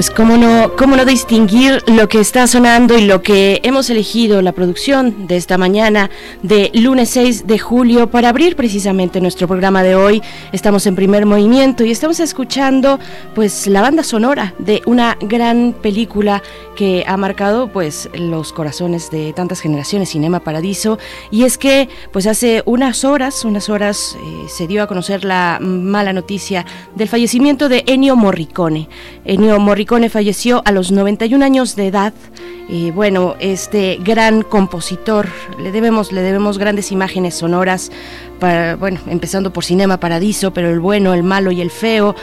Pues cómo no, cómo no distinguir lo que está sonando y lo que hemos elegido, la producción de esta mañana de lunes 6 de julio para abrir precisamente nuestro programa de hoy. Estamos en primer movimiento y estamos escuchando pues la banda sonora de una gran película que ha marcado pues los corazones de tantas generaciones, Cinema Paradiso. Y es que pues hace unas horas, unas horas eh, se dio a conocer la mala noticia del fallecimiento de Ennio Morricone. Ennio Morricone falleció a los 91 años de edad. Y bueno, este gran compositor, le debemos, le debemos grandes imágenes sonoras, para, bueno, empezando por Cinema Paradiso, pero el bueno, el malo y el feo,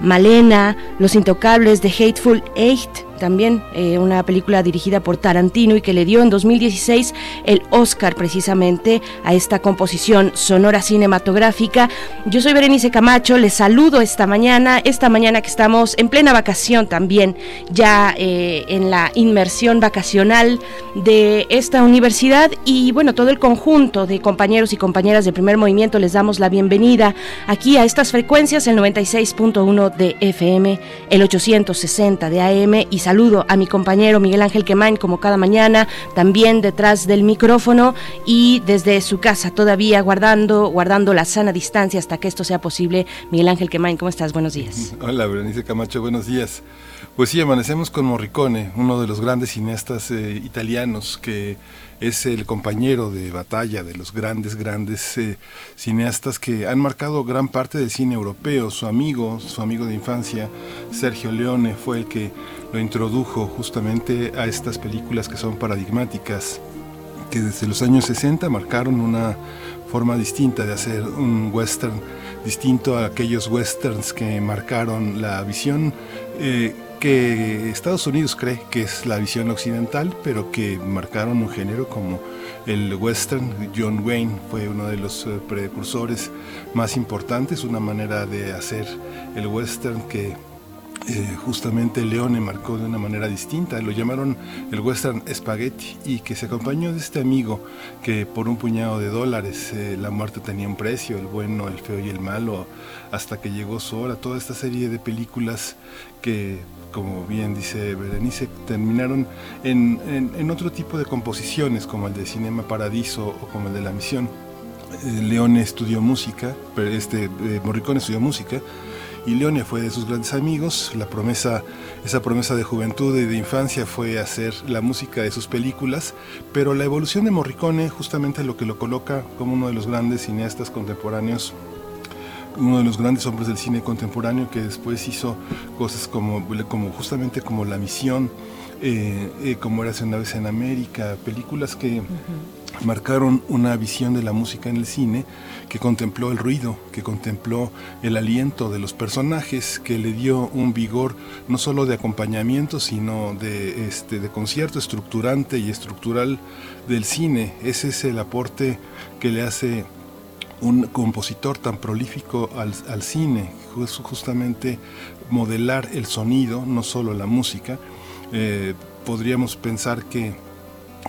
Malena, Los Intocables de Hateful Eight, también eh, una película dirigida por Tarantino y que le dio en 2016 el Oscar precisamente a esta composición sonora cinematográfica. Yo soy Berenice Camacho, les saludo esta mañana, esta mañana que estamos en plena vacación también, ya eh, en la inmersión vacacional de esta universidad y bueno, todo el conjunto de compañeros y compañeras de primer movimiento les damos la bienvenida aquí a estas frecuencias, el 96.1 de FM, el 860 de AM y saludo a mi compañero Miguel Ángel Quemain como cada mañana, también detrás del micrófono y desde su casa todavía guardando, guardando la sana distancia hasta que esto sea posible. Miguel Ángel Quemain, ¿cómo estás? Buenos días. Hola, Berenice Camacho, buenos días. Pues sí, amanecemos con Morricone, uno de los grandes cineastas eh, italianos que es el compañero de batalla de los grandes, grandes eh, cineastas que han marcado gran parte del cine europeo. Su amigo, su amigo de infancia, Sergio Leone, fue el que lo introdujo justamente a estas películas que son paradigmáticas, que desde los años 60 marcaron una forma distinta de hacer un western, distinto a aquellos westerns que marcaron la visión. Eh, que Estados Unidos cree que es la visión occidental, pero que marcaron un género como el western. John Wayne fue uno de los eh, precursores más importantes, una manera de hacer el western que eh, justamente Leone marcó de una manera distinta. Lo llamaron el western spaghetti y que se acompañó de este amigo que por un puñado de dólares eh, la muerte tenía un precio, el bueno, el feo y el malo, hasta que llegó su hora. Toda esta serie de películas que como bien dice Berenice, terminaron en, otro tipo de composiciones, como el de Cinema Paradiso o como el de La Misión. Eh, Leone estudió música, este, eh, Morricone estudió música, y Leone fue de sus grandes amigos. La promesa, esa promesa de juventud y de infancia fue hacer la música de sus películas, pero la evolución de Morricone justamente lo que lo coloca como uno de los grandes cineastas contemporáneos uno de los grandes hombres del cine contemporáneo que después hizo cosas como, como justamente como La Misión, eh, eh, como era una vez en América, películas que marcaron una visión de la música en el cine que contempló el ruido, que contempló el aliento de los personajes, que le dio un vigor no solo de acompañamiento, sino de, este, de concierto estructurante y estructural del cine. Ese es el aporte que le hace un compositor tan prolífico al, cine, justamente modelar el sonido, no solo la música. Eh, podríamos pensar que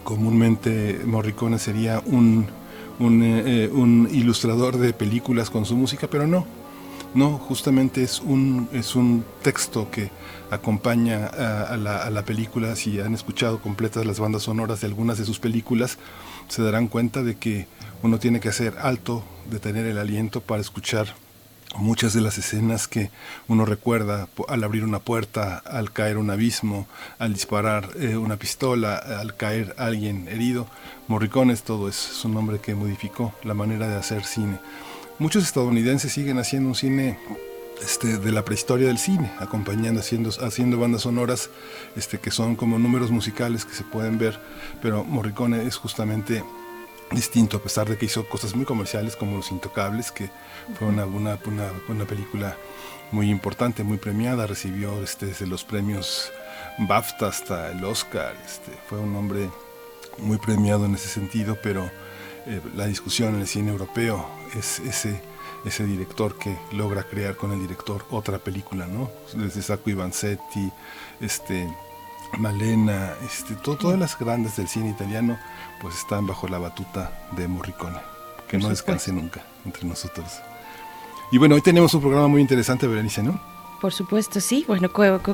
comúnmente Morricone sería un, eh, un, ilustrador de películas con su música, pero no. No, justamente es un, es un texto que acompaña a, la, a la película. Si han escuchado completas las bandas sonoras de algunas de sus películas, se darán cuenta de que uno tiene que hacer alto, detener el aliento para escuchar muchas de las escenas que uno recuerda al abrir una puerta, al caer un abismo, al disparar eh, una pistola, al caer alguien herido. Morricone es todo eso, es un hombre que modificó la manera de hacer cine. Muchos estadounidenses siguen haciendo un cine este, de la prehistoria del cine, acompañando, haciendo, haciendo bandas sonoras este, que son como números musicales que se pueden ver, pero Morricone es justamente distinto, a pesar de que hizo cosas muy comerciales como Los Intocables, que fue una, una, una, película muy importante, muy premiada, recibió este, desde los premios BAFTA hasta el Oscar, este, fue un hombre muy premiado en ese sentido, pero eh, la discusión en el cine europeo es ese, ese director que logra crear con el director otra película, ¿no? Desde Sacco Ivanzetti, este, Malena, este, todas las grandes del cine italiano pues están bajo la batuta de Morricone. Que no descanse nunca entre nosotros. Y bueno, hoy tenemos un programa muy interesante, Berenice, ¿no? Por supuesto, sí. Bueno,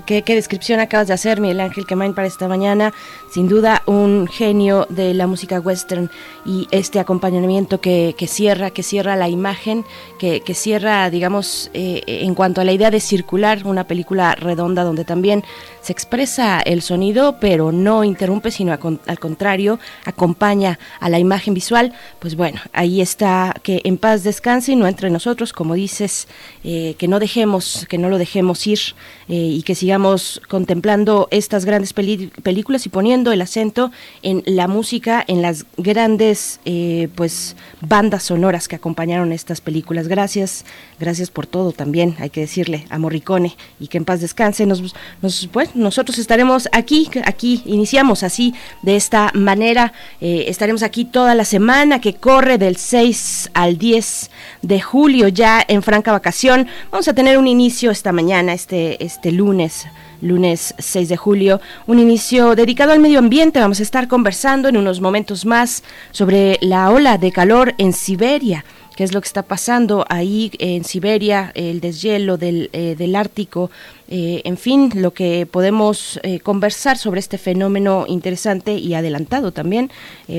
¿qué, descripción acabas de hacer, Miguel Ángel Quemain, para esta mañana? Sin duda, un genio de la música western y este acompañamiento que, cierra, que cierra la imagen, que, cierra, digamos, eh, en cuanto a la idea de circular, una película redonda donde también se expresa el sonido, pero no interrumpe, sino al contrario, acompaña a la imagen visual. Pues bueno, ahí está, que en paz descanse y no entre nosotros, como dices, eh, que no dejemos, que no lo dejemos ir eh, y que sigamos contemplando estas grandes películas y poniendo el acento en la música, en las grandes eh, pues bandas sonoras que acompañaron estas películas. Gracias, gracias por todo también, hay que decirle a Morricone y que en paz descanse. Nos, nos pues, nosotros estaremos aquí, aquí iniciamos así, de esta manera, eh, estaremos aquí toda la semana que corre del 6 al 10 de julio ya en franca vacación. Vamos a tener un inicio esta mañana, este, este lunes lunes 6 de julio, un inicio dedicado al medio ambiente. Vamos a estar conversando en unos momentos más sobre la ola de calor en Siberia qué es lo que está pasando ahí en Siberia, el deshielo del, eh, del Ártico, eh, en fin, lo que podemos eh, conversar sobre este fenómeno interesante y adelantado también.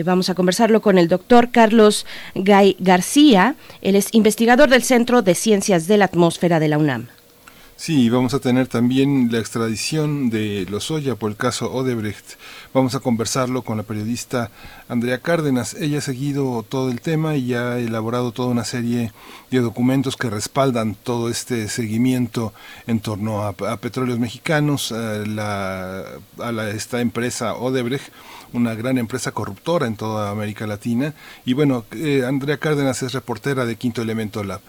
vamos a conversarlo con el doctor Carlos Gay García, él es investigador del Centro de Ciencias de la Atmósfera de la UNAM. Sí, vamos a tener también la extradición de Lozoya por el caso Odebrecht. Vamos a conversarlo con la periodista Andrea Cárdenas. Ella ha seguido todo el tema y ha elaborado toda una serie de documentos que respaldan todo este seguimiento en torno a, petróleos mexicanos, a, la, a esta empresa Odebrecht una gran empresa corruptora en toda América Latina. Y bueno, eh, Andrea Cárdenas es reportera de Quinto Elemento Lab.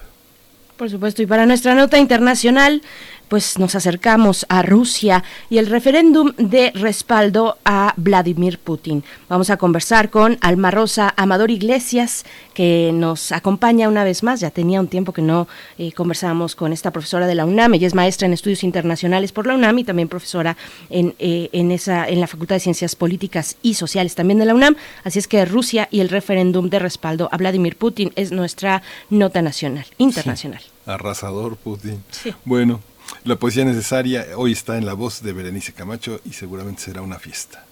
Por supuesto, y para nuestra nota internacional, pues nos acercamos a Rusia y el referéndum de respaldo a Vladimir Putin. Vamos a conversar con Alma Rosa Amador Iglesias, que nos acompaña una vez más. Ya tenía un tiempo que no eh, conversábamos con esta profesora de la UNAM. Ella es maestra en estudios internacionales por la UNAM y también profesora en, eh, en, esa, en la Facultad de Ciencias Políticas y Sociales también de la UNAM. Así es que Rusia y el referéndum de respaldo a Vladimir Putin es nuestra nota nacional, internacional. Arrasador Putin. Bueno, la poesía necesaria hoy está en la voz de Berenice Camacho y seguramente será una fiesta.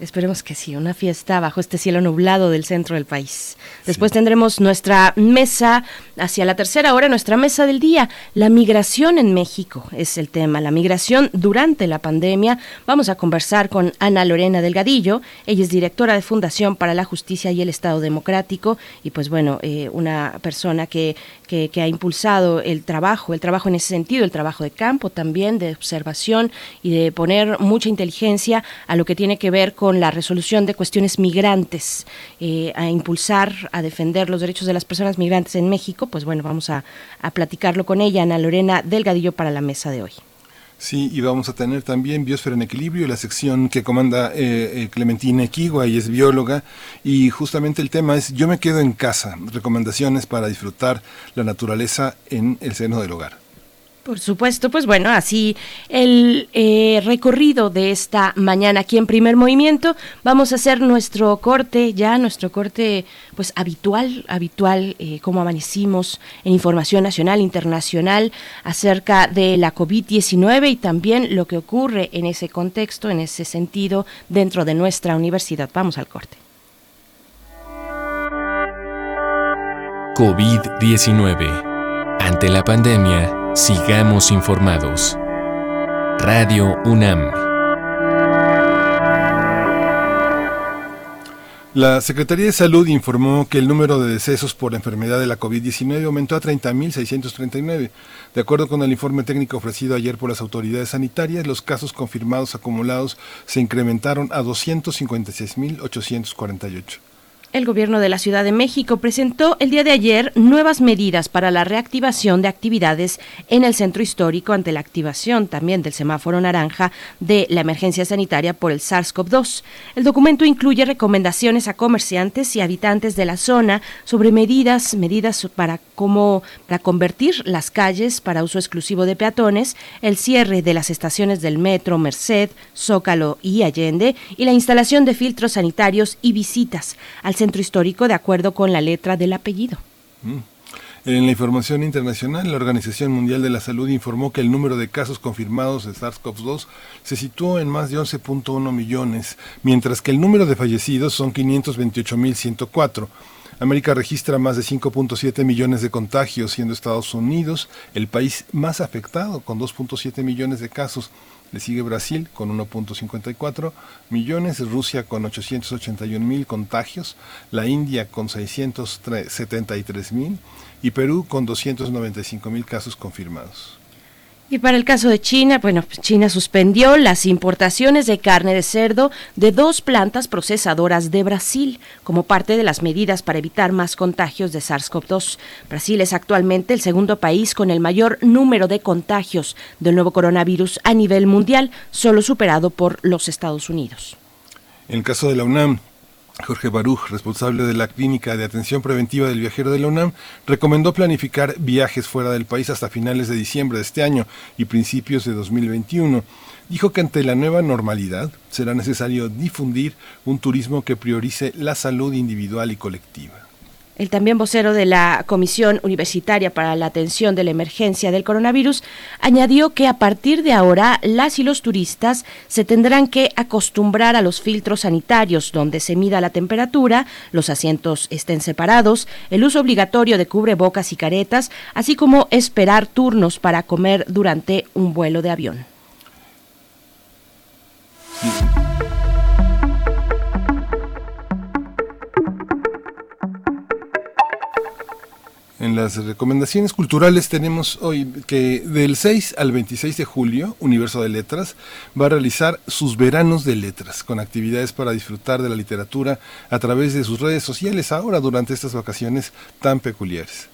Esperemos que sí, una fiesta bajo este cielo nublado del centro del país. Después tendremos nuestra mesa hacia la tercera hora, nuestra mesa del día. La migración en México es el tema, la migración durante la pandemia. Vamos a conversar con Ana Lorena Delgadillo. Ella es directora de Fundación para la Justicia y el Estado Democrático y pues bueno, eh, una persona que, que, que ha impulsado el trabajo, el trabajo en ese sentido, el trabajo de campo también, de observación y de poner mucha inteligencia a lo que tiene que ver con con la resolución de cuestiones migrantes, eh, a impulsar, a defender los derechos de las personas migrantes en México, pues bueno, vamos a, platicarlo con ella, Ana Lorena Delgadillo, para la mesa de hoy. Sí, y vamos a tener también Biosfera en Equilibrio, la sección que comanda eh, eh, Clementina Equigua y es bióloga. Y justamente el tema es Yo me quedo en casa, recomendaciones para disfrutar la naturaleza en el seno del hogar. Por supuesto, pues bueno, así el eh, recorrido de esta mañana aquí en Primer Movimiento. Vamos a hacer nuestro corte, ya nuestro corte pues habitual, habitual, eh, como amanecimos en información nacional, internacional acerca de la COVID-19 y también lo que ocurre en ese contexto, en ese sentido, dentro de nuestra universidad. Vamos al corte. COVID-19. Ante la pandemia, sigamos informados. Radio UNAM. La Secretaría de Salud informó que el número de decesos por enfermedad de la COVID-19 aumentó a 30.639. De acuerdo con el informe técnico ofrecido ayer por las autoridades sanitarias, los casos confirmados acumulados se incrementaron a 256.848. El gobierno de la Ciudad de México presentó el día de ayer nuevas medidas para la reactivación de actividades en el centro histórico ante la activación también del semáforo naranja de la emergencia sanitaria por el SARS-CoV-2. El documento incluye recomendaciones a comerciantes y habitantes de la zona sobre medidas, medidas para cómo para convertir las calles para uso exclusivo de peatones, el cierre de las estaciones del metro Merced, Zócalo y Allende y la instalación de filtros sanitarios y visitas al centro histórico de acuerdo con la letra del apellido. Mm. En la información internacional, la Organización Mundial de la Salud informó que el número de casos confirmados de SARS-CoV-2 se situó en más de 11.1 millones, mientras que el número de fallecidos son 528.104. América registra más de 5.7 millones de contagios, siendo Estados Unidos el país más afectado, con 2.7 millones de casos. Le sigue Brasil con 1.54 millones, Rusia con 881 mil contagios, la India con 673 mil y Perú con 295 mil casos confirmados. Y para el caso de China, bueno, pues China suspendió las importaciones de carne de cerdo de dos plantas procesadoras de Brasil como parte de las medidas para evitar más contagios de SARS-CoV-2. Brasil es actualmente el segundo país con el mayor número de contagios del nuevo coronavirus a nivel mundial, solo superado por los Estados Unidos. En el caso de la UNAM, Jorge Baruch, responsable de la Clínica de Atención Preventiva del Viajero de la UNAM, recomendó planificar viajes fuera del país hasta finales de diciembre de este año y principios de 2021. Dijo que ante la nueva normalidad será necesario difundir un turismo que priorice la salud individual y colectiva. El también vocero de la Comisión Universitaria para la Atención de la Emergencia del Coronavirus añadió que a partir de ahora las y los turistas se tendrán que acostumbrar a los filtros sanitarios donde se mida la temperatura, los asientos estén separados, el uso obligatorio de cubrebocas y caretas, así como esperar turnos para comer durante un vuelo de avión. En las recomendaciones culturales tenemos hoy que del 6 al 26 de julio, Universo de Letras va a realizar sus veranos de letras, con actividades para disfrutar de la literatura a través de sus redes sociales ahora durante estas vacaciones tan peculiares.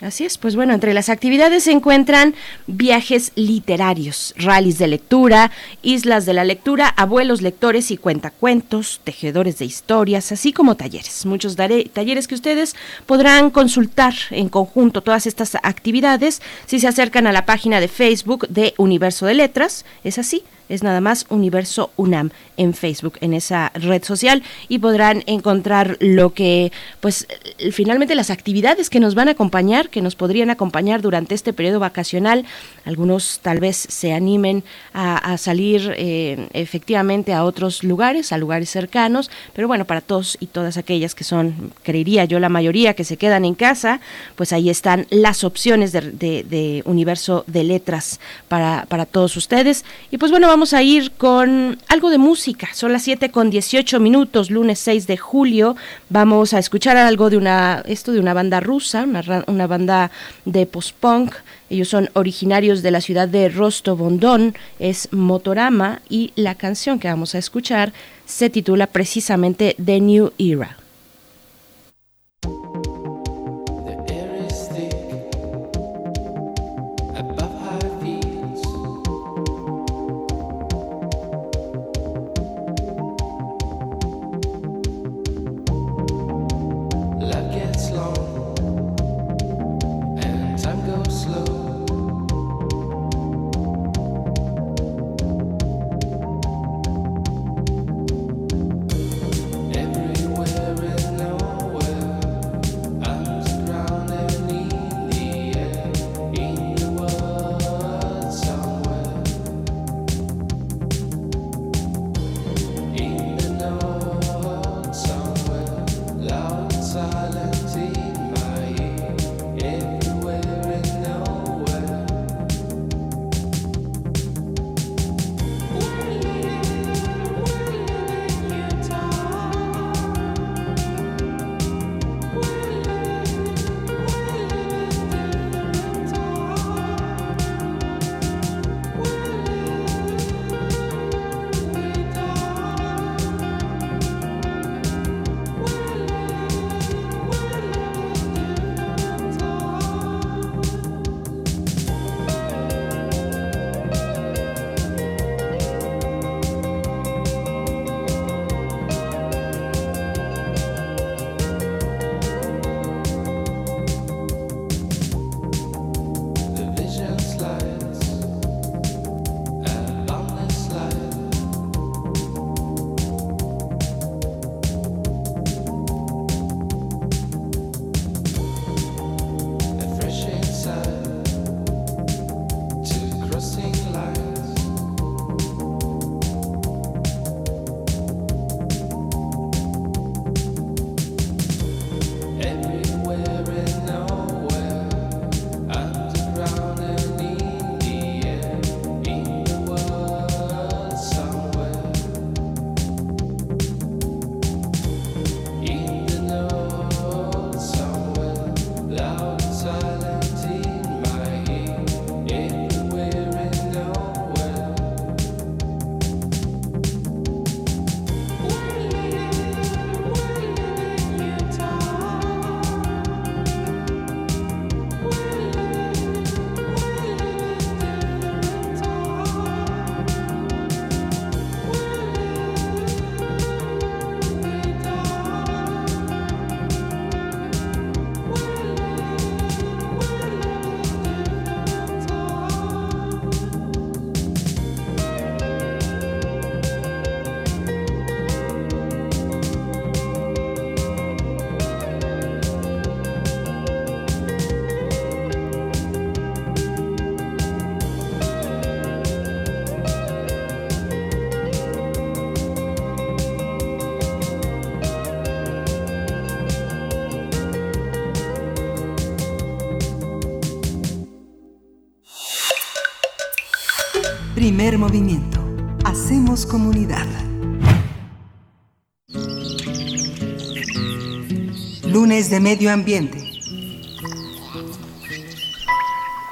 Así es, pues bueno, entre las actividades se encuentran viajes literarios, rallies de lectura, islas de la lectura, abuelos lectores y cuentacuentos, tejedores de historias, así como talleres. Muchos talleres que ustedes podrán consultar en conjunto todas estas actividades si se acercan a la página de Facebook de Universo de Letras, es así, es nada más Universo UNAM en Facebook, en esa red social, y podrán encontrar lo que, pues, finalmente las actividades que nos van a acompañar, que nos podrían acompañar durante este periodo vacacional. Algunos tal vez se animen a, salir eh, efectivamente a otros lugares, a lugares cercanos, pero bueno, para todos y todas aquellas que son, creería yo, la mayoría que se quedan en casa, pues ahí están las opciones de, de Universo de Letras para, para todos ustedes. Y pues bueno, vamos a ir con algo de música. Son las 7 con 18 minutos, lunes 6 de julio. Vamos a escuchar algo de una, esto de una banda rusa, una, una banda de post-punk. Ellos son originarios de la ciudad de Rostov-on-Don, es Motorama y la canción que vamos a escuchar se titula precisamente The New Era. Primer movimiento. Hacemos comunidad. Lunes de Medio Ambiente.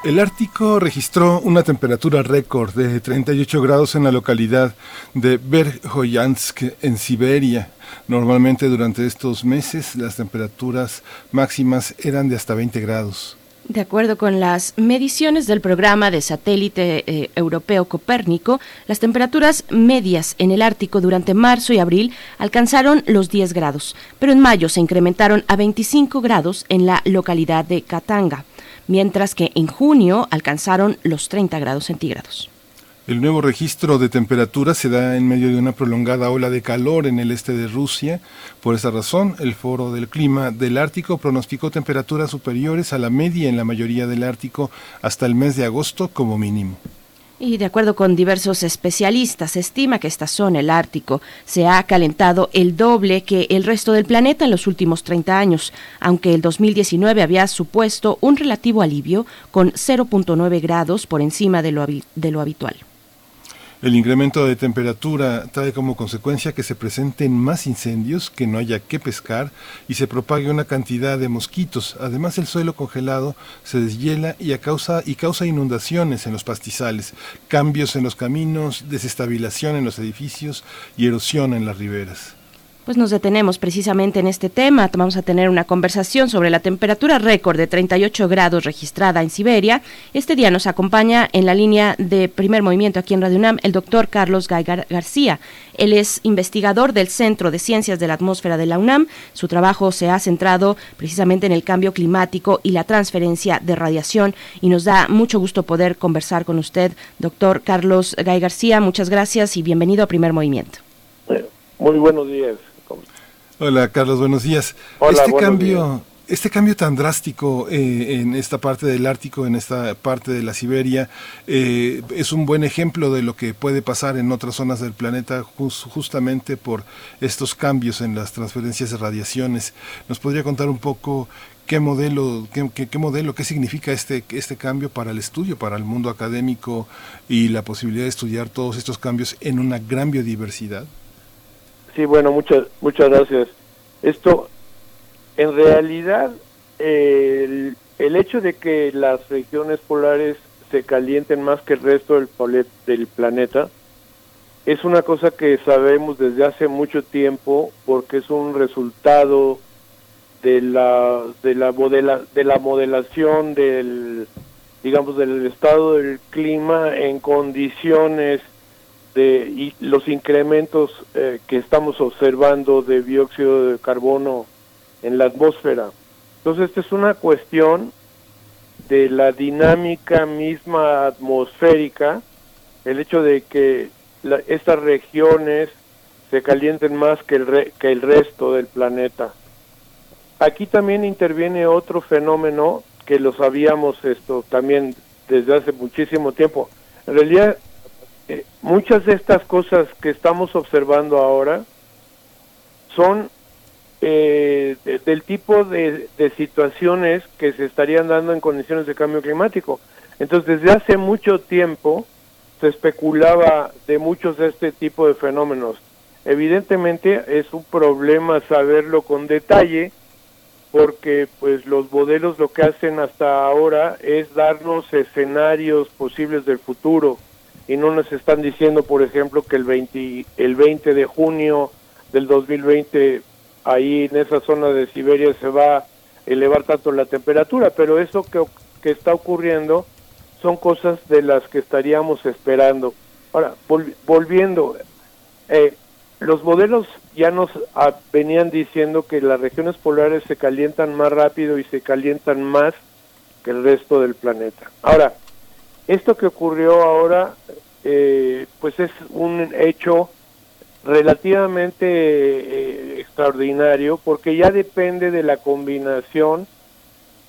El Ártico registró una temperatura récord de 38 grados en la localidad de Verkhoyansk, en Siberia. Normalmente durante estos meses las temperaturas máximas eran de hasta 20 grados. De acuerdo con las mediciones del programa de satélite eh, europeo Copérnico, las temperaturas medias en el Ártico durante marzo y abril alcanzaron los 10 grados, pero en mayo se incrementaron a 25 grados en la localidad de Katanga, mientras que en junio alcanzaron los 30 grados centígrados. El nuevo registro de temperatura se da en medio de una prolongada ola de calor en el este de Rusia. Por esa razón, el Foro del Clima del Ártico pronosticó temperaturas superiores a la media en la mayoría del Ártico hasta el mes de agosto como mínimo. Y de acuerdo con diversos especialistas, se estima que esta zona, el Ártico, se ha calentado el doble que el resto del planeta en los últimos 30 años, aunque el 2019 había supuesto un relativo alivio con 0.9 grados por encima de lo, de lo habitual. El incremento de temperatura trae como consecuencia que se presenten más incendios, que no haya que pescar y se propague una cantidad de mosquitos. Además, el suelo congelado se deshiela y, causa, inundaciones en los pastizales, cambios en los caminos, desestabilización en los edificios y erosión en las riberas. Pues nos detenemos precisamente en este tema. Vamos a tener una conversación sobre la temperatura récord de 38 grados registrada en Siberia. Este día nos acompaña en la línea de primer movimiento aquí en Radio UNAM el doctor Carlos Gaigar García. Él es investigador del Centro de Ciencias de la Atmósfera de la UNAM. Su trabajo se ha centrado precisamente en el cambio climático y la transferencia de radiación y nos da mucho gusto poder conversar con usted, doctor Carlos Gay García. Muchas gracias y bienvenido a Primer Movimiento. Muy buenos días. Hola Carlos, buenos días. este cambio, este cambio tan drástico eh, en esta parte del Ártico, en esta parte de la Siberia, eh, es un buen ejemplo de lo que puede pasar en otras zonas del planeta justamente por estos cambios en las transferencias de radiaciones. ¿Nos podría contar un poco qué modelo, qué, qué, modelo, qué significa este, este cambio para el estudio, para el mundo académico y la posibilidad de estudiar todos estos cambios en una gran biodiversidad? Sí, bueno, muchas muchas gracias. Esto, en realidad, el, el, hecho de que las regiones polares se calienten más que el resto del, del planeta es una cosa que sabemos desde hace mucho tiempo porque es un resultado de la de la modela, de la modelación del digamos del estado del clima en condiciones de y los incrementos eh, que estamos observando de dióxido de carbono en la atmósfera. Entonces, esta es una cuestión de la dinámica misma atmosférica, el hecho de que estas regiones se calienten más que el, que el resto del planeta. Aquí también interviene otro fenómeno que lo sabíamos esto también desde hace muchísimo tiempo. En realidad eh, muchas de estas cosas que estamos observando ahora son eh, del tipo de, situaciones que se estarían dando en condiciones de cambio climático. Entonces, desde hace mucho tiempo se especulaba de muchos de este tipo de fenómenos. Evidentemente es un problema saberlo con detalle porque pues los modelos lo que hacen hasta ahora es darnos escenarios posibles del futuro y no nos están diciendo, por ejemplo, que el 20, el 20 de junio del 2020 ahí en esa zona de Siberia se va a elevar tanto la temperatura, pero eso que, que está ocurriendo son cosas de las que estaríamos esperando. Ahora, volviendo, eh, los modelos ya nos ah, venían diciendo que las regiones polares se calientan más rápido y se calientan más que el resto del planeta. Ahora, esto que ocurrió ahora, eh, pues es un hecho relativamente eh, extraordinario porque ya depende de la combinación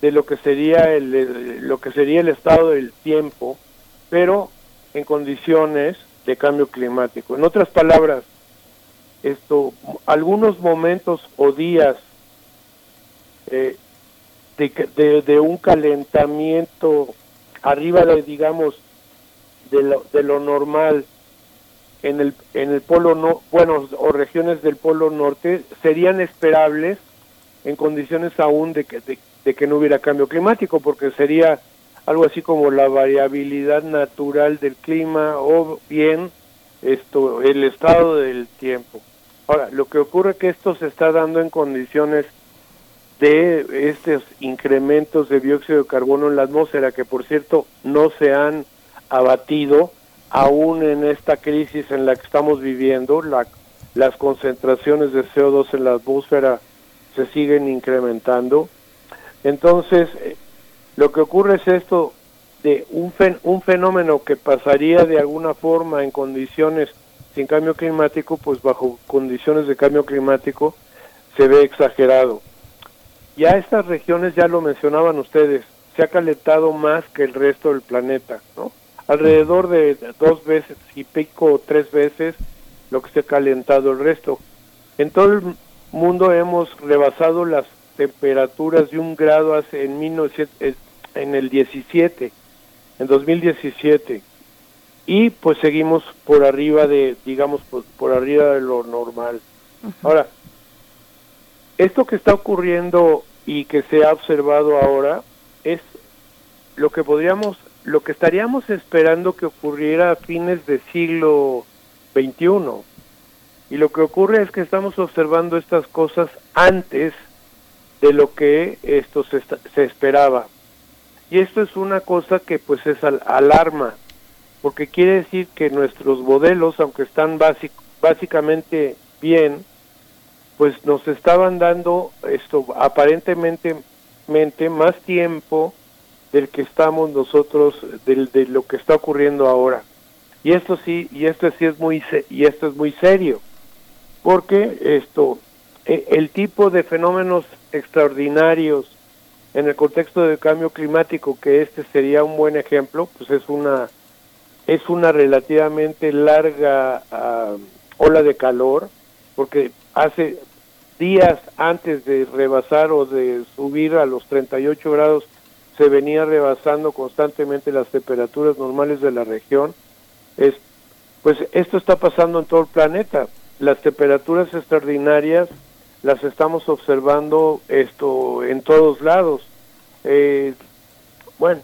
de lo que sería el, lo que sería el estado del tiempo, pero en condiciones de cambio climático. En otras palabras, esto, algunos momentos o días eh, de, de, de un calentamiento arriba de, digamos, de lo, de lo normal en el, en el polo no, bueno, o regiones del polo norte serían esperables en condiciones aún de que, de, que no hubiera cambio climático, porque sería algo así como la variabilidad natural del clima o bien esto el estado del tiempo. Ahora, lo que ocurre es que esto se está dando en condiciones de estos incrementos de dióxido de carbono en la atmósfera, que por cierto no se han abatido aún en esta crisis en la que estamos viviendo, la, las concentraciones de CO2 en la atmósfera se siguen incrementando. Entonces, eh, lo que ocurre es esto de un, un fenómeno que pasaría de alguna forma en condiciones sin cambio climático, pues bajo condiciones de cambio climático se ve exagerado. Ya estas regiones, ya lo mencionaban ustedes, se ha calentado más que el resto del planeta, ¿no? Alrededor de dos veces y pico tres veces lo que se ha calentado el resto. En todo el mundo hemos rebasado las temperaturas de un grado hace en, 19, en el 17, en 2017 y pues seguimos por arriba de, digamos, por, por arriba de lo normal. Ahora, esto que está ocurriendo y que se ha observado ahora es lo que podríamos, lo que estaríamos esperando que ocurriera a fines del siglo XXI. Y lo que ocurre es que estamos observando estas cosas antes de lo que esto se, esperaba. Y esto es una cosa que pues es alarma, porque quiere decir que nuestros modelos, aunque están básicamente bien, pues nos estaban dando esto aparentemente más tiempo del que estamos nosotros del, de lo que está ocurriendo ahora. Y esto sí y esto sí es muy y esto es muy serio porque esto e, el tipo de fenómenos extraordinarios en el contexto del cambio climático que este sería un buen ejemplo pues es una es una relativamente larga uh, ola de calor porque hace días antes de rebasar o de subir a los 38 grados se venía rebasando constantemente las temperaturas normales de la región. Es, pues esto está pasando en todo el planeta. Las temperaturas extraordinarias las estamos observando esto en todos lados. Eh, bueno,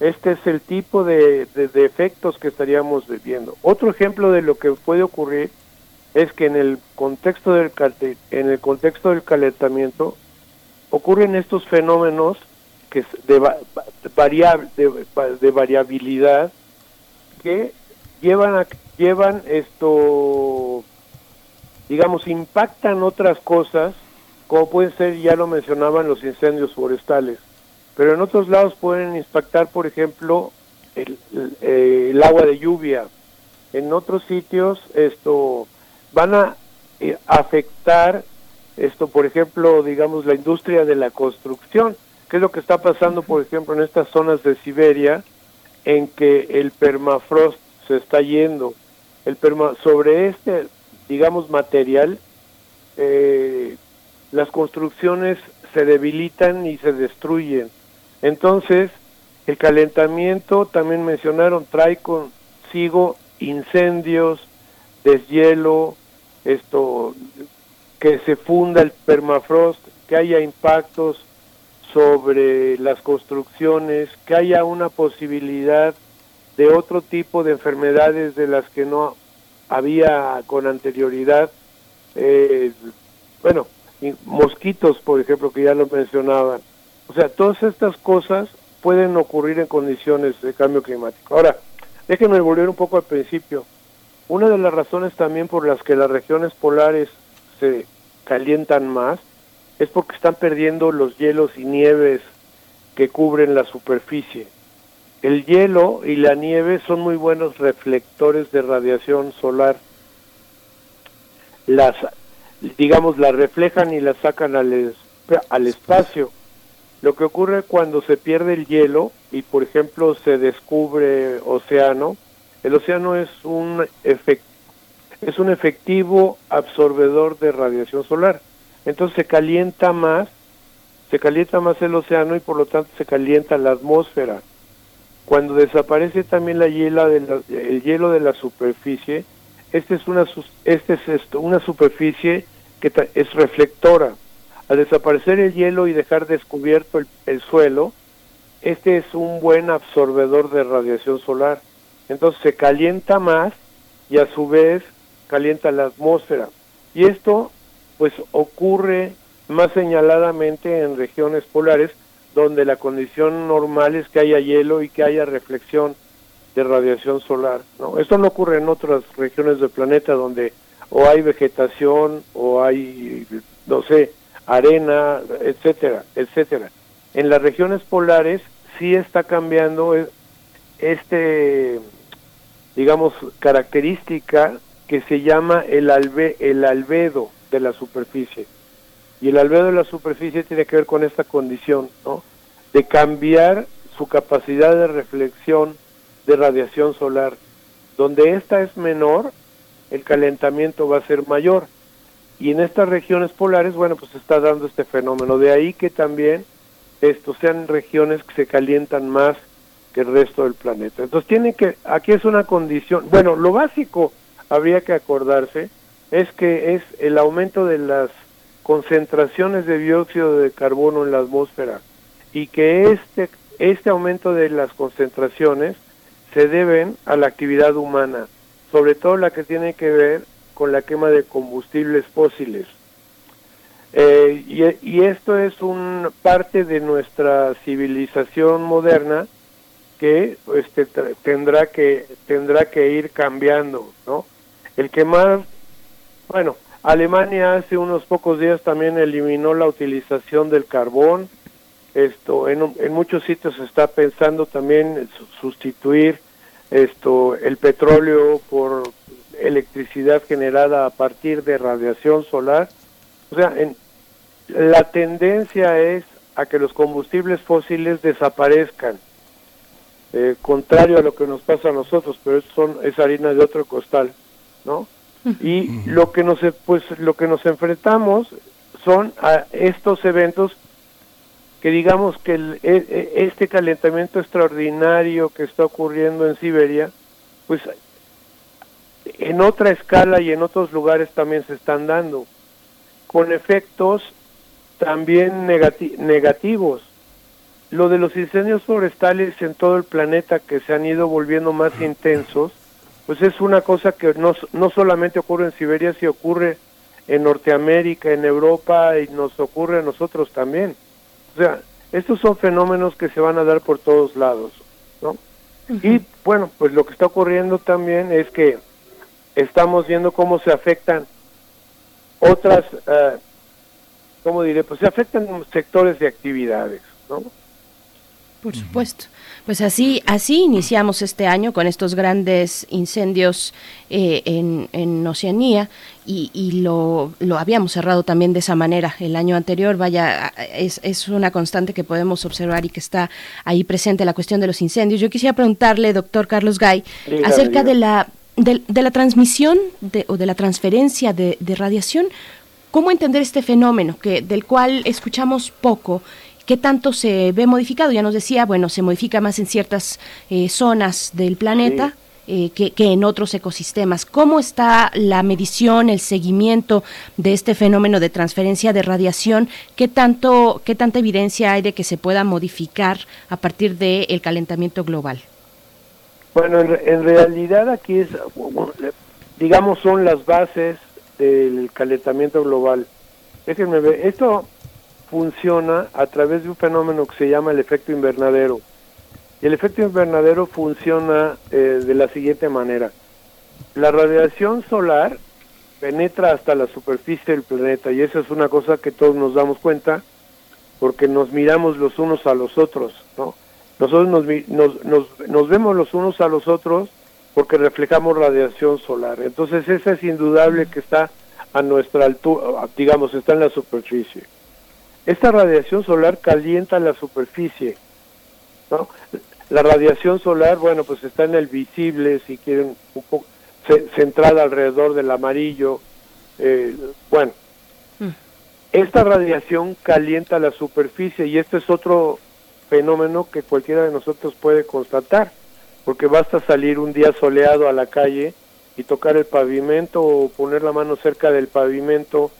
este es el tipo de, de, efectos que estaríamos viviendo. Otro ejemplo de lo que puede ocurrir es que en el contexto del en el contexto del calentamiento ocurren estos fenómenos que de, variable, de, variabilidad que llevan llevan esto digamos impactan otras cosas como pueden ser ya lo mencionaban los incendios forestales. Pero en otros lados pueden impactar por ejemplo el, el agua de lluvia. En otros sitios esto van a eh, afectar esto, por ejemplo, digamos, la industria de la construcción, que es lo que está pasando, por ejemplo, en estas zonas de Siberia, en que el permafrost se está yendo. El perma sobre este, digamos, material, eh, las construcciones se debilitan y se destruyen. Entonces, el calentamiento, también mencionaron, trae consigo incendios, deshielo, esto que se funda el permafrost, que haya impactos sobre las construcciones, que haya una posibilidad de otro tipo de enfermedades de las que no había con anterioridad. Eh, bueno, mosquitos, por ejemplo, que ya lo mencionaban. O sea, todas estas cosas pueden ocurrir en condiciones de cambio climático. Ahora, déjenme volver un poco al principio. Una de las razones también por las que las regiones polares se calientan más es porque están perdiendo los hielos y nieves que cubren la superficie. El hielo y la nieve son muy buenos reflectores de radiación solar. Las, digamos, las reflejan y las sacan al, al espacio. Lo que ocurre cuando se pierde el hielo y, por ejemplo, se descubre océano, el océano es un, es un efectivo absorbedor de radiación solar. Entonces se calienta más, se calienta más el océano y por lo tanto se calienta la atmósfera. cuando desaparece también la hiela de el hielo de la superficie, este es una, este es una superficie que es reflectora. Al desaparecer el hielo y dejar descubierto el, suelo, este es un buen absorbedor de radiación solar. Entonces se calienta más y a su vez calienta la atmósfera. Y esto pues ocurre más señaladamente en regiones polares donde la condición normal es que haya hielo y que haya reflexión de radiación solar. ¿no? Esto no ocurre en otras regiones del planeta donde o hay vegetación o hay, no sé, arena, etcétera, etcétera. En las regiones polares sí está cambiando este, digamos, característica que se llama el, albe, el albedo de la superficie. Y el albedo de la superficie tiene que ver con esta condición, ¿no? De cambiar su capacidad de reflexión de radiación solar. Donde esta es menor, el calentamiento va a ser mayor. Y en estas regiones polares, bueno, pues se está dando este fenómeno. De ahí que también estos sean regiones que se calientan más que el resto del planeta. Entonces tiene que, aquí es una condición, bueno, lo básico habría que acordarse es que es el aumento de las concentraciones de dióxido de carbono en la atmósfera y que este, este aumento de las concentraciones se deben a la actividad humana, sobre todo la que tiene que ver con la quema de combustibles fósiles. Eh, y, esto es un parte de nuestra civilización moderna que este, tendrá que tendrá que ir cambiando, ¿no? El quemar, bueno, Alemania hace unos pocos días también eliminó la utilización del carbón. Esto en, en muchos sitios se está pensando también sustituir esto el petróleo por electricidad generada a partir de radiación solar. O sea, en, la tendencia es a que los combustibles fósiles desaparezcan. Eh, contrario a lo que nos pasa a nosotros, pero eso son, es harina de otro costal, ¿no? Y lo que nos pues lo que nos enfrentamos son a estos eventos que digamos que el, e, e, este calentamiento extraordinario que está ocurriendo en Siberia, pues en otra escala y en otros lugares también se están dando, con efectos también negativos. Lo de los incendios forestales en todo el planeta que se han ido volviendo más intensos, pues es una cosa que no, no solamente ocurre en Siberia, sino ocurre en Norteamérica, en Europa y nos ocurre a nosotros también. O sea, estos son fenómenos que se van a dar por todos lados, ¿no? Y bueno, pues lo que está ocurriendo también es que estamos viendo cómo se afectan otras, uh, ¿cómo diré? Pues se afectan sectores de actividades, ¿no? Por supuesto. Pues así, así iniciamos este año con estos grandes incendios eh, en, en, Oceanía y, y lo, lo, habíamos cerrado también de esa manera el año anterior. Vaya, es, es, una constante que podemos observar y que está ahí presente la cuestión de los incendios. Yo quisiera preguntarle, doctor Carlos Gay, acerca de la, de, de, la transmisión de, o de la transferencia de, de radiación. ¿Cómo entender este fenómeno que, del cual escuchamos poco? ¿Qué tanto se ve modificado? Ya nos decía, bueno, se modifica más en ciertas eh, zonas del planeta. Eh, que, en otros ecosistemas. ¿Cómo está la medición, el seguimiento de este fenómeno de transferencia de radiación? ¿Qué, tanto, qué tanta evidencia hay de que se pueda modificar a partir del calentamiento global? Bueno, en, en, realidad aquí es, digamos, son las bases del calentamiento global. Déjenme ver, esto funciona a través de un fenómeno que se llama el efecto invernadero. Y el efecto invernadero funciona eh, de la siguiente manera. La radiación solar penetra hasta la superficie del planeta y esa es una cosa que todos nos damos cuenta porque nos miramos los unos a los otros, ¿no? Nosotros nos, nos, nos, nos vemos los unos a los otros porque reflejamos radiación solar. Entonces esa es indudable que está a nuestra altura, digamos, está en la superficie. Esta radiación solar calienta la superficie, ¿no? La radiación solar, bueno, pues está en el visible, si quieren, un poco centrada alrededor del amarillo. Eh, bueno, mm. esta radiación calienta la superficie y este es otro fenómeno que cualquiera de nosotros puede constatar, porque basta salir un día soleado a la calle y tocar el pavimento o poner la mano cerca del pavimento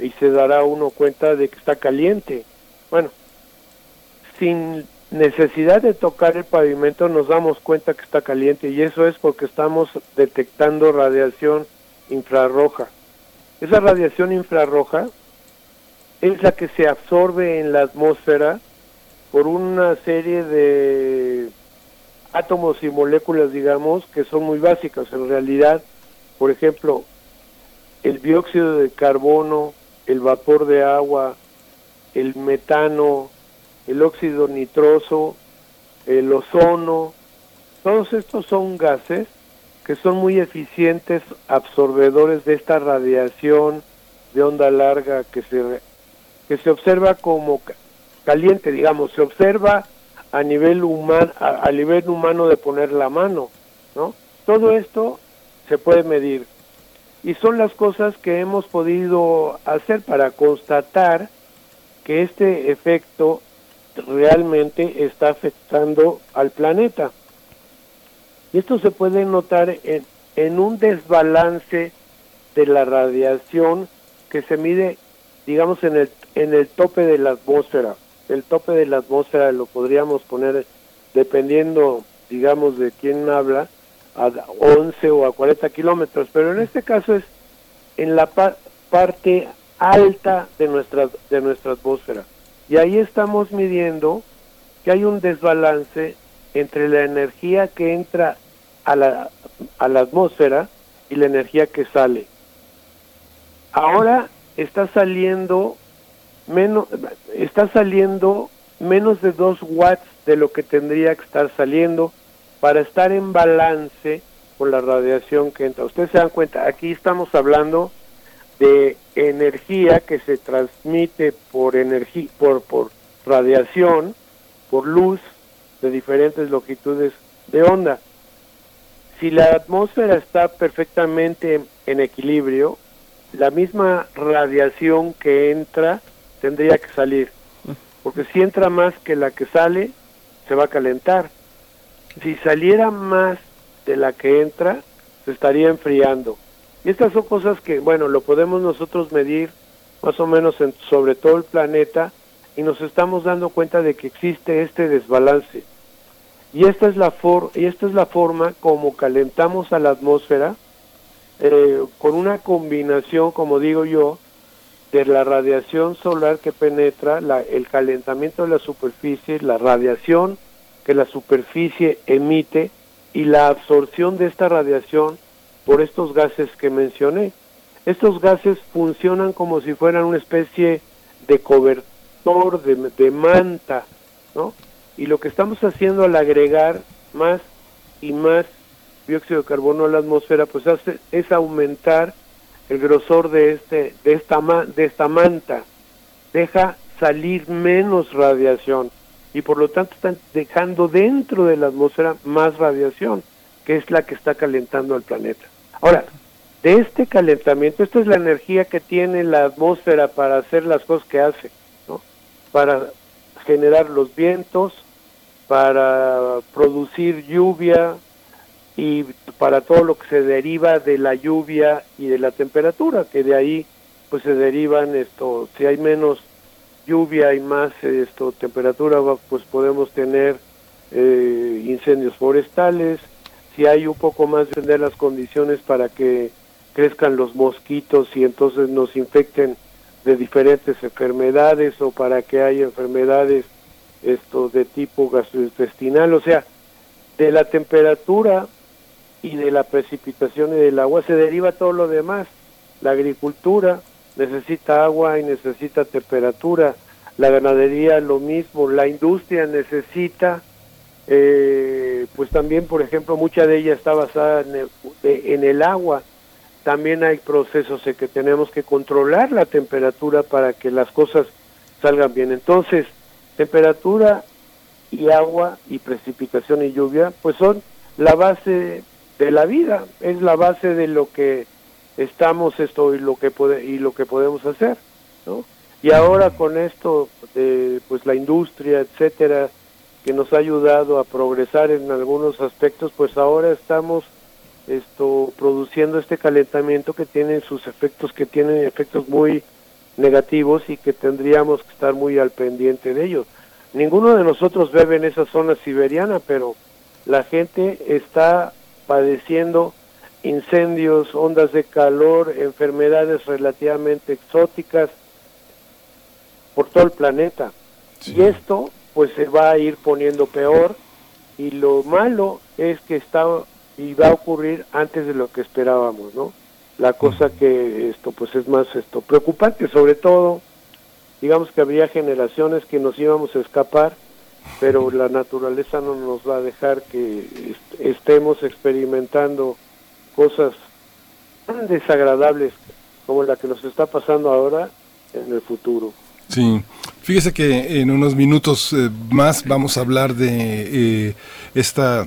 y se dará uno cuenta de que está caliente. Bueno, sin necesidad de tocar el pavimento nos damos cuenta que está caliente y eso es porque estamos detectando radiación infrarroja. Esa radiación infrarroja es la que se absorbe en la atmósfera por una serie de átomos y moléculas, digamos, que son muy básicas. En realidad, por ejemplo, el dióxido de carbono, el vapor de agua, el metano, el óxido nitroso, el ozono, todos estos son gases que son muy eficientes absorbedores de esta radiación de onda larga que se que se observa como caliente, digamos, se observa a nivel humano a, nivel humano de poner la mano, ¿no? Todo esto se puede medir y son las cosas que hemos podido hacer para constatar que este efecto realmente está afectando al planeta. Y esto se puede notar en, en un desbalance de la radiación que se mide, digamos, en el, en el tope de la atmósfera. El tope de la atmósfera lo podríamos poner, dependiendo, digamos, de quién habla, a 11 o a 40 kilómetros, pero en este caso es en la parte alta de nuestra, de nuestra atmósfera. Y ahí estamos midiendo que hay un desbalance entre la energía que entra a la, a la atmósfera y la energía que sale. Ahora está saliendo menos, está saliendo menos de 2 watts de lo que tendría que estar saliendo para estar en balance con la radiación que entra. Ustedes se dan cuenta, aquí estamos hablando de energía que se transmite por energía por por radiación, por luz de diferentes longitudes de onda. Si la atmósfera está perfectamente en equilibrio, la misma radiación que entra tendría que salir, porque si entra más que la que sale, se va a calentar. Si saliera más de la que entra, se estaría enfriando. Y estas son cosas que, bueno, lo podemos nosotros medir más o menos en, sobre todo el planeta y nos estamos dando cuenta de que existe este desbalance. Y esta es la, for y esta es la forma como calentamos a la atmósfera eh, con una combinación, como digo yo, de la radiación solar que penetra, la, el calentamiento de la superficie, la radiación que la superficie emite y la absorción de esta radiación por estos gases que mencioné. Estos gases funcionan como si fueran una especie de cobertor, de, manta, ¿no? Y lo que estamos haciendo al agregar más y más dióxido de carbono a la atmósfera, pues hace, es aumentar el grosor de este de esta de esta manta. Deja salir menos radiación y por lo tanto están dejando dentro de la atmósfera más radiación, que es la que está calentando al planeta. Ahora, de este calentamiento, esta es la energía que tiene la atmósfera para hacer las cosas que hace, ¿no? Para generar los vientos, para producir lluvia y para todo lo que se deriva de la lluvia y de la temperatura, que de ahí pues se derivan esto, si hay menos lluvia y más esto temperatura, pues podemos tener eh, incendios forestales. Si hay un poco más de las condiciones para que crezcan los mosquitos y entonces nos infecten de diferentes enfermedades o para que haya enfermedades esto de tipo gastrointestinal, o sea, de la temperatura y de la precipitación y del agua se deriva todo lo demás. La agricultura, necesita agua y necesita temperatura. La ganadería lo mismo, la industria necesita, eh, pues también, por ejemplo, mucha de ella está basada en el, en el agua. También hay procesos en que tenemos que controlar la temperatura para que las cosas salgan bien. Entonces, temperatura y agua y precipitación y lluvia, pues son la base de la vida, es la base de lo que estamos esto y lo que puede, y lo que podemos hacer ¿no? y ahora con esto de pues la industria etcétera que nos ha ayudado a progresar en algunos aspectos, pues ahora estamos esto produciendo este calentamiento que tiene sus efectos, que tiene efectos muy negativos y que tendríamos que estar muy al pendiente de ellos. Ninguno de nosotros vive en esa zona siberiana, pero la gente está padeciendo incendios, ondas de calor, enfermedades relativamente exóticas por todo el planeta. Y esto pues se va a ir poniendo peor y lo malo es que está y va a ocurrir antes de lo que esperábamos, ¿no? La cosa que esto pues es más esto preocupante, sobre todo digamos que habría generaciones que nos íbamos a escapar, pero la naturaleza no nos va a dejar que estemos experimentando cosas tan desagradables como la que nos está pasando ahora en el futuro. Sí, fíjese que en unos minutos eh, más vamos a hablar de eh, esta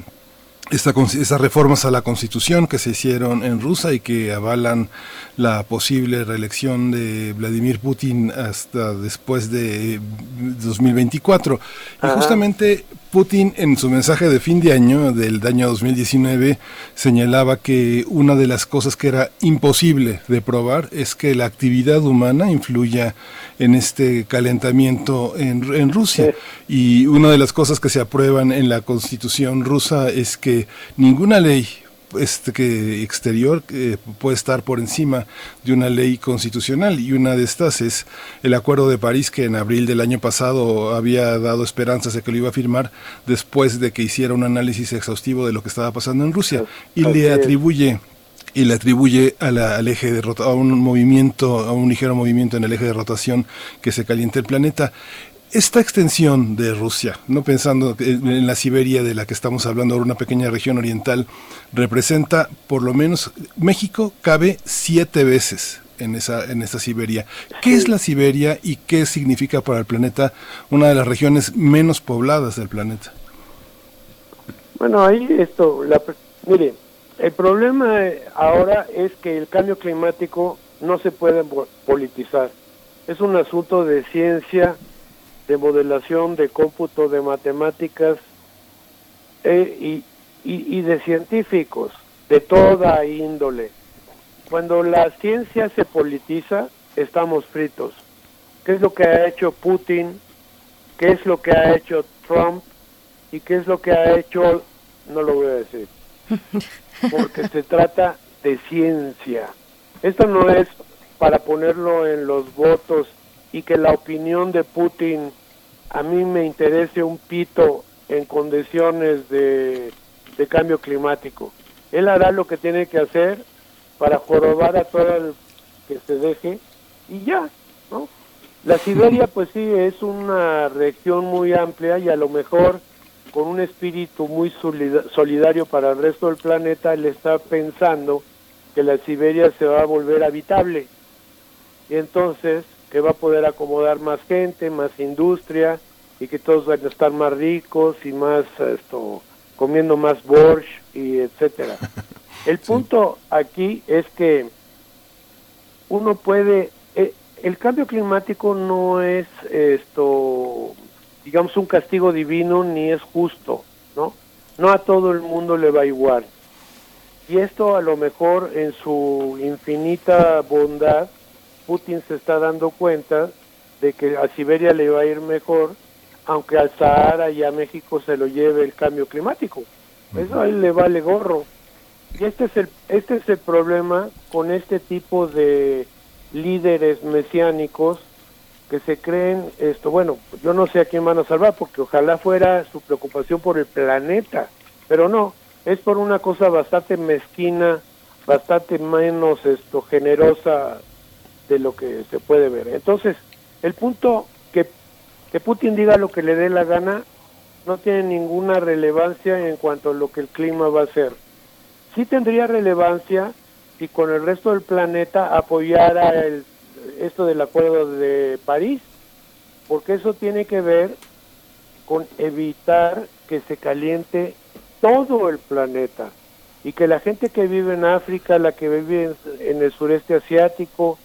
esta, esas reformas a la Constitución que se hicieron en Rusia y que avalan la posible reelección de Vladimir Putin hasta después de 2024. Y justamente Putin en su mensaje de fin de año del año 2019 señalaba que una de las cosas que era imposible de probar es que la actividad humana influya en este calentamiento en, Rusia. Y una de las cosas que se aprueban en la constitución rusa es que ninguna ley este, que exterior eh, puede estar por encima de una ley constitucional y una de estas es el Acuerdo de París que en abril del año pasado había dado esperanzas de que lo iba a firmar después de que hiciera un análisis exhaustivo de lo que estaba pasando en Rusia y le atribuye y le atribuye a la, al eje de a un movimiento, a un ligero movimiento en el eje de rotación que se calienta el planeta. Esta extensión de Rusia, no pensando en la Siberia de la que estamos hablando ahora, una pequeña región oriental, representa por lo menos México cabe siete veces en esa en esta Siberia. ¿Qué es la Siberia y qué significa para el planeta una de las regiones menos pobladas del planeta? Bueno, ahí esto, la, mire, el problema ahora es que el cambio climático no se puede politizar. Es un asunto de ciencia, de modelación, de cómputo, de matemáticas eh, y, de científicos de toda índole. Cuando la ciencia se politiza, estamos fritos. ¿Qué es lo que ha hecho Putin? ¿Qué es lo que ha hecho Trump? ¿Y qué es lo que ha hecho, no lo voy a decir, porque se trata de ciencia. Esto no es para ponerlo en los votos y que la opinión de Putin a mí me interese un pito en condiciones de, cambio climático. Él hará lo que tiene que hacer para jorobar a todo el que se deje y ya. La Siberia pues sí es una región muy amplia y a lo mejor con un espíritu muy solidario para el resto del planeta, él está pensando que la Siberia se va a volver habitable. Y entonces que va a poder acomodar más gente, más industria y que todos van a estar más ricos y más esto comiendo más borscht y etcétera. El punto aquí es que uno puede eh, el cambio climático no es esto digamos, un castigo divino ni es justo, ¿no? No a todo el mundo le va igual. Y esto a lo mejor en su infinita bondad, Putin se está dando cuenta de que a Siberia le va a ir mejor, aunque al Sahara y a México se lo lleve el cambio climático. Eso a él le vale gorro. Y este es el, este es el problema con este tipo de líderes mesiánicos que se creen esto, bueno, yo no sé a quién van a salvar porque ojalá fuera su preocupación por el planeta, pero no, es por una cosa bastante mezquina, bastante menos esto generosa de lo que se puede ver. Entonces, el punto que, que Putin diga lo que le dé la gana no tiene ninguna relevancia en cuanto a lo que el clima va a hacer. Sí tendría relevancia si con el resto del planeta apoyara el esto del acuerdo de París, porque eso tiene que ver con evitar que se caliente todo el planeta y que la gente que vive en África, la que vive en, el sureste asiático,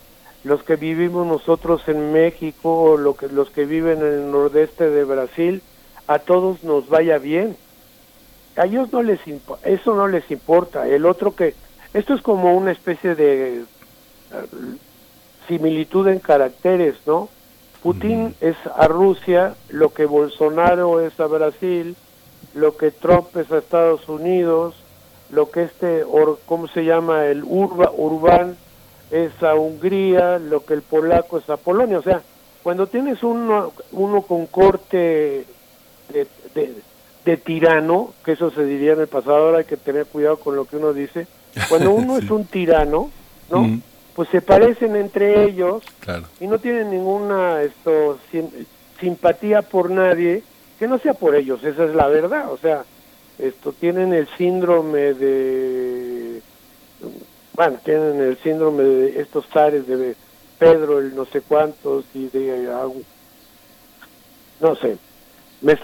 los que vivimos nosotros en México, lo que, los que viven en el nordeste de Brasil, a todos nos vaya bien. A ellos no les eso no les importa. El otro que esto es como una especie de similitud en caracteres, ¿no? Putin es a Rusia lo que Bolsonaro es a Brasil, lo que Trump es a Estados Unidos, lo que este, ¿cómo se llama? El urba, Urbán es a Hungría, lo que el polaco es a Polonia. O sea, cuando tienes uno, uno con corte de, de, tirano, que eso se diría en el pasado, ahora hay que tener cuidado con lo que uno dice, cuando uno es un tirano, ¿no? Pues se parecen entre ellos y no tienen ninguna esto, simpatía por nadie que no sea por ellos, esa es la verdad, o sea, esto tienen el síndrome de bueno, tienen el síndrome de estos zares de Pedro, el no sé cuántos y de no sé. Me,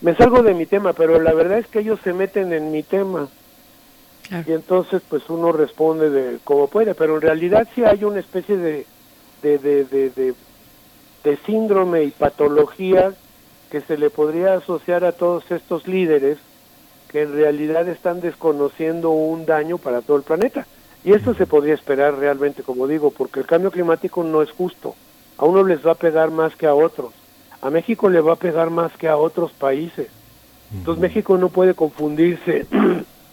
me salgo de mi tema, pero la verdad es que ellos se meten en mi tema. Y entonces pues uno responde de como puede, pero en realidad sí hay una especie de de, de, de, de síndrome y patología que se le podría asociar a todos estos líderes que en realidad están desconociendo un daño para todo el planeta. Y esto se podría esperar realmente, como digo, porque el cambio climático no es justo. A uno les va a pegar más que a otros. A México le va a pegar más que a otros países. Entonces México no puede confundirse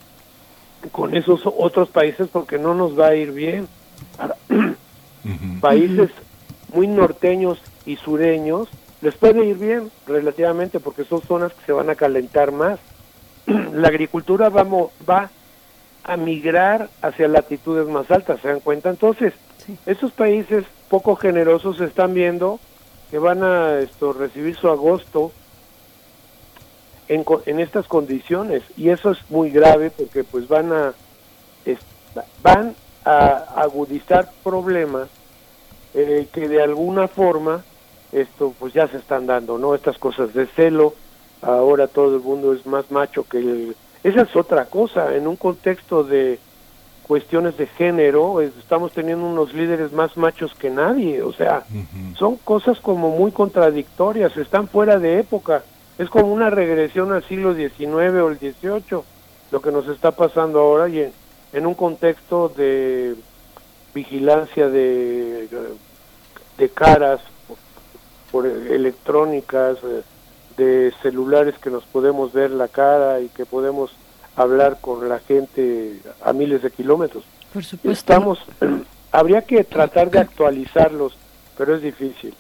con esos otros países porque no nos va a ir bien. Países muy norteños y sureños les puede ir bien relativamente porque son zonas que se van a calentar más. La agricultura va, va a migrar hacia latitudes más altas, ¿se dan cuenta? Entonces, esos países poco generosos están viendo que van a esto, recibir su agosto en, en estas condiciones y eso es muy grave porque pues van a van a agudizar problemas eh, que de alguna forma esto pues ya se están dando, ¿no? Estas cosas de celo, ahora todo el mundo es más macho que el... Esa es otra cosa, en un contexto de cuestiones de género, estamos teniendo unos líderes más machos que nadie, o sea, son cosas como muy contradictorias, están fuera de época, es como una regresión al siglo XIX o el XVIII, lo que nos está pasando ahora y en, un contexto de vigilancia de, de caras por electrónicas, eh, de celulares que nos podemos ver la cara y que podemos hablar con la gente a miles de kilómetros. Por supuesto. Estamos, habría que tratar de actualizarlos, pero es difícil.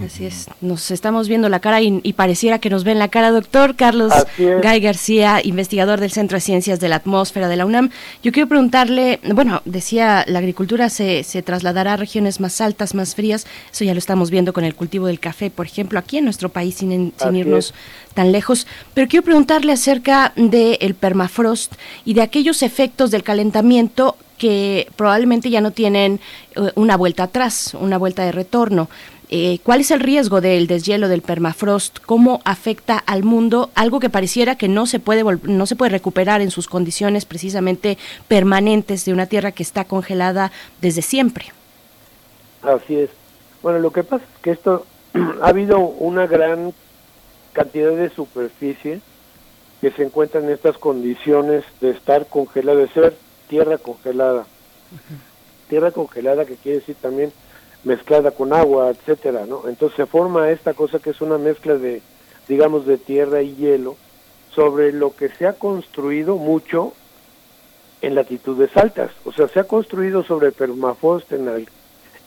Así es, nos estamos viendo la cara y, pareciera que nos ven la cara, doctor Carlos Gay García, investigador del Centro de Ciencias de la Atmósfera de la UNAM. Yo quiero preguntarle, bueno, decía, la agricultura se, se trasladará a regiones más altas, más frías, eso ya lo estamos viendo con el cultivo del café, por ejemplo, aquí en nuestro país, sin, sin irnos tan lejos. Pero quiero preguntarle acerca del permafrost y de aquellos efectos del calentamiento que probablemente ya no tienen eh, una vuelta atrás, una vuelta de retorno. Eh, ¿Cuál es el riesgo del deshielo del permafrost? ¿Cómo afecta al mundo? Algo que pareciera que no se puede no se puede recuperar en sus condiciones precisamente permanentes de una tierra que está congelada desde siempre. Así es. Bueno, lo que pasa es que esto ha habido una gran cantidad de superficie que se encuentra en estas condiciones de estar congelada, de ser tierra congelada. Tierra congelada que quiere decir también mezclada con agua, etcétera, ¿no? Entonces se forma esta cosa que es una mezcla de, digamos, de tierra y hielo sobre lo que se ha construido mucho en latitudes altas. O sea, se ha construido sobre permafrost en,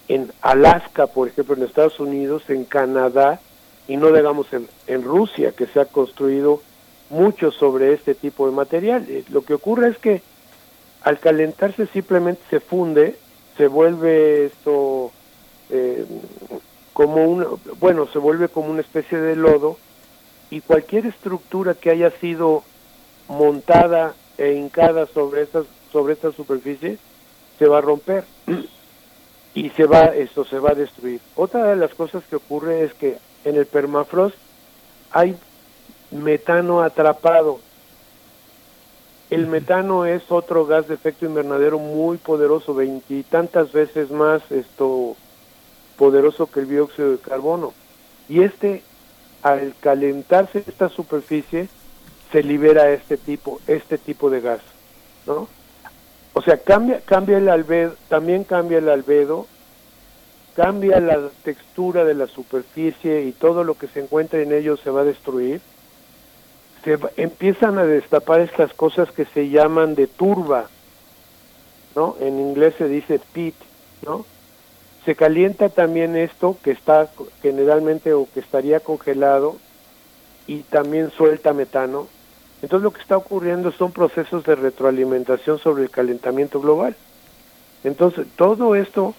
en Alaska, por ejemplo, en Estados Unidos, en Canadá, y no digamos en, en Rusia, que se ha construido mucho sobre este tipo de material. Eh, lo que ocurre es que al calentarse simplemente se funde, se vuelve esto eh, como una, bueno, se vuelve como una especie de lodo y cualquier estructura que haya sido montada e hincada sobre estas sobre esta superficie se va a romper y se va esto se va a destruir. Otra de las cosas que ocurre es que en el permafrost hay metano atrapado. El metano es otro gas de efecto invernadero muy poderoso, veintitantas veces más esto poderoso que el dióxido de carbono. Y este al calentarse esta superficie se libera este tipo, este tipo de gas, ¿no? O sea, cambia, cambia el albedo, también cambia el albedo, cambia la textura de la superficie y todo lo que se encuentra en ello se va a destruir. Se empiezan a destapar estas cosas que se llaman de turba, ¿no? En inglés se dice pit, ¿no? Se calienta también esto que está generalmente o que estaría congelado y también suelta metano entonces lo que está ocurriendo son procesos de retroalimentación sobre el calentamiento global. Entonces todo esto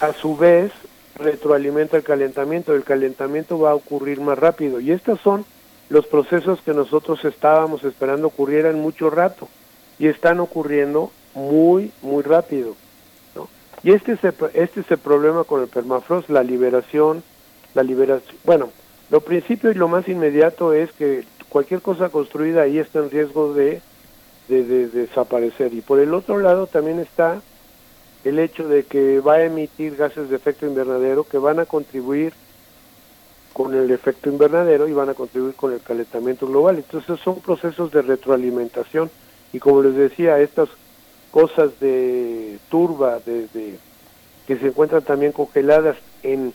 a su vez retroalimenta el calentamiento, el calentamiento va a ocurrir más rápido y estos son los procesos que nosotros estábamos esperando ocurrieran mucho rato y están ocurriendo muy muy rápido. Y este es, el, este es el problema con el permafrost, la liberación, la liberación, bueno, lo principio y lo más inmediato es que cualquier cosa construida ahí está en riesgo de, de, desaparecer. Y por el otro lado también está el hecho de que va a emitir gases de efecto invernadero que van a contribuir con el efecto invernadero y van a contribuir con el calentamiento global. Entonces son procesos de retroalimentación y como les decía, estas cosas de turba, de, que se encuentran también congeladas en,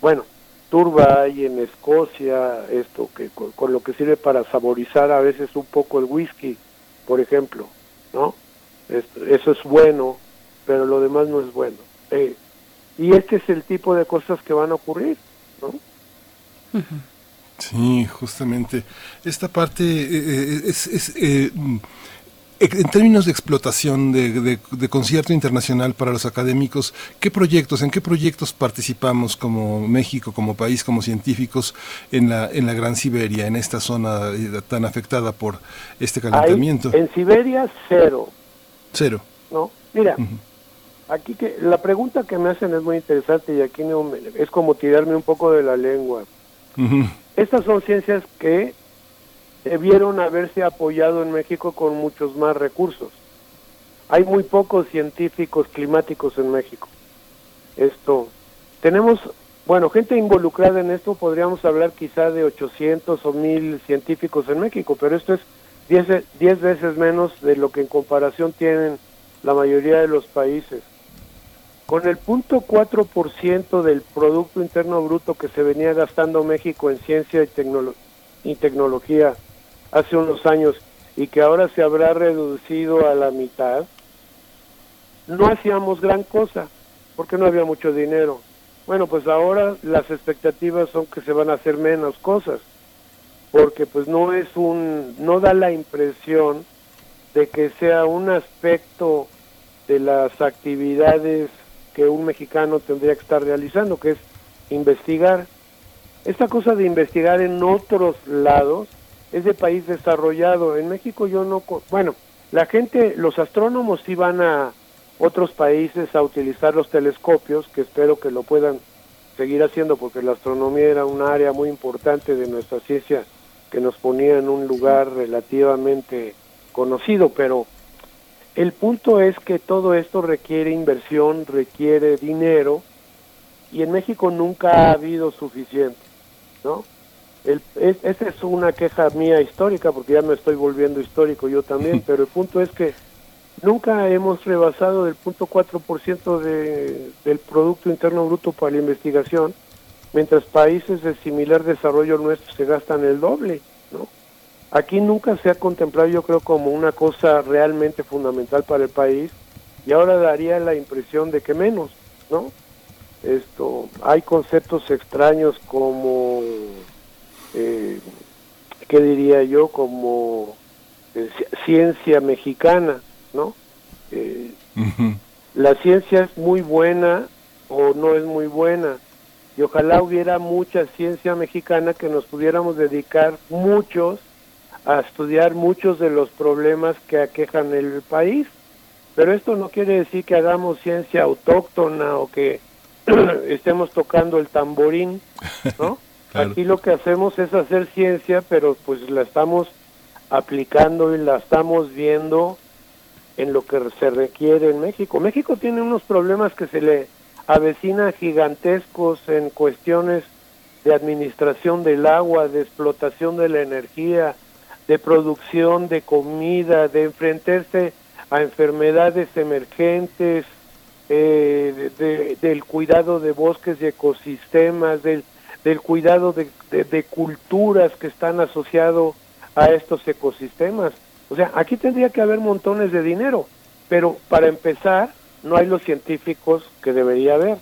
bueno, turba hay en Escocia, esto que con, lo que sirve para saborizar a veces un poco el whisky, por ejemplo, ¿no? eso es bueno, pero lo demás no es bueno. Eh, y este es el tipo de cosas que van a ocurrir, ¿no? Sí, justamente. Esta parte eh, eh, es, es en términos de explotación de, concierto internacional para los académicos, ¿qué proyectos, en qué proyectos participamos como México, como país, como científicos en la, en la Gran Siberia, en esta zona eh, tan afectada por este calentamiento? en Siberia, cero. Cero. No, mira, aquí que la pregunta que me hacen es muy interesante y aquí no es como tirarme un poco de la lengua. Estas son ciencias que debieron haberse apoyado en México con muchos más recursos. Hay muy pocos científicos climáticos en México. Esto, tenemos, bueno, gente involucrada en esto, podríamos hablar quizá de 800 o 1000 científicos en México, pero esto es 10, 10 veces menos de lo que en comparación tienen la mayoría de los países. Con el punto 4% del Producto Interno Bruto que se venía gastando México en ciencia y, y tecnología hace unos años y que ahora se habrá reducido a la mitad, no hacíamos gran cosa porque no había mucho dinero. Bueno, pues ahora las expectativas son que se van a hacer menos cosas porque pues no es un no da la impresión de que sea un aspecto de las actividades que un mexicano tendría que estar realizando, que es investigar. Esta cosa de investigar en otros lados es de país desarrollado. En México yo no, bueno, la gente, los astrónomos sí van a otros países a utilizar los telescopios, que espero que lo puedan seguir haciendo porque la astronomía era un área muy importante de nuestra ciencia que nos ponía en un lugar relativamente conocido, pero el punto es que todo esto requiere inversión, requiere dinero y en México nunca ha habido suficiente, ¿no? El, esa es una queja mía histórica, porque ya me estoy volviendo histórico yo también, pero el punto es que nunca hemos rebasado el punto 4% de, del Producto Interno Bruto para la investigación, mientras países de similar desarrollo nuestro se gastan el doble, ¿no? Aquí nunca se ha contemplado, yo creo, como una cosa realmente fundamental para el país, y ahora daría la impresión de que menos, ¿no? Esto, hay conceptos extraños como eh, ¿qué diría yo? Como eh, ciencia mexicana, ¿no? Eh, la ciencia es muy buena o no es muy buena. Y ojalá hubiera mucha ciencia mexicana que nos pudiéramos dedicar muchos a estudiar muchos de los problemas que aquejan el país. Pero esto no quiere decir que hagamos ciencia autóctona o que estemos tocando el tamborín, ¿no? Aquí lo que hacemos es hacer ciencia, pero pues la estamos aplicando y la estamos viendo en lo que se requiere en México. México tiene unos problemas que se le avecinan gigantescos en cuestiones de administración del agua, de explotación de la energía, de producción de comida, de enfrentarse a enfermedades emergentes, eh, del cuidado de bosques y ecosistemas, del, del cuidado de, culturas que están asociados a estos ecosistemas. O sea, aquí tendría que haber montones de dinero, pero para empezar, no hay los científicos que debería haber,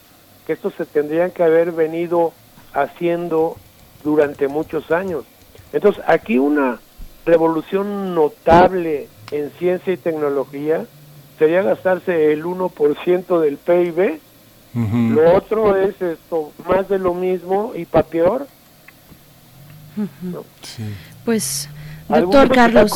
que estos se tendrían que haber venido haciendo durante muchos años. Entonces, aquí una revolución notable en ciencia y tecnología sería gastarse el 1% del PIB. Lo otro es esto, más de lo mismo y para peor. Pues, doctor Carlos.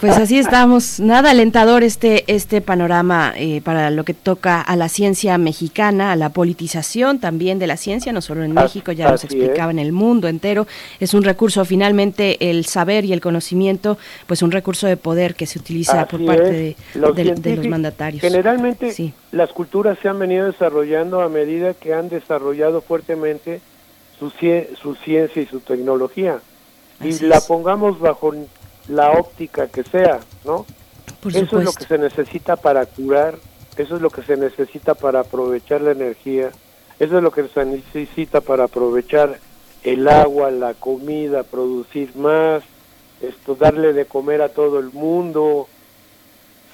Pues así estamos. Nada alentador este, este panorama eh, para lo que toca a la ciencia mexicana, a la politización también de la ciencia, no solo en México, ya nos explicaba en el mundo entero. Es un recurso, finalmente, el saber y el conocimiento, pues un recurso de poder que se utiliza por parte de los, mandatarios. Generalmente las culturas se han venido desarrollando a medida que han desarrollado fuertemente su, su ciencia y su tecnología y la pongamos bajo la óptica que sea, ¿no? eso es lo que se necesita para curar, eso es lo que se necesita para aprovechar la energía, eso es lo que se necesita para aprovechar el agua, la comida, producir más, esto darle de comer a todo el mundo.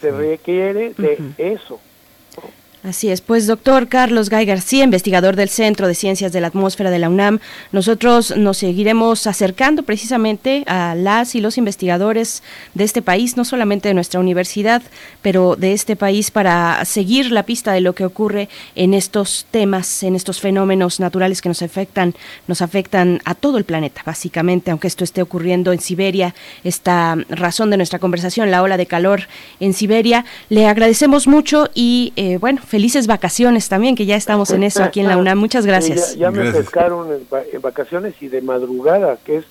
Se requiere de eso. Así es, pues doctor Carlos Gay García, investigador del Centro de Ciencias de la Atmósfera de la UNAM, nosotros nos seguiremos acercando precisamente a las y los investigadores de este país, no solamente de nuestra universidad, pero de este país para seguir la pista de lo que ocurre en estos temas, en estos fenómenos naturales que nos afectan, nos afectan a todo el planeta, básicamente, aunque esto esté ocurriendo en Siberia, esta razón de nuestra conversación, la ola de calor en Siberia. Le agradecemos mucho y eh, bueno, felices vacaciones también, que ya estamos en eso aquí en la UNAM. Muchas gracias. ya, me pescaron en, vacaciones y de madrugada, que es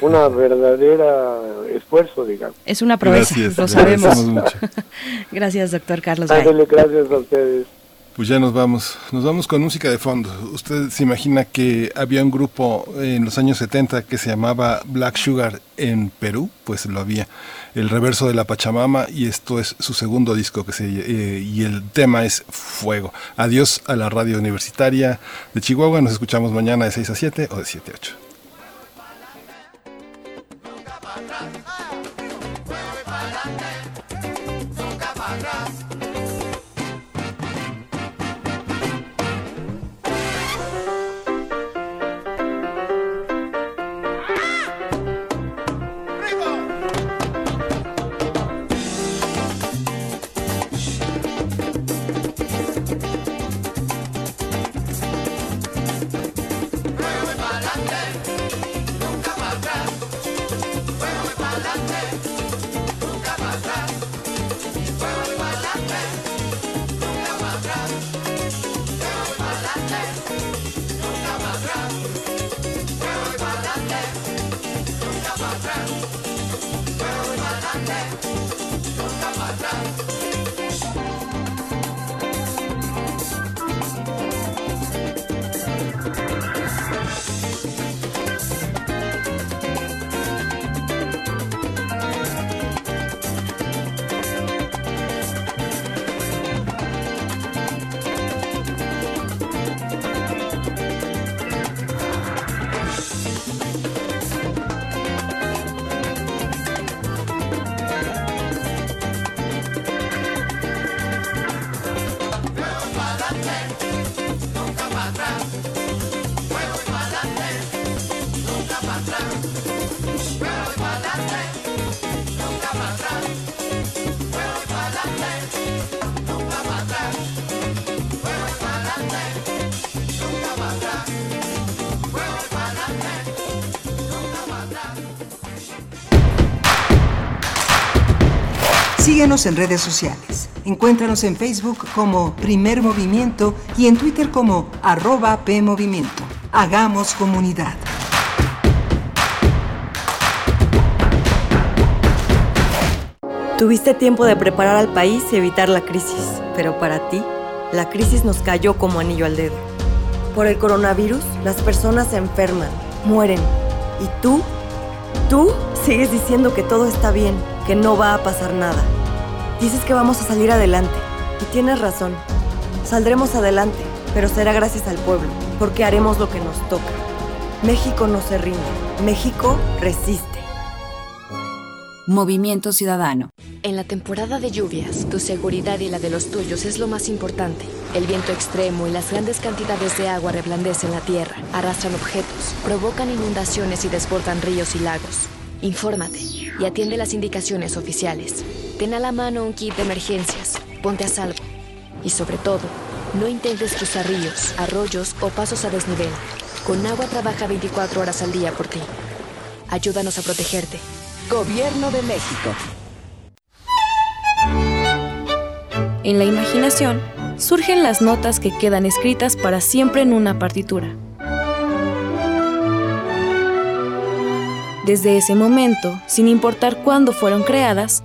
una verdadera esfuerzo, digamos. Es una proeza, lo sabemos. gracias, doctor Carlos. gracias a ustedes. Pues ya nos vamos, nos vamos con música de fondo. Usted se imagina que había un grupo en los años 70 que se llamaba Black Sugar en Perú, pues lo había. El reverso de la Pachamama y esto es su segundo disco que se eh, y el tema es Fuego. Adiós a la radio universitaria de Chihuahua, nos escuchamos mañana de 6 a 7 o de 7 a 8. Síguenos en redes sociales. Encuéntranos en Facebook como Primer Movimiento y en Twitter como arroba PMovimiento. Hagamos comunidad. Tuviste tiempo de preparar al país y evitar la crisis, pero para ti, la crisis nos cayó como anillo al dedo Por el coronavirus, las personas se enferman, mueren. ¿Y tú? Tú sigues diciendo que todo está bien, que no va a pasar nada. Dices que vamos a salir adelante. Y tienes razón. Saldremos adelante, pero será gracias al pueblo, porque haremos lo que nos toca. México no se rinde. México resiste. Movimiento Ciudadano. En la temporada de lluvias, tu seguridad y la de los tuyos es lo más importante. El viento extremo y las grandes cantidades de agua reblandecen la tierra, arrastran objetos, provocan inundaciones y desbordan ríos y lagos. Infórmate y atiende las indicaciones oficiales. Ten a la mano un kit de emergencias, ponte a salvo. Y sobre todo, no intentes cruzar ríos, arroyos o pasos a desnivel. Con agua trabaja 24 horas al día por ti. Ayúdanos a protegerte. Gobierno de México. En la imaginación surgen las notas que quedan escritas para siempre en una partitura. Desde ese momento, sin importar cuándo fueron creadas,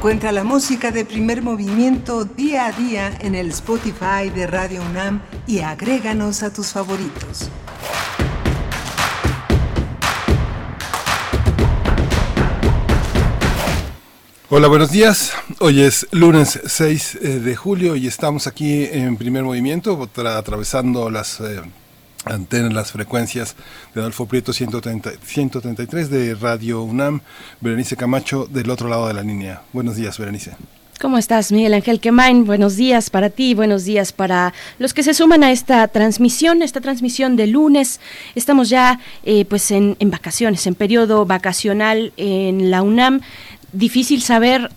Encuentra la música de primer movimiento día a día en el Spotify de Radio UNAM y agréganos a tus favoritos. Hola, buenos días. Hoy es lunes 6 eh, de julio y estamos aquí en primer movimiento, atravesando las antenas, las frecuencias de Adolfo Prieto 130, 133 de Radio UNAM. Berenice Camacho del otro lado de la línea. Buenos días, Berenice. ¿Cómo estás, Miguel Ángel Quemain? Buenos días para ti, buenos días para los que se suman a esta transmisión, esta transmisión de lunes. Estamos ya eh, pues en, en vacaciones, en periodo vacacional en la UNAM difícil saber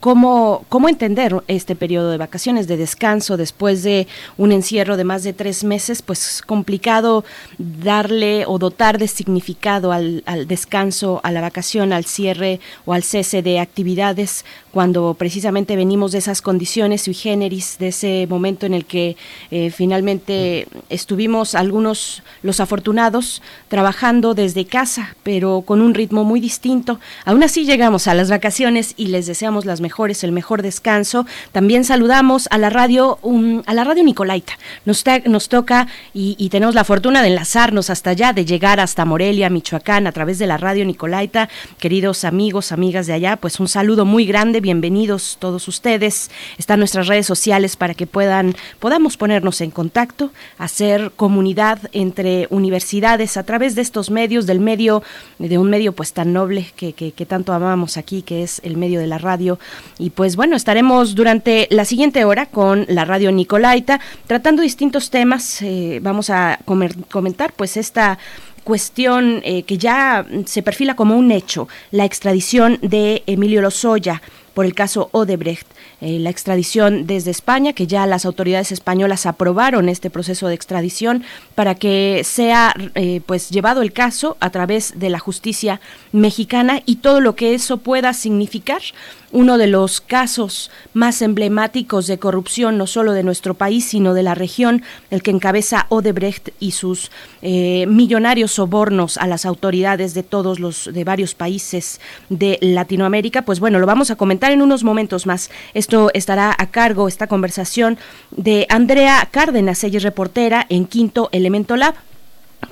cómo, cómo entender este periodo de vacaciones, de descanso, después de un encierro de más de tres meses, pues complicado darle o dotar de significado al, al descanso, a la vacación, al cierre o al cese de actividades, cuando precisamente venimos de esas condiciones sui generis, de ese momento en el que eh, finalmente estuvimos algunos, los afortunados, trabajando desde casa, pero con un ritmo muy distinto. Aún así llegamos a las vacaciones y les deseamos las mejores, el mejor descanso. También saludamos a la radio, um, a la radio Nicolaita. Nos, nos toca y, tenemos la fortuna de enlazarnos hasta allá, de llegar hasta Morelia, Michoacán, a través de la radio Nicolaita. Queridos amigos, amigas de allá, pues un saludo muy grande, bienvenidos todos ustedes. Están nuestras redes sociales para que puedan, podamos ponernos en contacto, hacer comunidad entre universidades a través de estos medios, del medio, de un medio pues tan noble que, que tanto amamos aquí, que es el medio de la radio y pues bueno, estaremos durante la siguiente hora con la radio Nicolaita tratando distintos temas. Eh, vamos a comer, comentar pues esta cuestión eh, que ya se perfila como un hecho, la extradición de Emilio Lozoya por el caso Odebrecht. Eh, la extradición desde España, que ya las autoridades españolas aprobaron este proceso de extradición para que sea eh, pues llevado el caso a través de la justicia mexicana y todo lo que eso pueda significar uno de los casos más emblemáticos de corrupción, no solo de nuestro país, sino de la región, el que encabeza Odebrecht y sus eh, millonarios sobornos a las autoridades de todos los, de varios países de Latinoamérica. Pues bueno, lo vamos a comentar en unos momentos más. Esto estará a cargo, esta conversación, de Andrea Cárdenas, ella es reportera en Quinto Elemento Lab.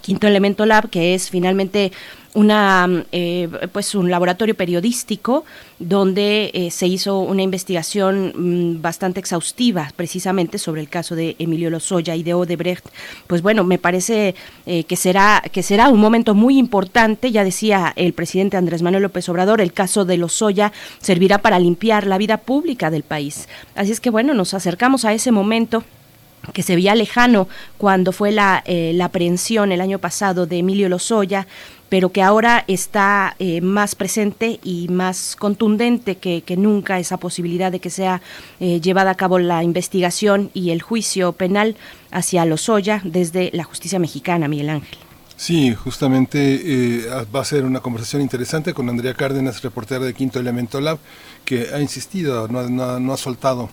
Quinto Elemento Lab, que es finalmente una eh, pues un laboratorio periodístico donde eh, se hizo una investigación mm, bastante exhaustiva precisamente sobre el caso de Emilio Lozoya y de Odebrecht. Pues bueno me parece eh, que será que será un momento muy importante. Ya decía el presidente Andrés Manuel López Obrador el caso de Lozoya servirá para limpiar la vida pública del país. Así es que bueno nos acercamos a ese momento que se veía lejano cuando fue la, eh, la aprehensión el año pasado de Emilio Lozoya pero que ahora está eh, más presente y más contundente que, nunca esa posibilidad de que sea eh, llevada a cabo la investigación y el juicio penal hacia Lozoya desde la justicia mexicana, Miguel Ángel. Sí, justamente eh, va a ser una conversación interesante con Andrea Cárdenas, reportera de Quinto Elemento Lab, que ha insistido, no, no ha soltado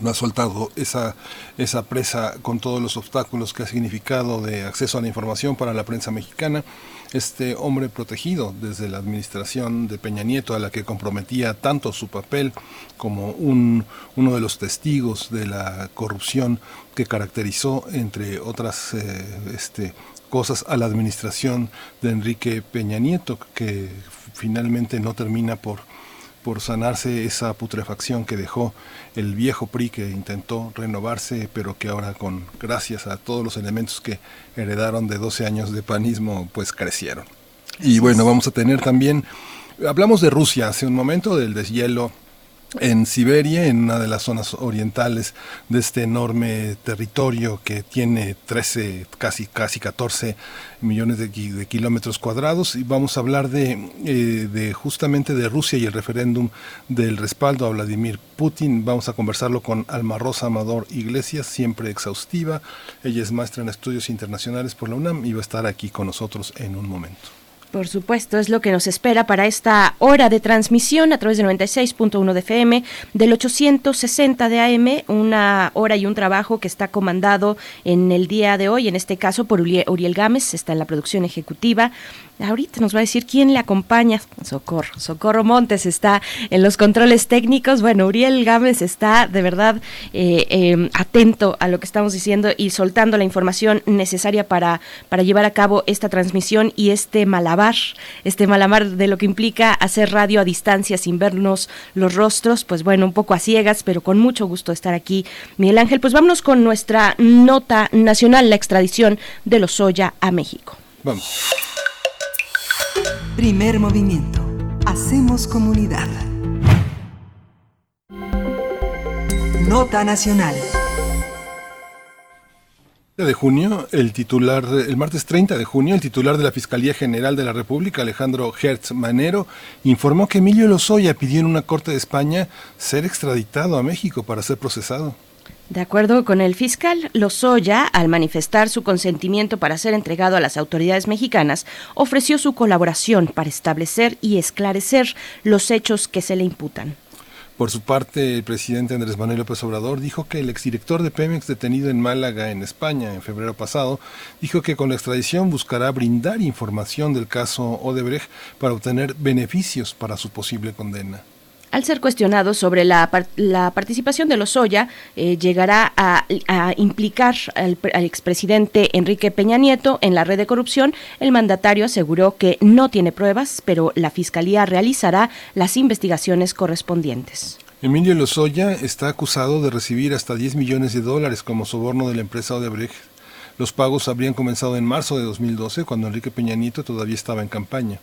no ha soltado esa, esa presa con todos los obstáculos que ha significado de acceso a la información para la prensa mexicana. Este hombre protegido desde la administración de Peña Nieto, a la que comprometía tanto su papel como un, uno de los testigos de la corrupción que caracterizó, entre otras eh, este, cosas, a la administración de Enrique Peña Nieto, que finalmente no termina por por sanarse esa putrefacción que dejó el viejo PRI que intentó renovarse, pero que ahora con gracias a todos los elementos que heredaron de 12 años de panismo, pues crecieron. Y bueno, vamos a tener también, hablamos de Rusia hace un momento, del deshielo en Siberia, en una de las zonas orientales de este enorme territorio que tiene 13, casi, casi 14 millones de, kilómetros cuadrados. Y vamos a hablar de, eh, de, justamente de Rusia y el referéndum del respaldo a Vladimir Putin. Vamos a conversarlo con Alma Rosa Amador Iglesias, siempre exhaustiva. Ella es maestra en estudios internacionales por la UNAM y va a estar aquí con nosotros en un momento. Por supuesto, es lo que nos espera para esta hora de transmisión a través de 96.1 de FM, del 860 de AM, una hora y un trabajo que está comandado en el día de hoy, en este caso por Uriel Gámez, está en la producción ejecutiva, Ahorita nos va a decir quién le acompaña. Socorro. Socorro Montes está en los controles técnicos. Bueno, Uriel Gámez está de verdad eh, em, atento a lo que estamos diciendo y soltando la información necesaria para, para llevar a cabo esta transmisión y este malabar, este malabar de lo que implica hacer radio a distancia sin vernos los rostros. Pues bueno, un poco a ciegas, pero con mucho gusto estar aquí. Miguel Ángel, pues vámonos con nuestra nota nacional, la extradición de los Soya a México. Vamos. Primer movimiento. Hacemos comunidad. Nota nacional. de junio, el titular, el martes 30 de junio, el titular de la Fiscalía General de la República, Alejandro Hertz Manero, informó que Emilio Lozoya pidió en una corte de España ser extraditado a México para ser procesado. De acuerdo con el fiscal, Lozoya, al manifestar su consentimiento para ser entregado a las autoridades mexicanas, ofreció su colaboración para establecer y esclarecer los hechos que se le imputan. Por su parte, el presidente Andrés Manuel López Obrador dijo que el exdirector de Pemex detenido en Málaga, en España, en febrero pasado, dijo que con la extradición buscará brindar información del caso Odebrecht para obtener beneficios para su posible condena. Al ser cuestionado sobre la, la participación de Lozoya, eh, llegará a, implicar al, al, expresidente Enrique Peña Nieto en la red de corrupción, el mandatario aseguró que no tiene pruebas, pero la Fiscalía realizará las investigaciones correspondientes. Emilio Lozoya está acusado de recibir hasta 10 millones de dólares como soborno de la empresa Odebrecht. Los pagos habrían comenzado en marzo de 2012, cuando Enrique Peña Nieto todavía estaba en campaña.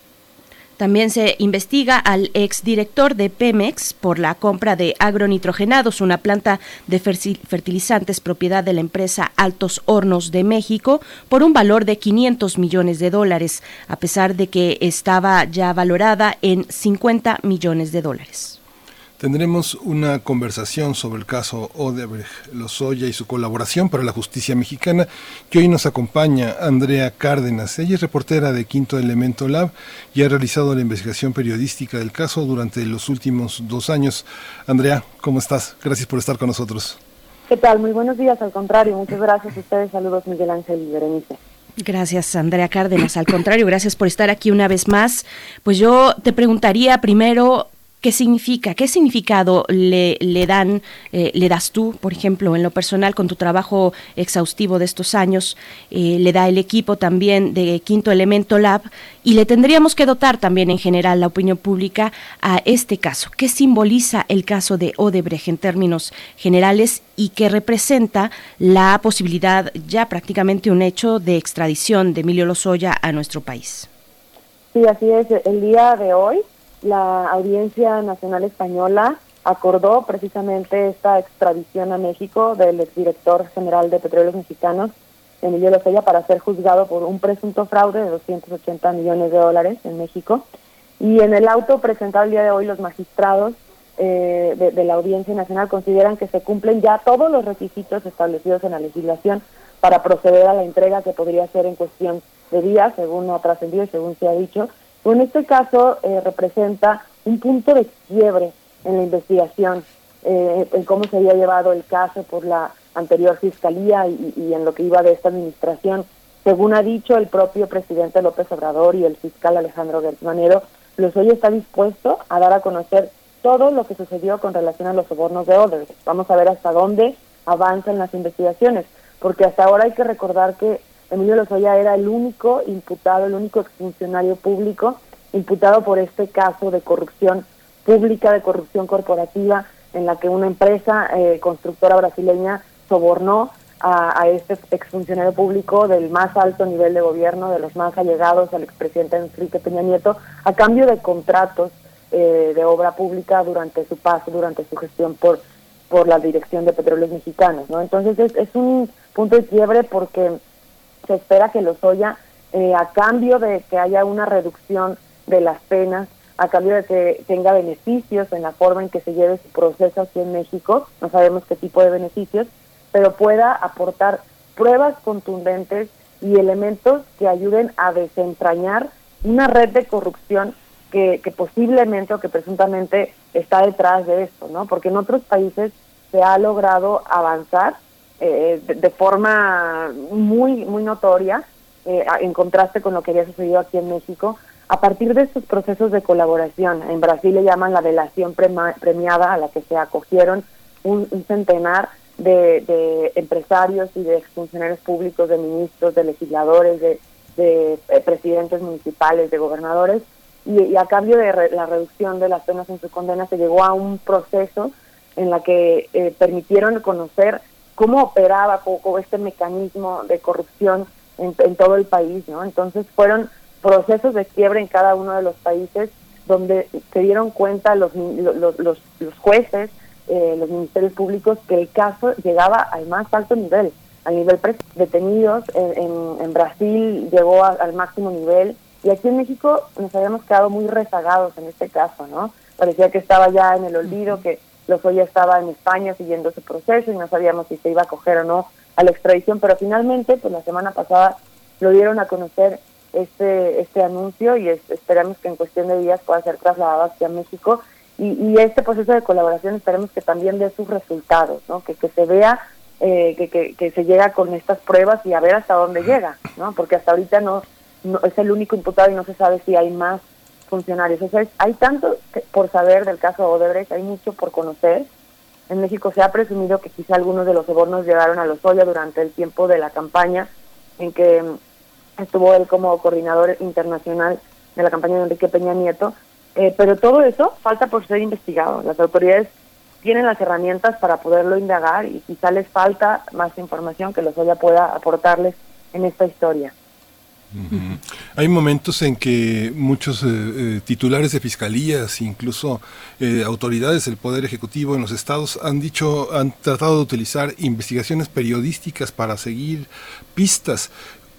También se investiga al exdirector de Pemex por la compra de agronitrogenados, una planta de fertilizantes propiedad de la empresa Altos Hornos de México, por un valor de 500 millones de dólares, a pesar de que estaba ya valorada en 50 millones de dólares. Tendremos una conversación sobre el caso Odebrecht Lozoya y su colaboración para la justicia mexicana, que hoy nos acompaña Andrea Cárdenas. Ella es reportera de Quinto Elemento Lab y ha realizado la investigación periodística del caso durante los últimos dos años. Andrea, ¿cómo estás? Gracias por estar con nosotros. ¿Qué tal? Muy buenos días, al contrario, muchas gracias a ustedes. Saludos, Miguel Ángel y Berenice. Gracias, Andrea Cárdenas. Al contrario, gracias por estar aquí una vez más. Pues yo te preguntaría primero, ¿Qué significa? ¿Qué significado le, le dan, eh, le das tú, por ejemplo, en lo personal, con tu trabajo exhaustivo de estos años? Eh, le da el equipo también de Quinto Elemento Lab y le tendríamos que dotar también en general la opinión pública a este caso. ¿Qué simboliza el caso de Odebrecht en términos generales y qué representa la posibilidad, ya prácticamente un hecho, de extradición de Emilio Lozoya a nuestro país? Sí, así es. El día de hoy la Audiencia Nacional Española acordó precisamente esta extradición a México del exdirector general de Petróleos Mexicanos, Emilio Lozoya para ser juzgado por un presunto fraude de 280 millones de dólares en México. Y en el auto presentado el día de hoy, los magistrados eh, de, de, la Audiencia Nacional consideran que se cumplen ya todos los requisitos establecidos en la legislación para proceder a la entrega que podría ser en cuestión de días, según ha trascendido y según se ha dicho. En este caso eh, representa un punto de quiebre en la investigación, eh, en cómo se había llevado el caso por la anterior fiscalía y, y, en lo que iba de esta administración. Según ha dicho el propio presidente López Obrador y el fiscal Alejandro Gertz Lozoya está dispuesto a dar a conocer todo lo que sucedió con relación a los sobornos de Odebrecht. Vamos a ver hasta dónde avanzan las investigaciones, porque hasta ahora hay que recordar que Emilio Lozoya era el único imputado, el único exfuncionario público imputado por este caso de corrupción pública, de corrupción corporativa, en la que una empresa eh, constructora brasileña sobornó a, a, este exfuncionario público del más alto nivel de gobierno, de los más allegados al expresidente Enrique Peña Nieto, a cambio de contratos eh, de obra pública durante su paso, durante su gestión por por la Dirección de Petróleos Mexicanos, ¿no? Entonces es, es un punto de quiebre porque se espera que Lozoya, eh, a cambio de que haya una reducción de las penas, a cambio de que tenga beneficios en la forma en que se lleve su proceso aquí en México, no sabemos qué tipo de beneficios, pero pueda aportar pruebas contundentes y elementos que ayuden a desentrañar una red de corrupción que, que posiblemente o que presuntamente está detrás de esto, ¿no? Porque en otros países se ha logrado avanzar eh, de, de, forma muy, muy notoria, eh, en contraste con lo que había sucedido aquí en México, a partir de estos procesos de colaboración. En Brasil le llaman la delación premiada, a la que se acogieron un, centenar de, de, empresarios y de exfuncionarios públicos, de ministros, de legisladores, de, de eh, presidentes municipales, de gobernadores, y, y a cambio de re, la reducción de las penas en su condena se llegó a un proceso en la que eh, permitieron conocer cómo operaba cómo, este mecanismo de corrupción en, en, todo el país, ¿no? Entonces fueron procesos de quiebre en cada uno de los países donde se dieron cuenta los, los, los, los jueces, eh, los ministerios públicos, que el caso llegaba al más alto nivel, al nivel detenidos, en, en, en Brasil llegó a, al máximo nivel, y aquí en México nos habíamos quedado muy rezagados en este caso, ¿no? Parecía que estaba ya en el olvido, que Lozoya estaba en España siguiendo ese proceso y no sabíamos si se iba a coger o no a la extradición, pero finalmente, pues la semana pasada lo dieron a conocer este este anuncio y es, esperamos que en cuestión de días pueda ser trasladado hacia México y, y este proceso de colaboración esperemos que también dé sus resultados, ¿no? Que, que se vea eh, que, que, que se llega con estas pruebas y a ver hasta dónde llega, ¿no? Porque hasta ahorita no, no es el único imputado y no se sabe si hay más funcionarios. O sea, hay tanto por saber del caso Odebrecht, hay mucho por conocer. En México se ha presumido que quizá algunos de los sobornos llegaron a los Oya durante el tiempo de la campaña en que mm, estuvo él como coordinador internacional de la campaña de Enrique Peña Nieto, eh, pero todo eso falta por ser investigado. Las autoridades tienen las herramientas para poderlo indagar y quizá les falta más información que los Oya pueda aportarles en esta historia. Hay momentos en que muchos eh, eh, titulares de fiscalías, incluso eh, autoridades del Poder Ejecutivo en los estados han dicho, han tratado de utilizar investigaciones periodísticas para seguir pistas.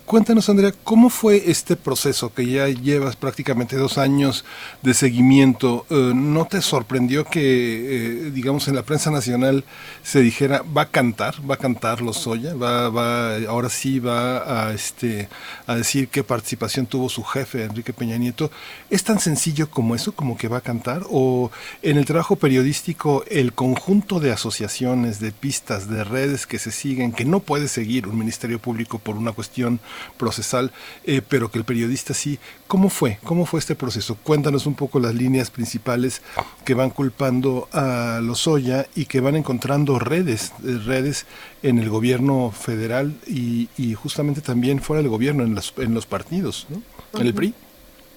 Cuéntanos, Andrea, ¿cómo fue este proceso que ya llevas prácticamente dos años de seguimiento? Eh, ¿No te sorprendió que, eh, digamos, en la prensa nacional se dijera, va a cantar, va a cantar Lozoya, va, va, ahora sí va a, este, a decir qué participación tuvo su jefe, Enrique Peña Nieto? ¿Es tan sencillo como eso, como que va a cantar? ¿O en el trabajo periodístico el conjunto de asociaciones, de pistas, de redes que se siguen, que no puede seguir un Ministerio Público por una cuestión procesal, eh, pero que el periodista sí. ¿Cómo fue? ¿Cómo fue este proceso? Cuéntanos un poco las líneas principales que van culpando a Lozoya y que van encontrando redes, eh, redes en el gobierno federal y, y, justamente también fuera del gobierno, en los, en los partidos, ¿no? En el PRI.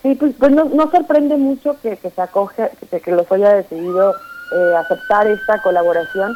Sí, pues, pues no, no, sorprende mucho que, que se acoge, que, que Lozoya ha decidido eh, aceptar esta colaboración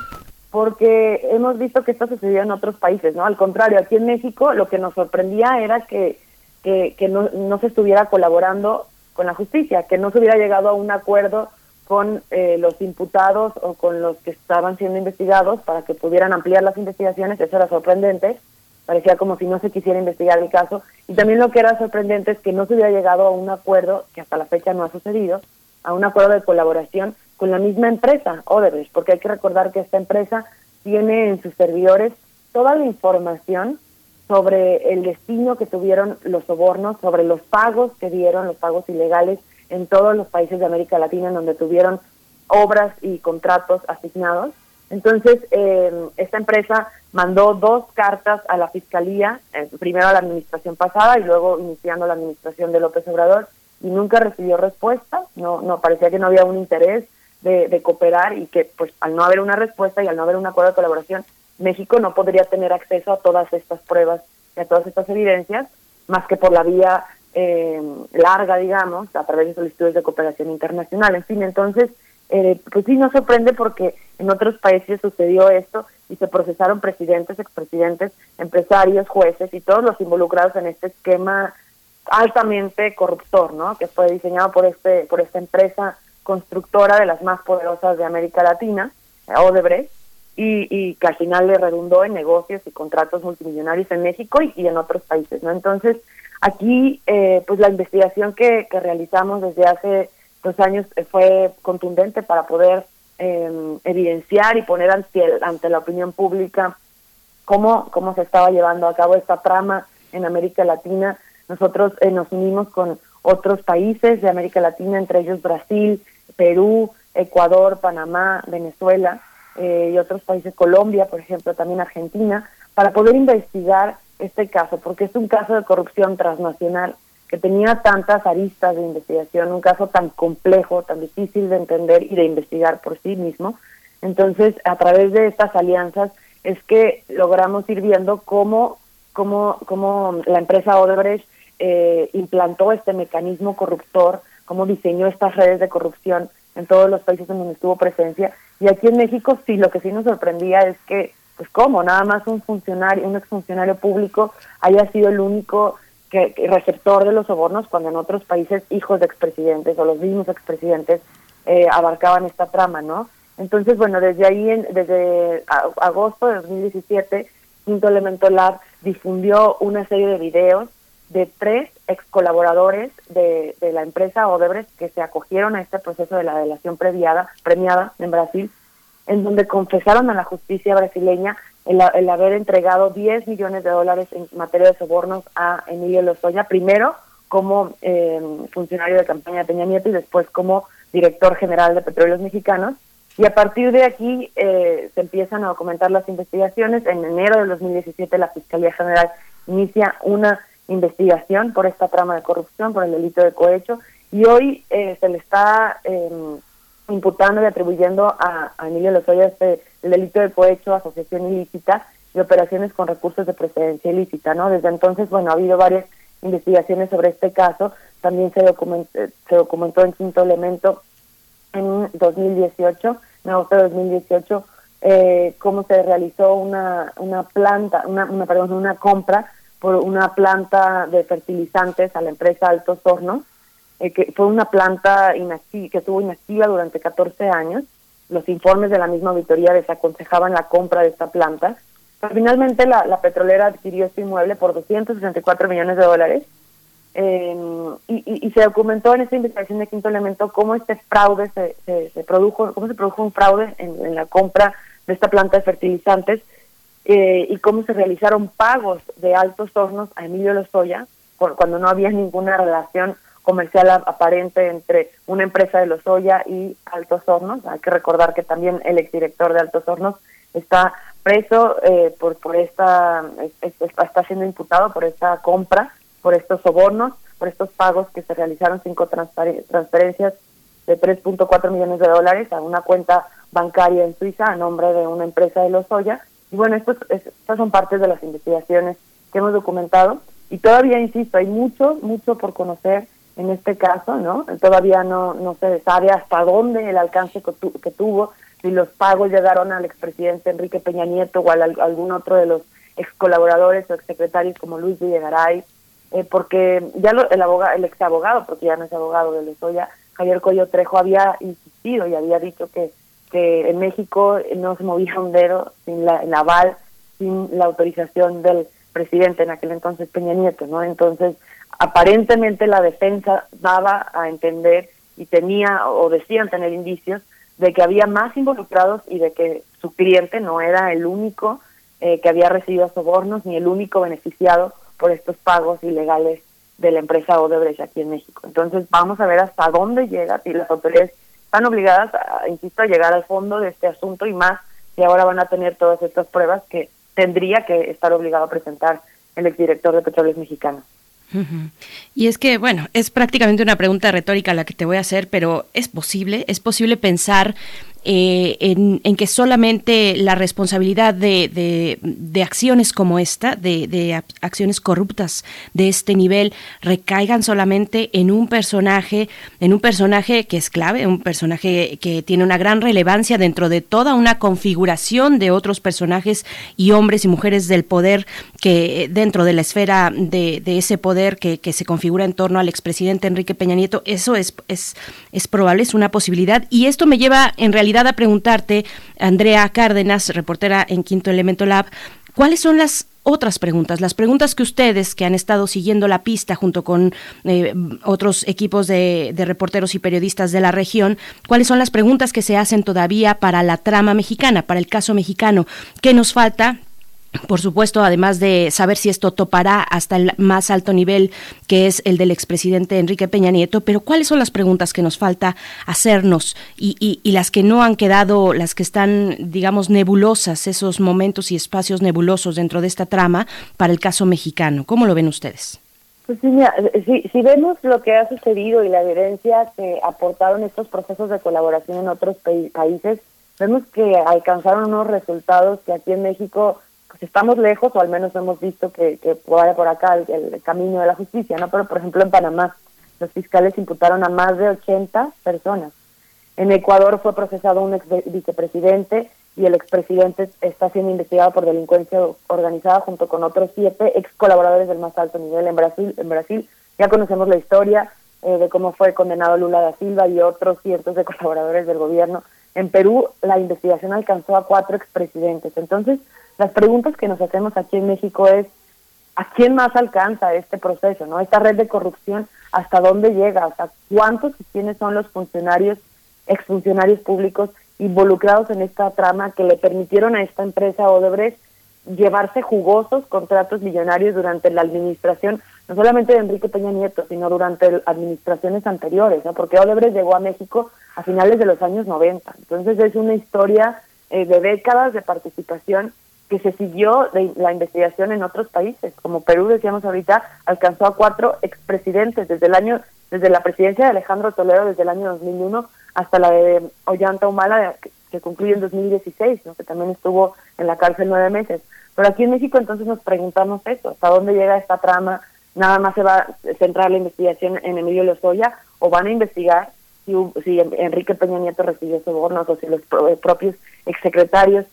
porque hemos visto que esto sucedió en otros países, ¿no? Al contrario, aquí en México lo que nos sorprendía era que, que, que no, no, se estuviera colaborando con la justicia, que no se hubiera llegado a un acuerdo con eh, los imputados o con los que estaban siendo investigados para que pudieran ampliar las investigaciones, eso era sorprendente, parecía como si no se quisiera investigar el caso. Y también lo que era sorprendente es que no se hubiera llegado a un acuerdo, que hasta la fecha no ha sucedido, a un acuerdo de colaboración con la misma empresa, Odebrecht, porque hay que recordar que esta empresa tiene en sus servidores toda la información sobre el destino que tuvieron los sobornos, sobre los pagos que dieron, los pagos ilegales en todos los países de América Latina en donde tuvieron obras y contratos asignados. Entonces, eh, esta empresa mandó dos cartas a la Fiscalía, eh, primero a la administración pasada y luego iniciando la administración de López Obrador, y nunca recibió respuesta, no, no parecía que no había un interés de, cooperar y que pues al no haber una respuesta y al no haber un acuerdo de colaboración, México no podría tener acceso a todas estas pruebas y a todas estas evidencias, más que por la vía eh, larga, digamos, a través de solicitudes de cooperación internacional. En fin, entonces, eh, pues sí nos sorprende porque en otros países sucedió esto y se procesaron presidentes, expresidentes, empresarios, jueces y todos los involucrados en este esquema altamente corruptor, ¿no? Que fue diseñado por este por esta empresa constructora de las más poderosas de América Latina, Odebrecht, y, y que al final le redundó en negocios y contratos multimillonarios en México y, en otros países, ¿no? Entonces, aquí, eh, pues la investigación que, que realizamos desde hace dos años eh, fue contundente para poder eh, evidenciar y poner ante, ante la opinión pública cómo, cómo se estaba llevando a cabo esta trama en América Latina. Nosotros eh, nos unimos con otros países de América Latina, entre ellos Brasil, Perú, Ecuador, Panamá, Venezuela eh, y otros países, Colombia, por ejemplo, también Argentina, para poder investigar este caso, porque es un caso de corrupción transnacional que tenía tantas aristas de investigación, un caso tan complejo, tan difícil de entender y de investigar por sí mismo. Entonces, a través de estas alianzas es que logramos ir viendo cómo, cómo, cómo la empresa Odebrecht eh, implantó este mecanismo corruptor, cómo diseñó estas redes de corrupción en todos los países en donde estuvo presencia. Y aquí en México sí, lo que sí nos sorprendía es que, pues cómo, nada más un funcionario, un exfuncionario público haya sido el único que, receptor de los sobornos cuando en otros países hijos de expresidentes o los mismos expresidentes eh, abarcaban esta trama, ¿no? Entonces, bueno, desde ahí, en, desde agosto de 2017, Quinto Elemento Lab difundió una serie de videos de tres ex colaboradores de, de la empresa Odebrecht que se acogieron a este proceso de la delación premiada, premiada en Brasil, en donde confesaron a la justicia brasileña el, haber entregado 10 millones de dólares en materia de sobornos a Emilio Lozoya, primero como eh, funcionario de campaña de Peña Nieto y después como director general de Petróleos Mexicanos. Y a partir de aquí eh, se empiezan a documentar las investigaciones. En enero de 2017 la Fiscalía General inicia una investigación por esta trama de corrupción, por el delito de cohecho, y hoy eh, se le está em, imputando y atribuyendo a, Emilio Lozoya este el delito de cohecho, asociación ilícita y operaciones con recursos de procedencia ilícita, ¿no? Desde entonces, bueno, ha habido varias investigaciones sobre este caso, también se documentó, se documentó en quinto elemento en 2018, en agosto de 2018, eh, cómo se realizó una, una planta, una, una, perdón, una compra por una planta de fertilizantes a la empresa Altos Hornos, eh, que fue una planta que estuvo inactiva durante 14 años. Los informes de la misma auditoría desaconsejaban la compra de esta planta. Pero finalmente la, la petrolera adquirió este inmueble por 264 millones de dólares eh, y, y, se documentó en esta investigación de quinto elemento cómo este fraude se, se, produjo, cómo se produjo un fraude en, en, la compra de esta planta de fertilizantes eh, y cómo se realizaron pagos de altos hornos a Emilio Lozoya cuando no había ninguna relación comercial aparente entre una empresa de Lozoya y Altos Hornos. Hay que recordar que también el exdirector de Altos Hornos está preso eh, por por esta está siendo imputado por esta compra, por estos sobornos, por estos pagos que se realizaron cinco transferencias de 3.4 millones de dólares a una cuenta bancaria en Suiza a nombre de una empresa de Lozoya. Y bueno, estos, estas son partes de las investigaciones que hemos documentado y todavía, insisto, hay mucho, mucho por conocer en este caso, ¿no? Todavía no, no se sabe hasta dónde el alcance que, tuvo, si los pagos llegaron al expresidente Enrique Peña Nieto o a algún otro de los ex colaboradores o ex secretarios como Luis Villegaray, eh, porque ya el abogado, el ex abogado, porque ya no es abogado de Lozoya, Javier Coyo Trejo había insistido y había dicho que, que en México no se movía un dedo sin la, el aval, sin la autorización del presidente en aquel entonces Peña Nieto, ¿no? Entonces, aparentemente la defensa daba a entender y tenía o decían tener indicios de que había más involucrados y de que su cliente no era el único eh, que había recibido sobornos ni el único beneficiado por estos pagos ilegales de la empresa Odebrecht aquí en México. Entonces vamos a ver hasta dónde llega y las autoridades están obligadas, a, insisto, a llegar al fondo de este asunto y más y ahora van a tener todas estas pruebas que tendría que estar obligado a presentar el exdirector de Petróleos Mexicanos. Y es que, bueno, es prácticamente una pregunta retórica la que te voy a hacer, pero ¿es posible? ¿Es posible pensar eh, en, que solamente la responsabilidad de, de, acciones como esta, de, de, acciones corruptas de este nivel, recaigan solamente en un personaje, en un personaje que es clave, un personaje que tiene una gran relevancia dentro de toda una configuración de otros personajes y hombres y mujeres del poder que dentro de la esfera de, ese poder que, que, se configura en torno al expresidente Enrique Peña Nieto, eso es, es, es probable, es una posibilidad. Y esto me lleva en realidad a preguntarte, Andrea Cárdenas, reportera en Quinto Elemento Lab, ¿cuáles son las otras preguntas, las preguntas que ustedes que han estado siguiendo la pista junto con eh, otros equipos de, de, reporteros y periodistas de la región, cuáles son las preguntas que se hacen todavía para la trama mexicana, para el caso mexicano, qué nos falta por supuesto, además de saber si esto topará hasta el más alto nivel, que es el del expresidente Enrique Peña Nieto, pero ¿cuáles son las preguntas que nos falta hacernos y, y, las que no han quedado, las que están, digamos, nebulosas, esos momentos y espacios nebulosos dentro de esta trama para el caso mexicano? ¿Cómo lo ven ustedes? Pues sí, si, si, vemos lo que ha sucedido y la evidencia que aportaron estos procesos de colaboración en otros países, vemos que alcanzaron unos resultados que aquí en México estamos lejos, o al menos hemos visto que, vaya por acá el, camino de la justicia, ¿no? Pero, por ejemplo, en Panamá, los fiscales imputaron a más de 80 personas. En Ecuador fue procesado un ex vicepresidente y el expresidente está siendo investigado por delincuencia organizada junto con otros siete ex colaboradores del más alto nivel. En Brasil, en Brasil ya conocemos la historia eh, de cómo fue condenado Lula da Silva y otros cientos de colaboradores del gobierno. En Perú la investigación alcanzó a cuatro expresidentes. Entonces, las preguntas que nos hacemos aquí en México es, ¿a quién más alcanza este proceso? no Esta red de corrupción, ¿hasta dónde llega? ¿Hasta cuántos y quiénes son los funcionarios, exfuncionarios públicos involucrados en esta trama que le permitieron a esta empresa Odebrecht llevarse jugosos contratos millonarios durante la administración, no solamente de Enrique Peña Nieto, sino durante administraciones anteriores, ¿no? porque Odebrecht llegó a México a finales de los años 90. Entonces es una historia eh, de décadas de participación que se siguió de la investigación en otros países, como Perú, decíamos ahorita, alcanzó a cuatro expresidentes desde el año, desde la presidencia de Alejandro Toledo desde el año 2001 hasta la de Ollanta Humala que concluye en 2016, ¿no? que también estuvo en la cárcel nueve meses. Pero aquí en México entonces nos preguntamos eso, ¿hasta dónde llega esta trama? ¿Nada más se va a centrar la investigación en Emilio Lozoya o van a investigar si, si Enrique Peña Nieto recibió sobornos o si los propios exsecretarios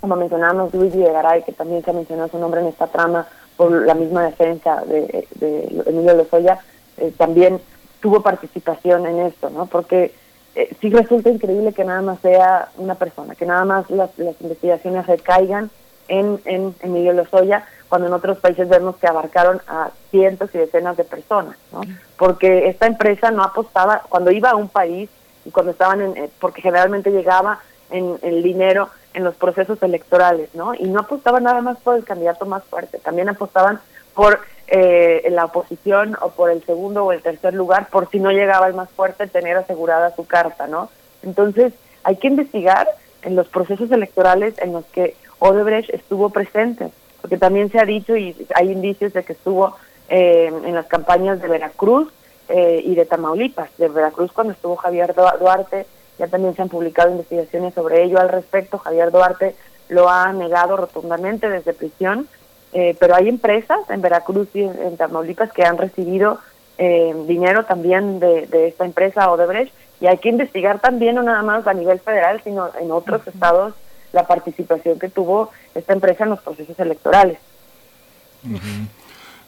como mencionábamos, Luigi de Garay, que también se ha mencionado su nombre en esta trama por la misma defensa de, de Emilio Lozoya, eh, también tuvo participación en esto, ¿no? Porque eh, sí resulta increíble que nada más sea una persona, que nada más las, las investigaciones recaigan en, en Emilio Lozoya, cuando en otros países vemos que abarcaron a cientos y decenas de personas, ¿no? Porque esta empresa no apostaba, cuando iba a un país y cuando estaban en, eh, porque generalmente llegaba en el dinero en los procesos electorales, ¿no? Y no apostaban nada más por el candidato más fuerte, también apostaban por eh, la oposición o por el segundo o el tercer lugar, por si no llegaba el más fuerte, tener asegurada su carta, ¿no? Entonces, hay que investigar en los procesos electorales en los que Odebrecht estuvo presente, porque también se ha dicho y hay indicios de que estuvo eh, en las campañas de Veracruz eh, y de Tamaulipas, de Veracruz cuando estuvo Javier Duarte, ya también se han publicado investigaciones sobre ello al respecto. Javier Duarte lo ha negado rotundamente desde prisión, eh, pero hay empresas en Veracruz y en, Tamaulipas que han recibido eh, dinero también de, esta empresa Odebrecht y hay que investigar también no nada más a nivel federal, sino en otros estados la participación que tuvo esta empresa en los procesos electorales.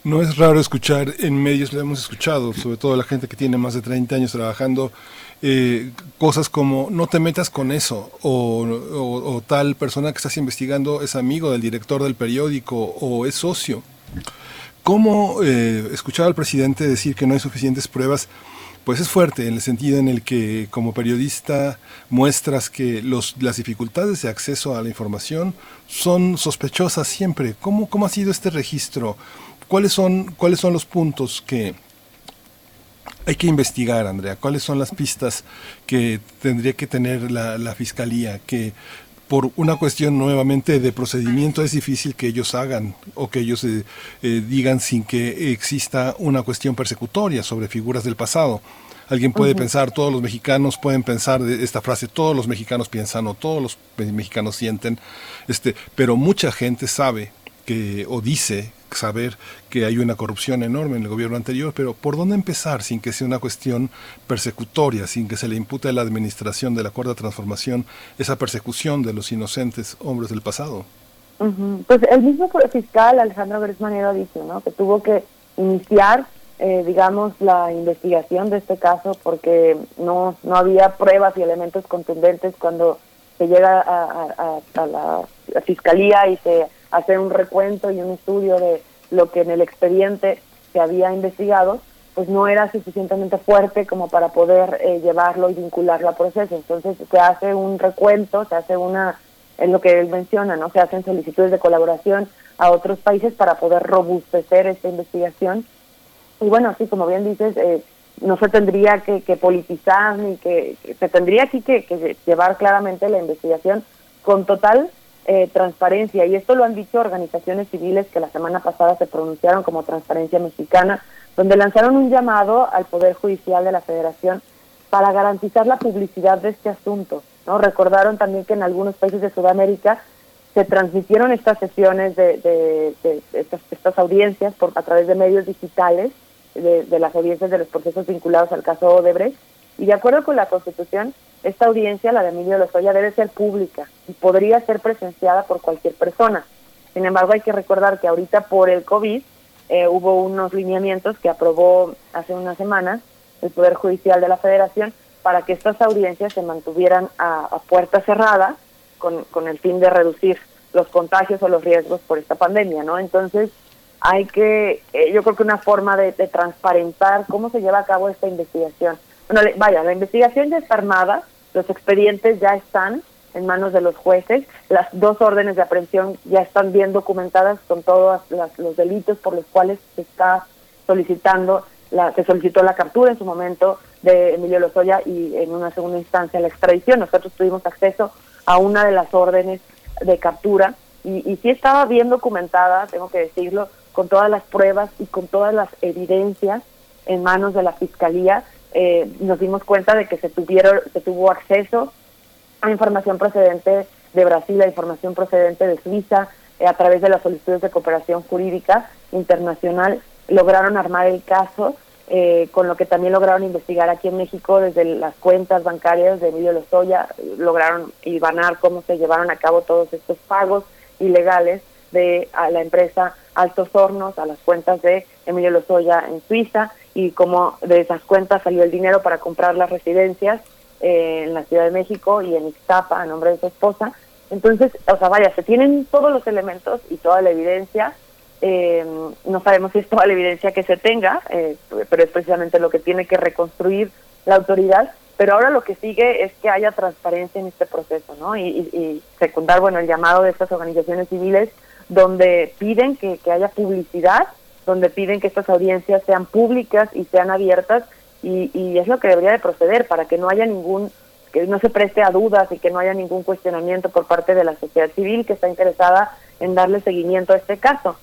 No es raro escuchar en medios, lo hemos escuchado, sobre todo la gente que tiene más de 30 años trabajando, eh, cosas como no te metas con eso, o, tal persona que estás investigando es amigo del director del periódico o es socio. ¿Cómo eh, escuchar al presidente decir que no hay suficientes pruebas? pues es fuerte en el sentido en el que como periodista muestras que los, las dificultades de acceso a la información son sospechosas siempre. ¿Cómo, cómo ha sido este registro? ¿Cuáles son, ¿Cuáles son los puntos que hay que investigar, Andrea? ¿Cuáles son las pistas que tendría que tener la, la Fiscalía? Que por una cuestión nuevamente de procedimiento es difícil que ellos hagan o que ellos eh, eh, digan sin que exista una cuestión persecutoria sobre figuras del pasado. Alguien puede pensar, todos los mexicanos pueden pensar de esta frase, todos los mexicanos piensan o todos los mexicanos sienten, este, pero mucha gente sabe que o dice saber que hay una corrupción enorme en el gobierno anterior, pero ¿por dónde empezar sin que sea una cuestión persecutoria, sin que se le impute a la administración de la Cuarta Transformación esa persecución de los inocentes hombres del pasado? Pues el mismo fiscal Alejandro Gresmanero dice ¿no? que tuvo que iniciar, eh, digamos, la investigación de este caso porque no, no había pruebas y elementos contundentes cuando se llega a, a la fiscalía y se hacer un recuento y un estudio de lo que en el expediente se había investigado, pues no era suficientemente fuerte como para poder eh, llevarlo y vincularlo a proceso. Entonces se hace un recuento, se hace una, es lo que él menciona, ¿no? Se hacen solicitudes de colaboración a otros países para poder robustecer esta investigación. Y bueno, así como bien dices, eh, no se tendría que, politizar ni que, se tendría aquí que llevar claramente la investigación con total eh, transparencia, y esto lo han dicho organizaciones civiles que la semana pasada se pronunciaron como Transparencia Mexicana, donde lanzaron un llamado al Poder Judicial de la Federación para garantizar la publicidad de este asunto. ¿no? Recordaron también que en algunos países de Sudamérica se transmitieron estas sesiones de, estas, audiencias por, a través de medios digitales, de, de las audiencias de los procesos vinculados al caso Odebrecht, y de acuerdo con la Constitución, esta audiencia, la de Emilio Lozoya, debe ser pública y podría ser presenciada por cualquier persona. Sin embargo, hay que recordar que ahorita por el COVID eh, hubo unos lineamientos que aprobó hace unas semanas el Poder Judicial de la Federación para que estas audiencias se mantuvieran a, puerta cerrada con, con, el fin de reducir los contagios o los riesgos por esta pandemia, ¿no? Entonces, hay que, eh, yo creo que una forma de, de transparentar cómo se lleva a cabo esta investigación bueno, vaya, la investigación ya está armada, los expedientes ya están en manos de los jueces, las dos órdenes de aprehensión ya están bien documentadas con todos los delitos por los cuales se está solicitando, la, se solicitó la captura en su momento de Emilio Lozoya y en una segunda instancia la extradición. Nosotros tuvimos acceso a una de las órdenes de captura y, y sí estaba bien documentada, tengo que decirlo, con todas las pruebas y con todas las evidencias en manos de la Fiscalía eh, nos dimos cuenta de que se tuvieron, se tuvo acceso a información procedente de Brasil, a información procedente de Suiza, eh, a través de las solicitudes de cooperación jurídica internacional, lograron armar el caso, eh, con lo que también lograron investigar aquí en México desde las cuentas bancarias de Emilio Lozoya, lograron ibanar cómo se llevaron a cabo todos estos pagos ilegales de a la empresa Altos Hornos, a las cuentas de Emilio Lozoya en Suiza, y cómo de esas cuentas salió el dinero para comprar las residencias eh, en la Ciudad de México y en Ixtapa a nombre de su esposa. Entonces, o sea, vaya, se tienen todos los elementos y toda la evidencia. Eh, no sabemos si es toda la evidencia que se tenga, eh, pero es precisamente lo que tiene que reconstruir la autoridad. Pero ahora lo que sigue es que haya transparencia en este proceso, ¿no? Y, y, secundar, bueno, el llamado de estas organizaciones civiles donde piden que, que haya publicidad donde piden que estas audiencias sean públicas y sean abiertas y, y, es lo que debería de proceder para que no haya ningún que no se preste a dudas y que no haya ningún cuestionamiento por parte de la sociedad civil que está interesada en darle seguimiento a este caso.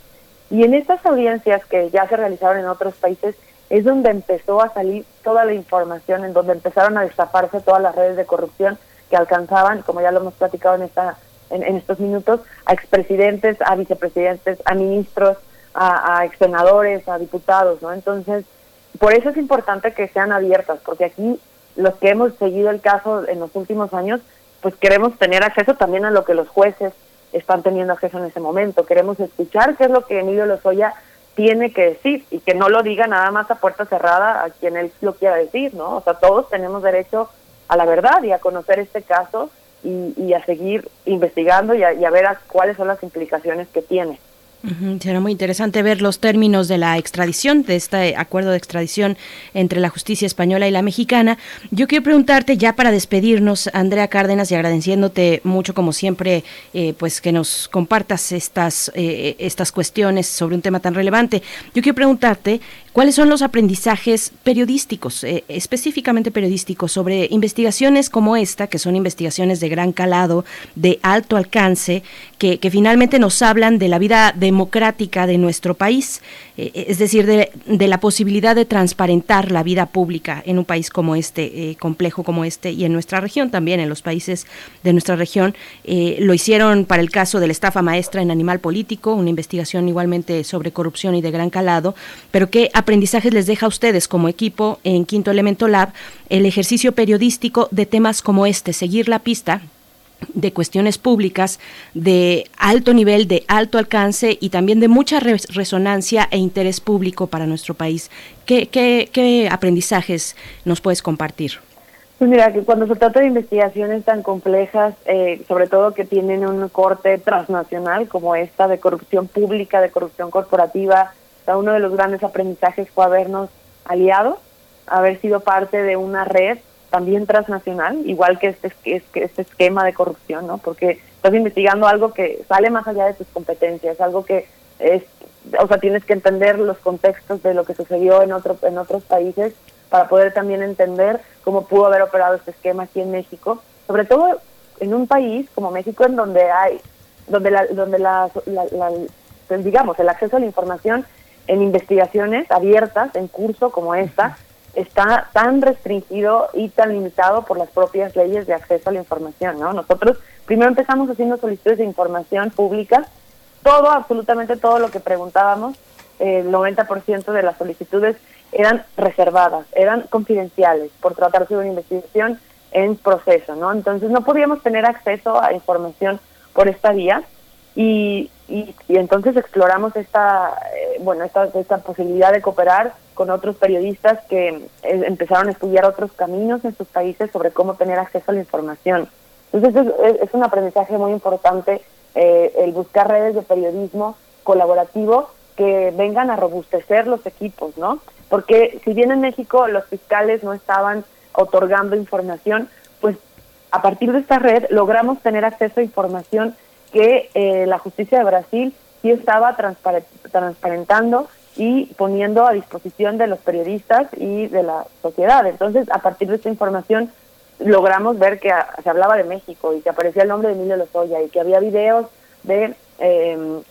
Y en estas audiencias que ya se realizaron en otros países es donde empezó a salir toda la información, en donde empezaron a destaparse todas las redes de corrupción que alcanzaban, como ya lo hemos platicado en esta en, en estos minutos, a expresidentes, a vicepresidentes, a ministros, a, a a diputados, ¿no? Entonces, por eso es importante que sean abiertas, porque aquí los que hemos seguido el caso en los últimos años, pues queremos tener acceso también a lo que los jueces están teniendo acceso en ese momento. Queremos escuchar qué es lo que Emilio Lozoya tiene que decir y que no lo diga nada más a puerta cerrada a quien él lo quiera decir, ¿no? O sea, todos tenemos derecho a la verdad y a conocer este caso y, a seguir investigando y a, y a ver cuáles son las implicaciones que tiene. Será muy interesante ver los términos de la extradición, de este acuerdo de extradición entre la justicia española y la mexicana. Yo quiero preguntarte, ya para despedirnos, Andrea Cárdenas, y agradeciéndote mucho, como siempre, eh, pues que nos compartas estas, eh, estas cuestiones sobre un tema tan relevante. Yo quiero preguntarte, ¿cuáles son los aprendizajes periodísticos, eh, específicamente periodísticos, sobre investigaciones como esta, que son investigaciones de gran calado, de alto alcance, que, que finalmente nos hablan de la vida de democrática de nuestro país, eh, es decir, de, la posibilidad de transparentar la vida pública en un país como este, eh, complejo como este, y en nuestra región también, en los países de nuestra región. Eh, lo hicieron para el caso de la estafa maestra en Animal Político, una investigación igualmente sobre corrupción y de gran calado, pero ¿qué aprendizajes les deja a ustedes como equipo en Quinto Elemento Lab el ejercicio periodístico de temas como este, seguir la pista de cuestiones públicas de alto nivel, de alto alcance y también de mucha resonancia e interés público para nuestro país. ¿Qué, qué, aprendizajes nos puedes compartir? Pues mira, que cuando se trata de investigaciones tan complejas, eh, sobre todo que tienen un corte transnacional como esta de corrupción pública, de corrupción corporativa, uno de los grandes aprendizajes fue habernos aliado, haber sido parte de una red también transnacional, igual que este, este esquema de corrupción, ¿no? Porque estás investigando algo que sale más allá de tus competencias, algo que es, o sea, tienes que entender los contextos de lo que sucedió en otro, en otros países para poder también entender cómo pudo haber operado este esquema aquí en México, sobre todo en un país como México en donde hay, donde la, donde la, pues, digamos, el acceso a la información en investigaciones abiertas en curso como esta está tan restringido y tan limitado por las propias leyes de acceso a la información, ¿no? Nosotros primero empezamos haciendo solicitudes de información pública, todo, absolutamente todo lo que preguntábamos, el 90% de las solicitudes eran reservadas, eran confidenciales por tratarse de una investigación en proceso, ¿no? Entonces no podíamos tener acceso a información por esta vía y, y, entonces exploramos esta, eh, bueno, esta, esta posibilidad de cooperar con otros periodistas que eh, empezaron a estudiar otros caminos en sus países sobre cómo tener acceso a la información. Entonces es, un aprendizaje muy importante eh, el buscar redes de periodismo colaborativo que vengan a robustecer los equipos, ¿no? Porque si bien en México los fiscales no estaban otorgando información, pues a partir de esta red logramos tener acceso a información que eh, la justicia de Brasil sí estaba transparentando y poniendo a disposición de los periodistas y de la sociedad. Entonces, a partir de esta información, logramos ver que se hablaba de México y que aparecía el nombre de Emilio Lozoya y que había videos de em,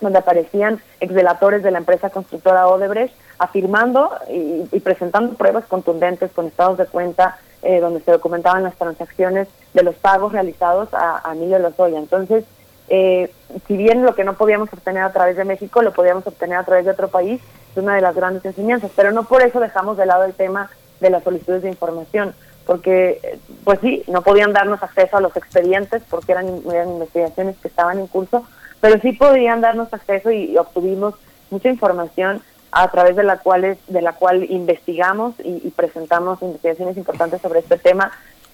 donde aparecían exdelatores de la empresa constructora Odebrecht afirmando y, presentando pruebas contundentes con estados de cuenta eh, donde se documentaban las transacciones de los pagos realizados a, a Emilio Lozoya. Entonces, eh, si bien lo que no podíamos obtener a través de México lo podíamos obtener a través de otro país, es una de las grandes enseñanzas, pero no por eso dejamos de lado el tema de las solicitudes de información, porque eh, pues sí, no podían darnos acceso a los expedientes porque eran, investigaciones que estaban en curso, pero sí podían darnos acceso y, obtuvimos mucha información a través de la cual, de la cual investigamos y, y presentamos investigaciones importantes sobre este tema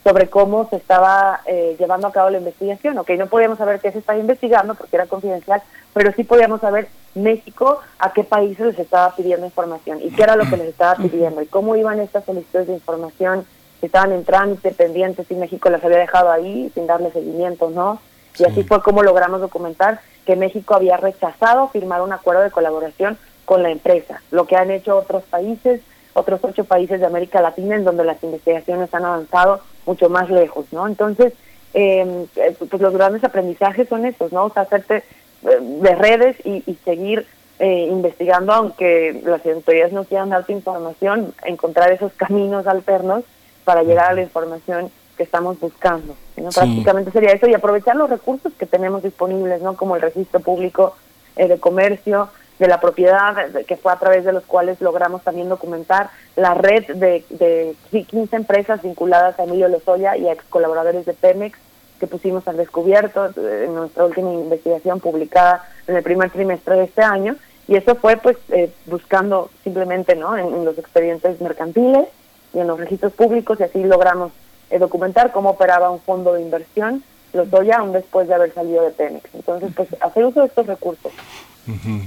sobre cómo se estaba eh, llevando a cabo la investigación. Ok, no podíamos saber qué se estaba investigando porque era confidencial, pero sí podíamos saber México a qué países les estaba pidiendo información y qué era lo que les estaba pidiendo y cómo iban estas solicitudes de información, si estaban en trámite, pendientes, si México las había dejado ahí sin darle seguimiento, ¿no? Y así fue como logramos documentar que México había rechazado firmar un acuerdo de colaboración con la empresa, lo que han hecho otros países, otros ocho países de América Latina en donde las investigaciones han avanzado mucho más lejos, ¿no? Entonces, em, eh, pues los grandes aprendizajes son estos, ¿no? O sea, hacerte eh, de redes y, seguir eh, investigando, aunque las autoridades no quieran darte información, encontrar esos caminos alternos para llegar a la información que estamos buscando. ¿no? Prácticamente sería eso y aprovechar los recursos que tenemos disponibles, ¿no? Como el registro público de comercio, de la propiedad, que fue a través de los cuales logramos también documentar la red de, de 15 empresas vinculadas a Emilio Lozoya y a ex colaboradores de Pemex que pusimos al descubierto en nuestra última investigación publicada en el primer trimestre de este año Y eso fue pues eh, buscando simplemente ¿no? En, los expedientes mercantiles y en los registros públicos y así logramos eh, documentar cómo operaba un fondo de inversión, los ya aún después de haber salido de Pemex. Entonces, pues hacer uso de estos recursos.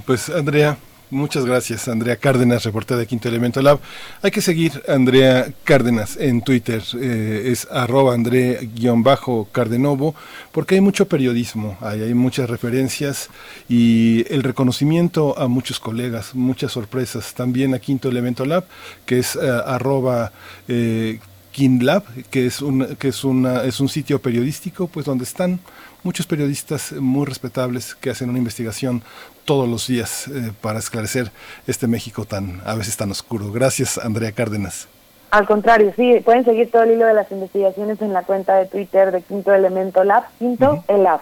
Pues Andrea, Muchas gracias, Andrea Cárdenas, reportera de Quinto Elemento Lab. Hay que seguir Andrea Cárdenas en Twitter, eh, es arroba André-Cardenovo, porque hay mucho periodismo, hay, hay, muchas referencias y el reconocimiento a muchos colegas, muchas sorpresas. También a Quinto Elemento Lab, que es eh, arroba eh, KinLab, que es un, que es una, es un sitio periodístico, pues donde están muchos periodistas muy respetables que hacen una investigación todos los días eh, para esclarecer este México tan a veces tan oscuro. Gracias, Andrea Cárdenas. Al contrario, sí, pueden seguir todo el hilo de las investigaciones en la cuenta de Twitter de Quinto Elemento Lab, Quinto Elab.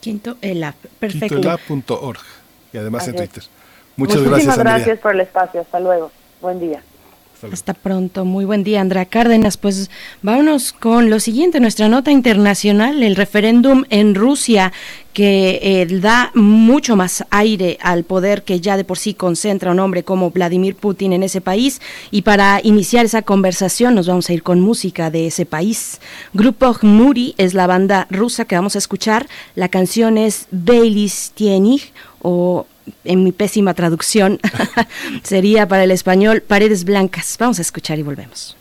Quinto Elab, perfecto. Quintoelab.org y además en Twitter. Muchas Muchísimas gracias, gracias por el espacio. Hasta luego. Buen día. Hasta pronto. Muy buen día, Andrea Cárdenas. Pues vámonos con lo siguiente, nuestra nota internacional, el referéndum en Rusia que eh, da mucho más aire al poder que ya de por sí concentra un hombre como Vladimir Putin en ese país. Y para iniciar esa conversación nos vamos a ir con música de ese país. Grupo Muri es la banda rusa que vamos a escuchar. La canción es Beilis Tienig o en mi pésima traducción, sería para el español paredes blancas. Vamos a escuchar y volvemos.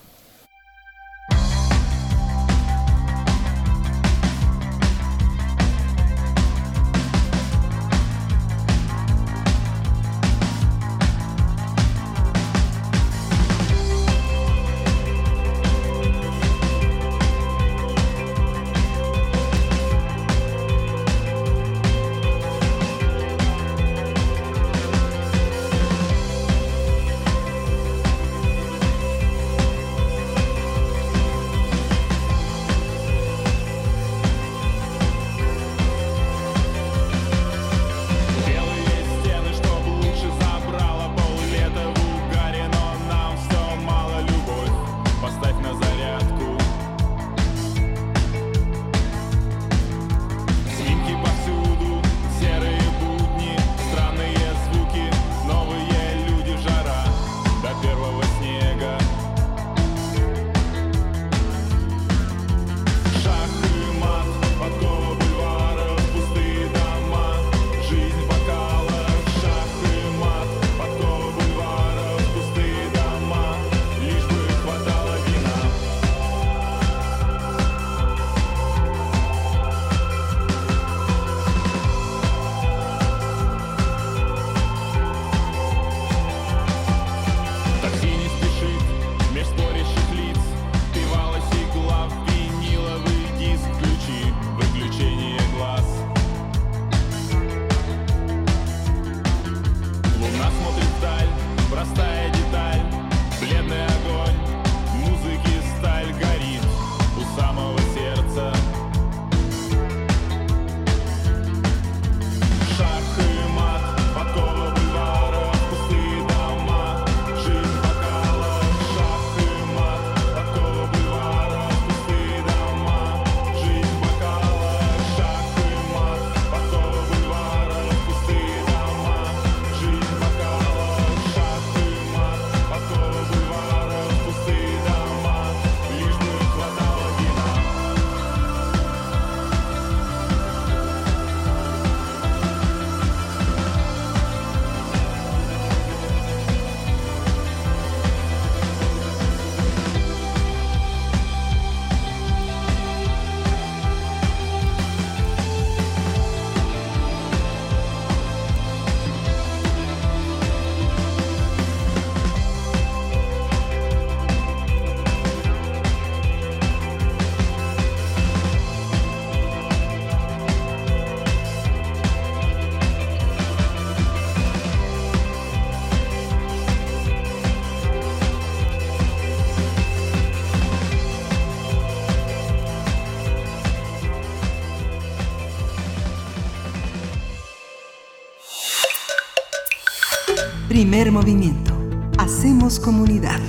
Primer movimiento. Hacemos comunidad.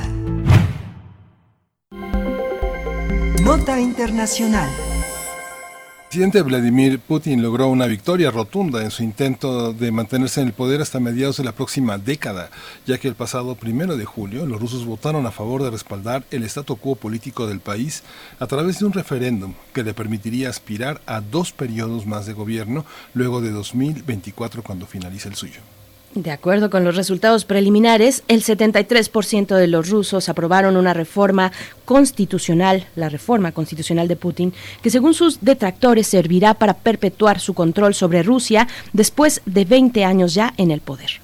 Nota Internacional. presidente Vladimir Putin logró una victoria rotunda en su intento de mantenerse en el poder hasta mediados de la próxima década, ya que el pasado primero de julio los rusos votaron a favor de respaldar el statu quo político del país a través de un referéndum que le permitiría aspirar a dos periodos más de gobierno luego de 2024 cuando finalice el suyo. De acuerdo con los resultados preliminares, el 73% de los rusos aprobaron una reforma constitucional, la reforma constitucional de Putin, que según sus detractores servirá para perpetuar su control sobre Rusia después de 20 años ya en el poder.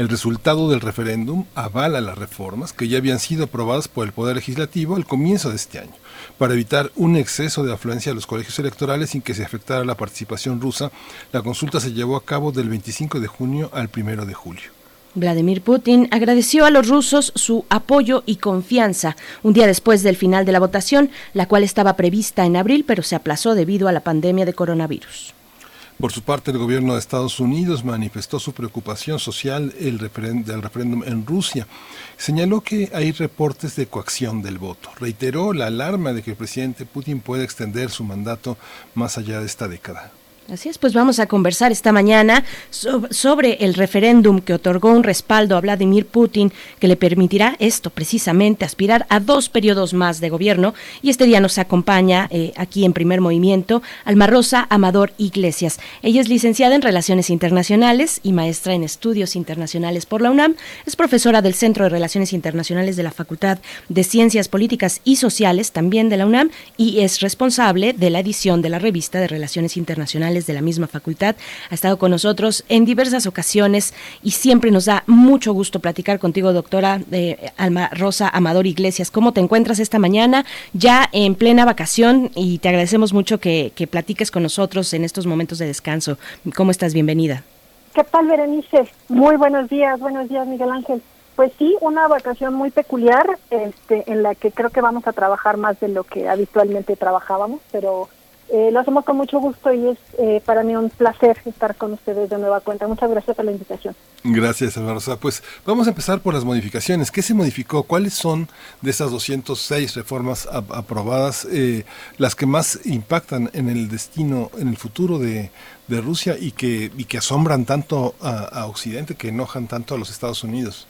El resultado del referéndum avala las reformas que ya habían sido aprobadas por el Poder Legislativo al comienzo de este año, para evitar un exceso de afluencia a los colegios electorales sin que se afectara la participación rusa. La consulta se llevó a cabo del 25 de junio al 1 de julio. Vladimir Putin agradeció a los rusos su apoyo y confianza un día después del final de la votación, la cual estaba prevista en abril pero se aplazó debido a la pandemia de coronavirus. Por su parte, el gobierno de Estados Unidos manifestó su preocupación social el del referéndum en Rusia. Señaló que hay reportes de coacción del voto. Reiteró la alarma de que el presidente Putin puede extender su mandato más allá de esta década. Así es, pues vamos a conversar esta mañana sobre el referéndum que otorgó un respaldo a Vladimir Putin que le permitirá esto precisamente, aspirar a dos periodos más de gobierno. Y este día nos acompaña eh, aquí en primer movimiento Alma Rosa Amador Iglesias. Ella es licenciada en Relaciones Internacionales y maestra en Estudios Internacionales por la UNAM. Es profesora del Centro de Relaciones Internacionales de la Facultad de Ciencias Políticas y Sociales, también de la UNAM, y es responsable de la edición de la revista de Relaciones Internacionales de la misma facultad. Ha estado con nosotros en diversas ocasiones y siempre nos da mucho gusto platicar contigo, doctora eh, Alma Rosa Amador Iglesias. ¿Cómo te encuentras esta mañana? Ya en plena vacación y te agradecemos mucho que, que platiques con nosotros en estos momentos de descanso. ¿Cómo estás? Bienvenida. ¿Qué tal, Berenice? Muy buenos días, buenos días, Miguel Ángel. Pues sí, una vacación muy peculiar, este, en la que creo que vamos a trabajar más de lo que habitualmente trabajábamos, pero eh, lo hacemos con mucho gusto y es eh, para mí un placer estar con ustedes de nueva cuenta. Muchas gracias por la invitación. Gracias, Rosa. Pues vamos a empezar por las modificaciones. ¿Qué se modificó? ¿Cuáles son de esas 206 reformas aprobadas eh, las que más impactan en el destino, en el futuro de, Rusia y que, y que asombran tanto a, a, Occidente, que enojan tanto a los Estados Unidos?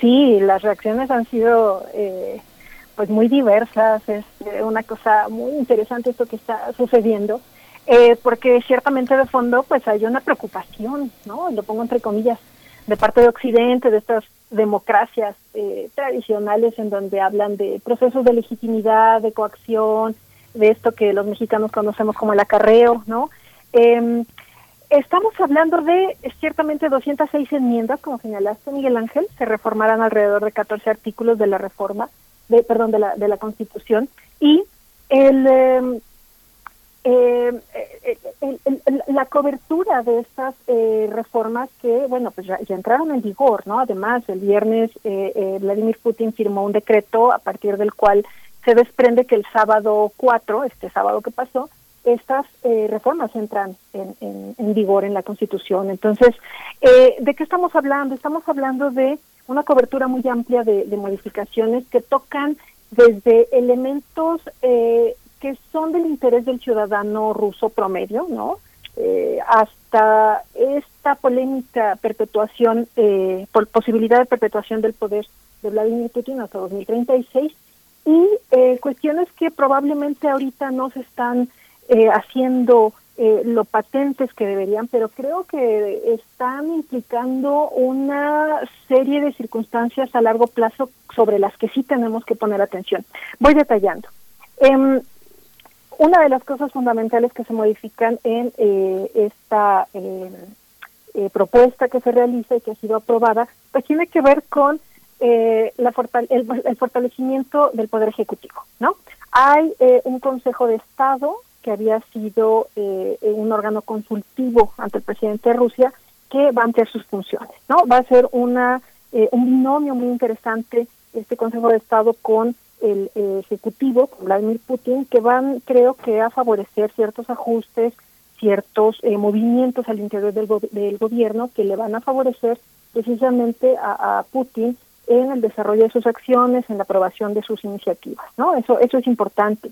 sí, las reacciones han sido pues muy diversas, es eh, una cosa muy interesante esto que está sucediendo, eh, porque ciertamente de fondo pues hay una preocupación, ¿no? Lo pongo entre comillas, de parte de Occidente, de estas democracias eh, tradicionales en donde hablan de procesos de legitimidad, de coacción, de esto que los mexicanos conocemos como el acarreo, ¿no? Em, estamos hablando de ciertamente 206 enmiendas, como señalaste Miguel Ángel, se reformarán alrededor de 14 artículos de la reforma, de, perdón, de la, de la Constitución y el, eh, la cobertura de estas eh, reformas que, bueno, pues ya, entraron en vigor, ¿no? Además, el viernes eh, Vladimir Putin firmó un decreto a partir del cual se desprende que el sábado 4, este sábado que pasó, estas reformas entran en, en, en, vigor en la Constitución. Entonces, ¿de qué estamos hablando? Estamos hablando de una cobertura muy amplia de, modificaciones que tocan desde elementos eh, que son del interés del ciudadano ruso promedio, ¿no? Eh, hasta esta polémica perpetuación, eh, por posibilidad de perpetuación del poder de Vladimir Putin hasta 2036 y cuestiones que probablemente ahorita no se están haciendo eh, lo patentes que deberían, pero creo que están implicando una serie de circunstancias a largo plazo sobre las que sí tenemos que poner atención. Voy detallando. Em, una de las cosas fundamentales que se modifican en eh, esta em, eh, propuesta que se realiza y que ha sido aprobada, pues tiene que ver con la el, el, fortalecimiento del poder ejecutivo, ¿no? Hay un Consejo de Estado que había sido eh, un órgano consultivo ante el presidente de Rusia, que va a ampliar sus funciones. no Va a ser una eh, un binomio muy interesante este Consejo de Estado con el eh, Ejecutivo, con Vladimir Putin, que van, creo que, a favorecer ciertos ajustes, ciertos movimientos al interior del, del, gobierno que le van a favorecer precisamente a, a Putin en el desarrollo de sus acciones, en la aprobación de sus iniciativas, ¿no? Eso, eso es importante.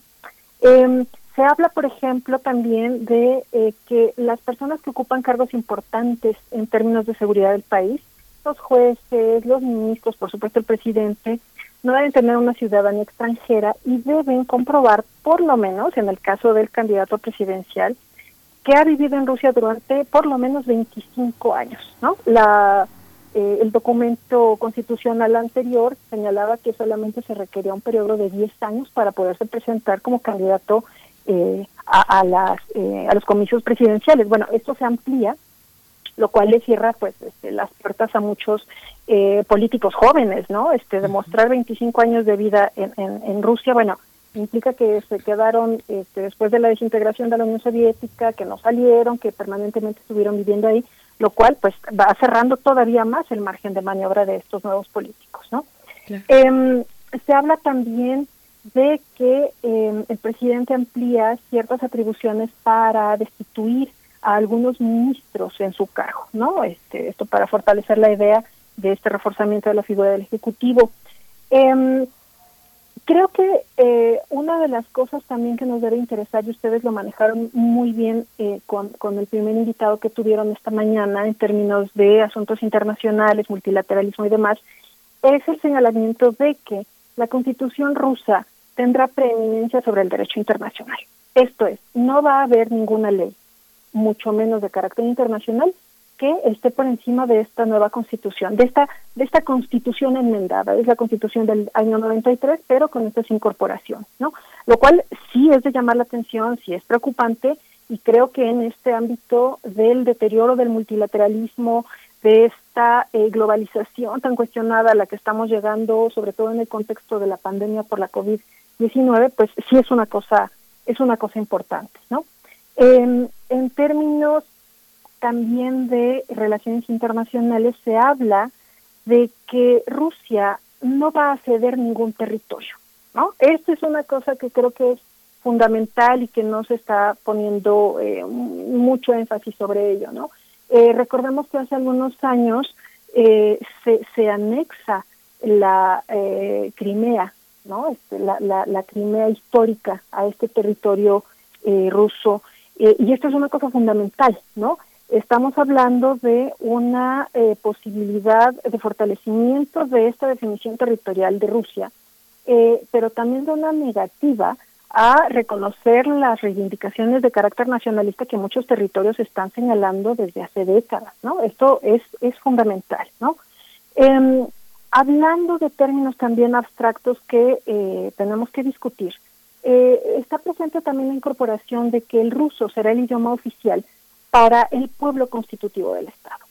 Se habla, por ejemplo, también de eh, que las personas que ocupan cargos importantes en términos de seguridad del país, los jueces, los ministros, por supuesto el presidente, no deben tener una ciudadanía extranjera y deben comprobar, por lo menos en el caso del candidato presidencial, que ha vivido en Rusia durante por lo menos 25 años, ¿no? La eh, el documento constitucional anterior señalaba que solamente se requería un periodo de 10 años para poderse presentar como candidato eh, a, las, eh, a los comicios presidenciales. Bueno, esto se amplía, lo cual le cierra pues este, las puertas a muchos políticos jóvenes, ¿no? Este, demostrar 25 años de vida en, en, en Rusia, bueno, implica que se quedaron este, después de la desintegración de la Unión Soviética, que no salieron, que permanentemente estuvieron viviendo ahí, lo cual pues va cerrando todavía más el margen de maniobra de estos nuevos políticos, ¿no? Em, se habla también de que em, el presidente amplía ciertas atribuciones para destituir a algunos ministros en su cargo, ¿no? Este, esto para fortalecer la idea de este reforzamiento de la figura del ejecutivo. Eh, Creo que eh, una de las cosas también que nos debe interesar, y ustedes lo manejaron muy bien eh, con, con el primer invitado que tuvieron esta mañana en términos de asuntos internacionales, multilateralismo y demás, es el señalamiento de que la constitución rusa tendrá preeminencia sobre el derecho internacional. Esto es, no va a haber ninguna ley, mucho menos de carácter internacional, que esté por encima de esta nueva constitución, de esta, de esta constitución enmendada, es la constitución del año 93, pero con estas incorporaciones, ¿no? Lo cual sí es de llamar la atención, sí es preocupante, y creo que en este ámbito del deterioro del multilateralismo, de esta eh, globalización tan cuestionada a la que estamos llegando, sobre todo en el contexto de la pandemia por la COVID-19, pues sí es una cosa, es una cosa importante, ¿no? en términos también de relaciones internacionales se habla de que Rusia no va a ceder ningún territorio, ¿no? Esto es una cosa que creo que es fundamental y que no se está poniendo eh, mucho énfasis sobre ello, ¿no? Eh, recordemos que hace algunos años eh, se, se anexa la Crimea, ¿no? Este, la, la, la, Crimea histórica a este territorio ruso y esto es una cosa fundamental, ¿no? estamos hablando de una eh, posibilidad de fortalecimiento de esta definición territorial de Rusia, eh, pero también de una negativa a reconocer las reivindicaciones de carácter nacionalista que muchos territorios están señalando desde hace décadas, ¿no? Esto es, es fundamental, ¿no? Em, hablando de términos también abstractos que eh, tenemos que discutir, está presente también la incorporación de que el ruso será el idioma oficial para el pueblo constitutivo del Estado.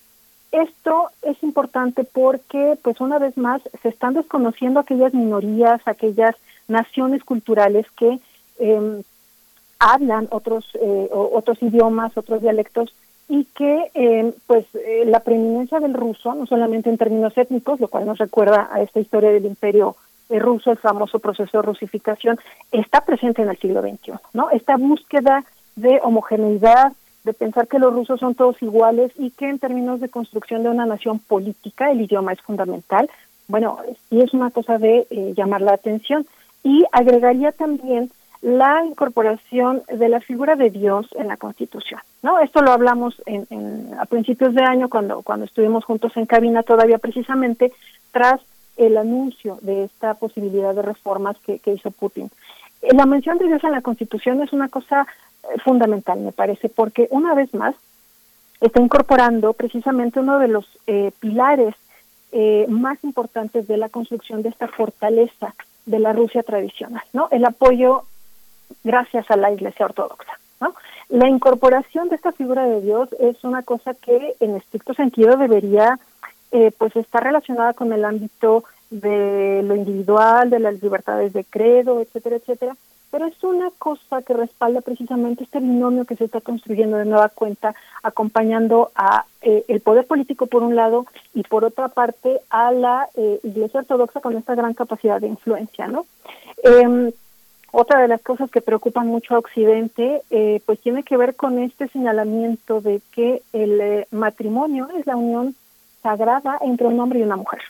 Esto es importante porque, pues una vez más, se están desconociendo aquellas minorías, aquellas naciones culturales que em, hablan otros eh, otros idiomas, otros dialectos y que, em, pues, eh, la preeminencia del ruso, no solamente en términos étnicos, lo cual nos recuerda a esta historia del imperio eh, ruso, el famoso proceso de rusificación, está presente en el siglo XXI, ¿no? Esta búsqueda de homogeneidad, de pensar que los rusos son todos iguales y que en términos de construcción de una nación política el idioma es fundamental, bueno, sí es una cosa de eh, llamar la atención. Y agregaría también la incorporación de la figura de Dios en la Constitución. ¿no? Esto lo hablamos en, a principios de año cuando, cuando estuvimos juntos en cabina todavía precisamente tras el anuncio de esta posibilidad de reformas que, que hizo Putin. Eh, la mención de Dios en la Constitución es una cosa fundamental, me parece, porque una vez más está incorporando precisamente uno de los eh, pilares eh, más importantes de la construcción de esta fortaleza de la Rusia tradicional, ¿no? El apoyo gracias a la Iglesia Ortodoxa, ¿no? La incorporación de esta figura de Dios es una cosa que en estricto sentido debería eh, pues estar relacionada con el ámbito de lo individual, de las libertades de credo, etcétera, etcétera, pero es una cosa que respalda precisamente este binomio que se está construyendo de nueva cuenta, acompañando a eh, el poder político por un lado y por otra parte a la eh, Iglesia Ortodoxa con esta gran capacidad de influencia, ¿no? Otra de las cosas que preocupan mucho a Occidente, eh, pues tiene que ver con este señalamiento de que el eh, matrimonio es la unión sagrada entre un hombre y una mujer,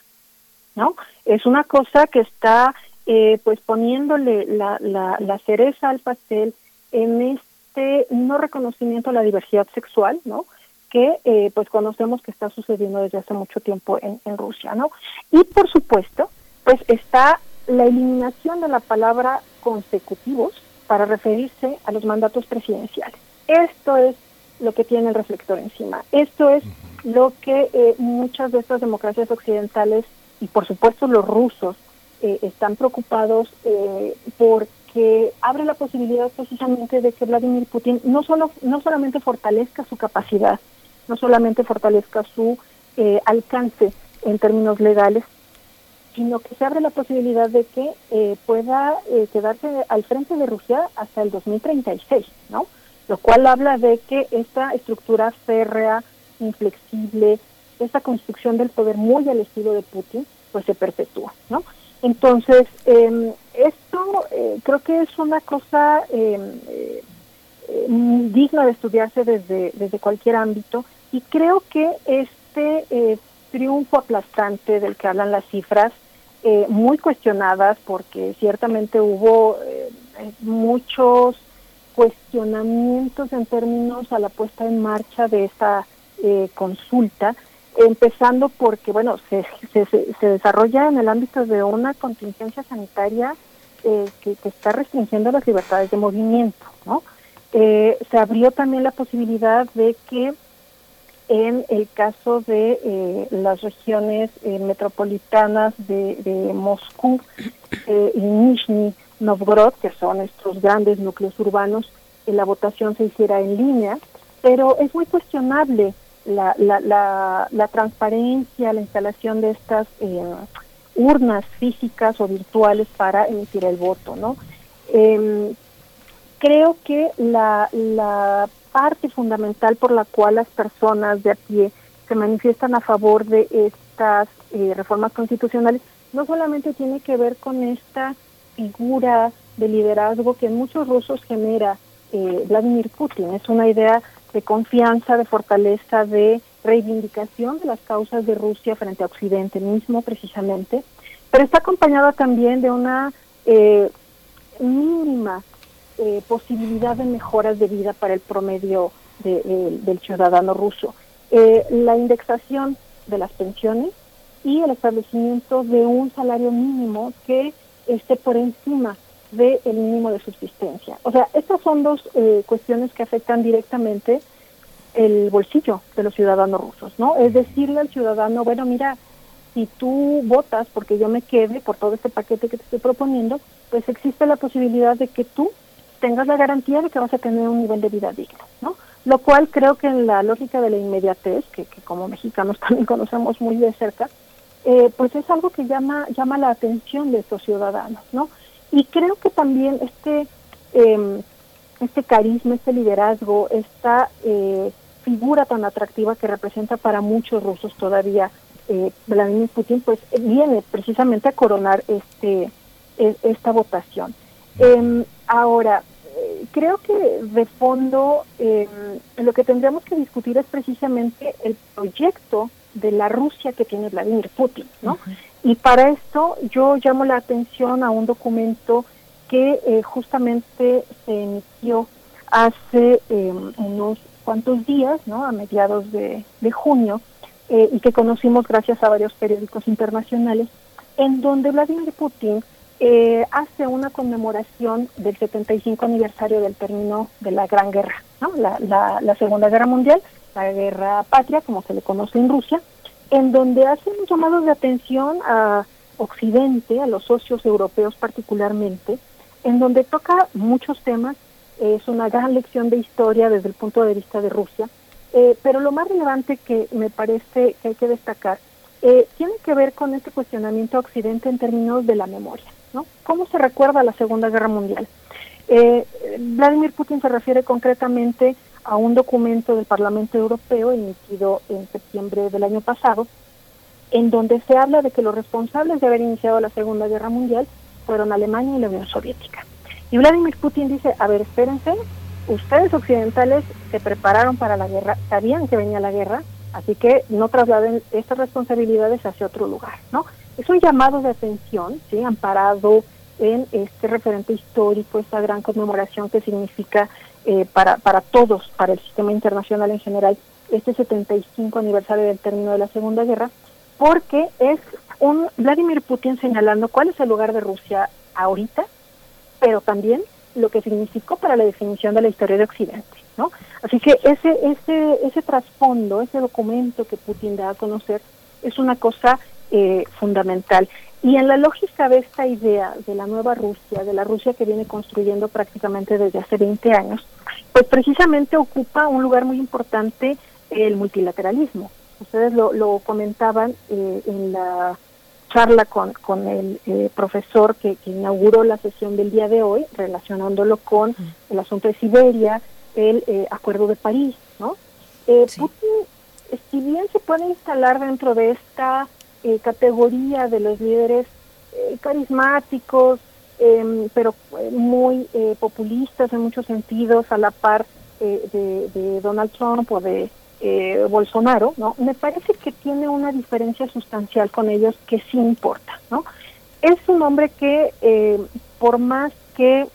¿no? Es una cosa que está eh, pues poniéndole la, la, la, cereza al pastel en este no reconocimiento a la diversidad sexual, ¿no? que eh, pues conocemos que está sucediendo desde hace mucho tiempo en, en Rusia, ¿no? Y por supuesto, pues está la eliminación de la palabra consecutivos para referirse a los mandatos presidenciales. Esto es lo que tiene el reflector encima. Esto es lo que eh, muchas de estas democracias occidentales y por supuesto los rusos eh, están preocupados eh, porque abre la posibilidad precisamente de que Vladimir Putin no solo no solamente fortalezca su capacidad, no solamente fortalezca su alcance en términos legales, sino que se abre la posibilidad de que pueda quedarse al frente de Rusia hasta el 2036, ¿no? Lo cual habla de que esta estructura férrea, inflexible, esta construcción del poder muy al estilo de Putin, pues se perpetúa, ¿no? Entonces, eh, esto eh, creo que es una cosa em, eh, digna de estudiarse desde, desde cualquier ámbito y creo que este eh, triunfo aplastante del que hablan las cifras, muy cuestionadas porque ciertamente hubo muchos cuestionamientos en términos a la puesta en marcha de esta eh, consulta, empezando porque, bueno, se, se, desarrolla en el ámbito de una contingencia sanitaria eh, que, está restringiendo las libertades de movimiento, ¿no? Eh, se abrió también la posibilidad de que en el caso de las regiones metropolitanas de, de Moscú y Nizhny Novgorod, que son estos grandes núcleos urbanos, la votación se hiciera en línea, pero es muy cuestionable la, la, la, la transparencia, la instalación de estas eh, urnas físicas o virtuales para emitir el voto, ¿no? Eh, creo que la, la parte fundamental por la cual las personas de a pie se manifiestan a favor de estas eh, reformas constitucionales no solamente tiene que ver con esta figura de liderazgo que en muchos rusos genera eh, Vladimir Putin, es una idea de confianza, de fortaleza, de reivindicación de las causas de Rusia frente a Occidente mismo, precisamente, pero está acompañada también de una eh, mínima eh, posibilidad de mejoras de vida para el promedio del ciudadano ruso. Eh, la indexación de las pensiones y el establecimiento de un salario mínimo que esté por encima del mínimo de subsistencia. O sea, estas son dos eh, cuestiones que afectan directamente el bolsillo de los ciudadanos rusos, ¿no? Es decirle al ciudadano, bueno, mira, si tú votas porque yo me quede por todo este paquete que te estoy proponiendo, pues existe la posibilidad de que tú tengas la garantía de que vas a tener un nivel de vida digno, ¿no? Lo cual creo que en la lógica de la inmediatez, que, que como mexicanos también conocemos muy de cerca, eh, pues es algo que llama llama la atención de estos ciudadanos, ¿no? Y creo que también este, eh, este carisma, este liderazgo, esta eh, figura tan atractiva que representa para muchos rusos todavía eh, Vladimir Putin, pues viene precisamente a coronar este e, esta votación. Eh, ahora, creo que de fondo em, lo que tendríamos que discutir es precisamente el proyecto de la Rusia que tiene Vladimir Putin, ¿no? Y para esto yo llamo la atención a un documento que eh, justamente se emitió hace em, unos cuantos días, ¿no? A mediados de, junio, eh, y que conocimos gracias a varios periódicos internacionales, en donde Vladimir Putin eh, hace una conmemoración del 75 aniversario del término de la Gran Guerra, ¿no? la, la, la Segunda Guerra Mundial, la Guerra Patria, como se le conoce en Rusia, en donde hace un llamado de atención a Occidente, a los socios europeos particularmente, en donde toca muchos temas, es una gran lección de historia desde el punto de vista de Rusia, eh, pero lo más relevante que me parece que hay que destacar eh, tiene que ver con este cuestionamiento Occidente en términos de la memoria, ¿Cómo se recuerda la Segunda Guerra Mundial? Eh, Vladimir Putin se refiere concretamente a un documento del Parlamento Europeo emitido en septiembre del año pasado, en donde se habla de que los responsables de haber iniciado la Segunda Guerra Mundial fueron Alemania y la Unión Soviética. Y Vladimir Putin dice, a ver, espérense, ustedes occidentales se prepararon para la guerra, sabían que venía la guerra, así que no trasladen estas responsabilidades hacia otro lugar, ¿no? Es un llamado de atención, ¿sí? amparado en este referente histórico, esta gran conmemoración que significa eh, para, para todos, para el sistema internacional en general, este 75 aniversario del término de la Segunda Guerra, porque es un Vladimir Putin señalando cuál es el lugar de Rusia ahorita, pero también lo que significó para la definición de la historia de Occidente, ¿no? Así que ese ese ese trasfondo, ese documento que Putin da a conocer es una cosa eh, fundamental. Y en la lógica de esta idea de la nueva Rusia, de la Rusia que viene construyendo prácticamente desde hace 20 años, pues precisamente ocupa un lugar muy importante el multilateralismo. Ustedes lo, lo comentaban eh, en la charla con, con el eh, profesor que, inauguró la sesión del día de hoy, relacionándolo con el asunto de Siberia, el eh, Acuerdo de París, ¿no? Putin, si bien se puede instalar dentro de esta categoría de los líderes carismáticos, em, pero muy populistas en muchos sentidos, a la par de, de Donald Trump o de eh, Bolsonaro, ¿no? Me parece que tiene una diferencia sustancial con ellos que sí importa, ¿no? Es un hombre que, eh, por más que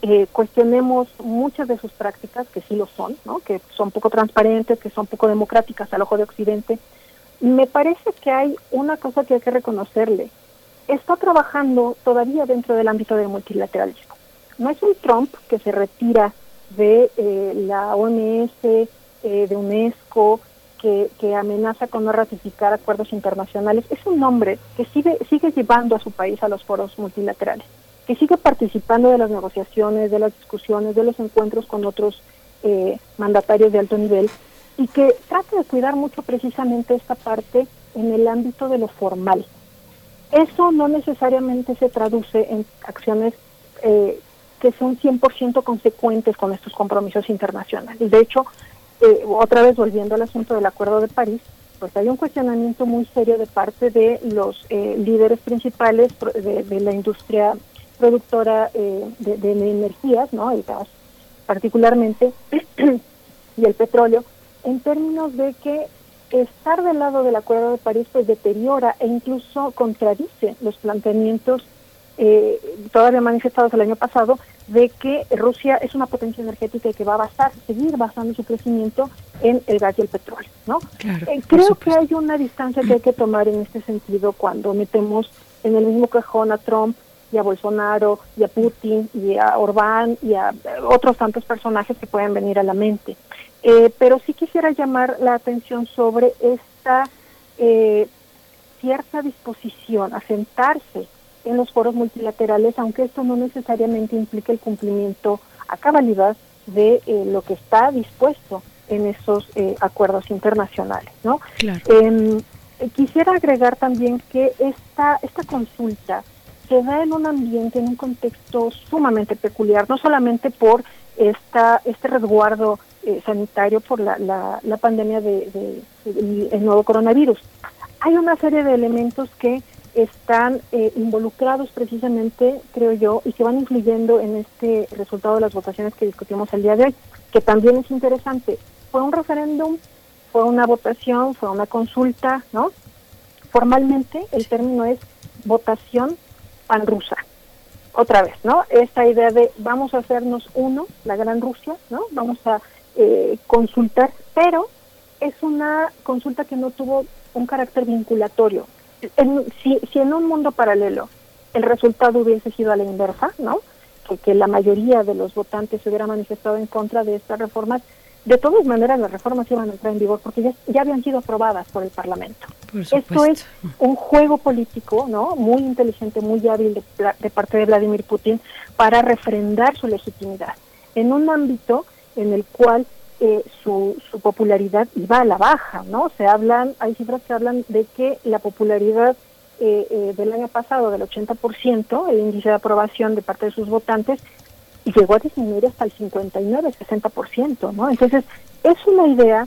eh, cuestionemos muchas de sus prácticas, que sí lo son, ¿no? Que son poco transparentes, que son poco democráticas al ojo de Occidente, me parece que hay una cosa que hay que reconocerle. Está trabajando todavía dentro del ámbito del multilateralismo. No es un Trump que se retira de la OMS, eh, de UNESCO que, que, amenaza con no ratificar acuerdos internacionales, es un hombre que sigue, sigue llevando a su país a los foros multilaterales, que sigue participando de las negociaciones, de las discusiones, de los encuentros con otros eh, mandatarios de alto nivel y que trata de cuidar mucho precisamente esta parte en el ámbito de lo formal. Eso no necesariamente se traduce en acciones eh, que son 100% consecuentes con estos compromisos internacionales. De hecho, eh, otra vez volviendo al asunto del Acuerdo de París, pues hay un cuestionamiento muy serio de parte de los eh, líderes principales de, la industria productora eh, de, energías, ¿no? El gas particularmente, y el petróleo, en términos de que estar del lado del Acuerdo de París pues deteriora e incluso contradice los planteamientos eh, todavía manifestados el año pasado de que Rusia es una potencia energética y que va a basar, seguir basando su crecimiento en el gas y el petróleo, ¿no? Eh, creo que hay una distancia que hay que tomar en este sentido cuando metemos en el mismo cajón a Trump y a Bolsonaro y a Putin y a Orbán y a otros tantos personajes que pueden venir a la mente. Eh, pero sí quisiera llamar la atención sobre esta eh, cierta disposición a sentarse en los foros multilaterales, aunque esto no necesariamente implique el cumplimiento a cabalidad de eh, lo que está dispuesto en esos eh, acuerdos internacionales, ¿no? Em, quisiera agregar también que esta esta consulta se da en un ambiente, en un contexto sumamente peculiar, no solamente por esta este resguardo eh, sanitario por la, la, pandemia de, el nuevo coronavirus. Hay una serie de elementos que están eh, involucrados precisamente, creo yo, y que van influyendo en este resultado de las votaciones que discutimos el día de hoy, que también es interesante. Fue un referéndum, fue una votación, fue una consulta, ¿no? Formalmente el término es votación panrusa. Otra vez, ¿no? Esta idea de vamos a hacernos uno, la gran Rusia, ¿no? Vamos a eh, consultar, pero es una consulta que no tuvo un carácter vinculatorio, si, si en un mundo paralelo el resultado hubiese sido a la inversa, ¿no? Que, que la mayoría de los votantes se hubiera manifestado en contra de estas reformas, de todas maneras las reformas iban a entrar en vigor porque ya, ya habían sido aprobadas por el Parlamento. Esto es un juego político, ¿no? Muy inteligente, muy hábil de, de parte de Vladimir Putin para refrendar su legitimidad en un ámbito en el cual eh, su, su popularidad iba a la baja, ¿no? Se hablan, hay cifras que hablan de que la popularidad eh, eh, del año pasado del 80%, el índice de aprobación de parte de sus votantes, llegó a disminuir hasta el 59, 60%, ¿no? Entonces, es una idea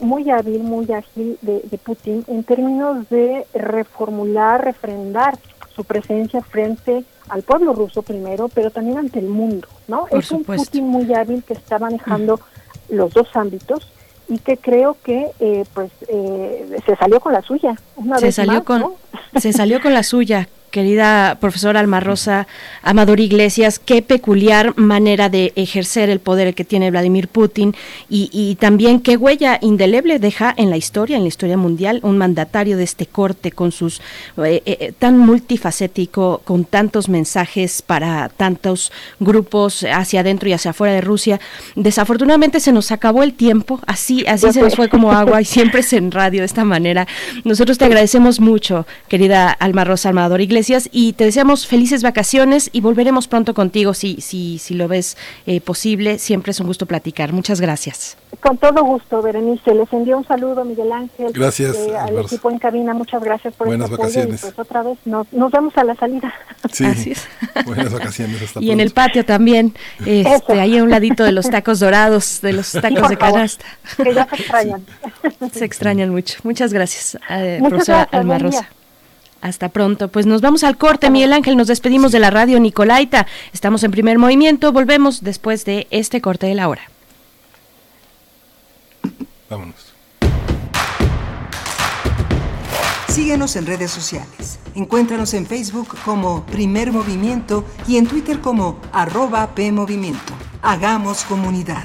muy hábil, muy ágil de, de, Putin en términos de reformular, refrendar su presencia frente al pueblo ruso primero, pero también ante el mundo, ¿no? es un Putin muy hábil que está manejando los dos ámbitos y que creo que eh, pues eh, se salió con la suya se salió con se salió con la suya querida profesora Alma Rosa Amador Iglesias, qué peculiar manera de ejercer el poder que tiene Vladimir Putin y, también qué huella indeleble deja en la historia, en la historia mundial, un mandatario de este corte con sus eh, eh, tan multifacético, con tantos mensajes para tantos grupos hacia adentro y hacia afuera de Rusia. Desafortunadamente se nos acabó el tiempo, así, así se nos fue como agua y siempre es en radio de esta manera. Nosotros te agradecemos mucho, querida Alma Rosa Amador Iglesias, y te deseamos felices vacaciones y volveremos pronto contigo si, si, si lo ves eh, posible. Siempre es un gusto platicar. Muchas gracias. Con todo gusto, Berenice. Les envío un saludo, Miguel Ángel. Gracias. Eh, al equipo en cabina, muchas gracias por Buenas vacaciones. Y pues otra vez nos, nos vemos a la salida. Sí, Así es. buenas vacaciones. Hasta y en el patio también, este, ahí a un ladito de los tacos dorados, de los tacos de canasta. Que ya se extrañan. se extrañan mucho. Muchas gracias, eh, profesora Alma Rosa. Hasta pronto. Pues nos vamos al corte, Miguel Ángel. Nos despedimos de la radio Nicolaita. Estamos en primer movimiento. Volvemos después de este corte de la hora. Vámonos. Síguenos en redes sociales. Encuéntranos en Facebook como Primer Movimiento y en Twitter como arroba PMovimiento. Hagamos comunidad.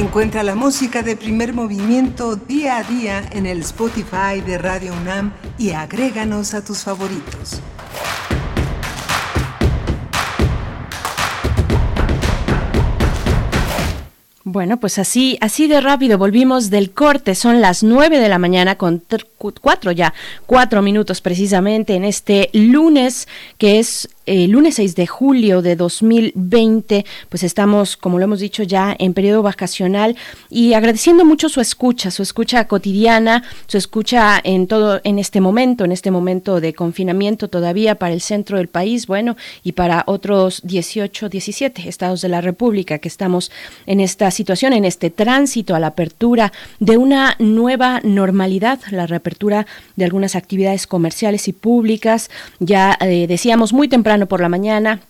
Encuentra la música de primer movimiento día a día en el Spotify de Radio UNAM y agréganos a tus favoritos. Bueno, pues así, así de rápido volvimos del corte. Son las nueve de la mañana con cuatro ya, cuatro minutos precisamente en este lunes que es el lunes 6 de julio de 2020, pues estamos, como lo hemos dicho ya, en periodo vacacional y agradeciendo mucho su escucha, su escucha cotidiana, su escucha en todo, en este momento, en este momento de confinamiento todavía para el centro del país, bueno, y para otros 18, 17 estados de la República que estamos en esta situación, en este tránsito a la apertura de una nueva normalidad, la reapertura de algunas actividades comerciales y públicas. Ya eh, decíamos muy temprano por la mañana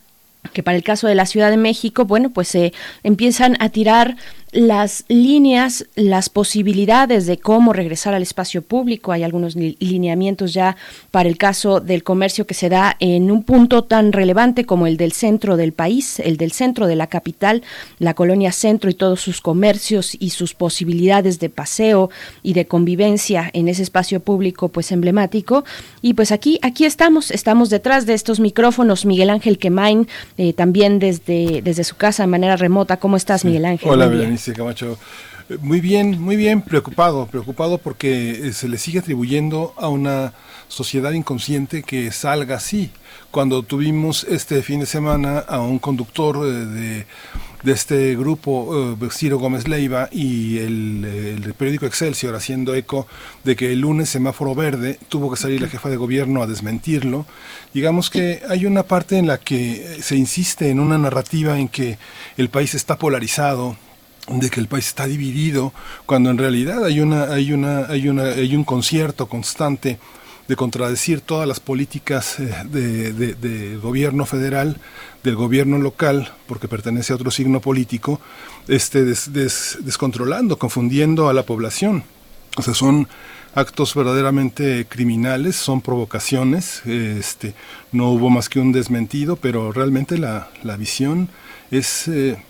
que para el caso de la Ciudad de México, bueno, pues se empiezan a tirar las líneas, las posibilidades de cómo regresar al espacio público. Hay algunos lineamientos ya para el caso del comercio que se da en un punto tan relevante como el del centro del país, el del centro de la capital, la colonia centro y todos sus comercios y sus posibilidades de paseo y de convivencia en ese espacio público pues emblemático. Y pues aquí, aquí estamos, estamos detrás de estos micrófonos. Miguel Ángel Quemain, eh, también desde, desde su casa de manera remota. ¿Cómo estás, Miguel Ángel? Hola, Camacho. Eh, muy bien, muy bien, preocupado, preocupado porque eh, se le sigue atribuyendo a una sociedad inconsciente que salga así. Cuando tuvimos este fin de semana a un conductor eh, de, de este grupo, Ciro Gómez Leiva, y el, el, periódico Excelsior haciendo eco de que el lunes semáforo verde tuvo que salir la jefa de gobierno a desmentirlo. Digamos que hay una parte en la que se insiste en una narrativa en que el país está polarizado, de que el país está dividido, cuando en realidad hay una, hay una, hay una, hay un concierto constante de contradecir todas las políticas eh, de, gobierno federal, del gobierno local, porque pertenece a otro signo político, este, descontrolando, confundiendo a la población. O sea, son actos verdaderamente criminales, son provocaciones, este, no hubo más que un desmentido, pero realmente la, la visión es... Eh,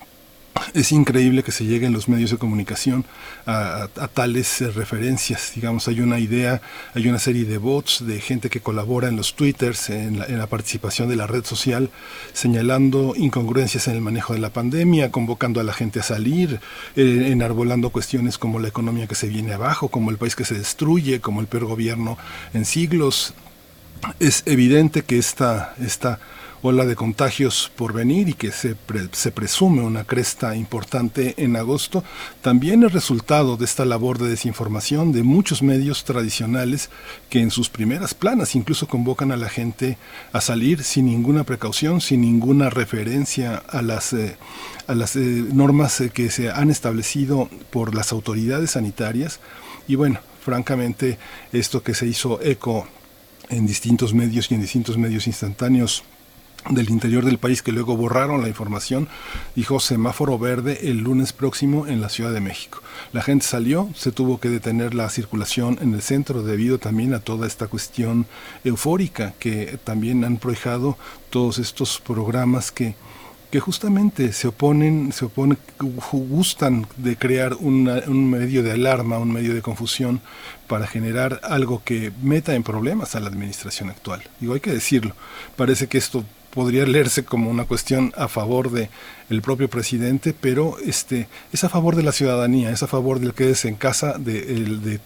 es increíble que se llegue en los medios de comunicación a, tales eh, referencias. Digamos, hay una idea, hay una serie de bots de gente que colabora en los twitters, en la, participación de la red social, señalando incongruencias en el manejo de la pandemia, convocando a la gente a salir, eh, enarbolando cuestiones como la economía que se viene abajo, como el país que se destruye, como el peor gobierno en siglos. Es evidente que esta, esta ola de contagios por venir y que se, se presume una cresta importante en agosto, también es resultado de esta labor de desinformación de muchos medios tradicionales que en sus primeras planas incluso convocan a la gente a salir sin ninguna precaución, sin ninguna referencia a las, eh, a las eh, normas eh, que se han establecido por las autoridades sanitarias. Y bueno, francamente, esto que se hizo eco en distintos medios y en distintos medios instantáneos del interior del país que luego borraron la información, dijo semáforo verde el lunes próximo en la Ciudad de México. La gente salió, se tuvo que detener la circulación en el centro debido también a toda esta cuestión eufórica que también han prohijado todos estos programas que que justamente se oponen, se oponen, gustan de crear un medio de alarma, un medio de confusión para generar algo que meta en problemas a la administración actual. Digo, hay que decirlo. Parece que esto podría leerse como una cuestión a favor de el propio presidente, pero este es a favor de la ciudadanía, es a favor del quédese en casa, de,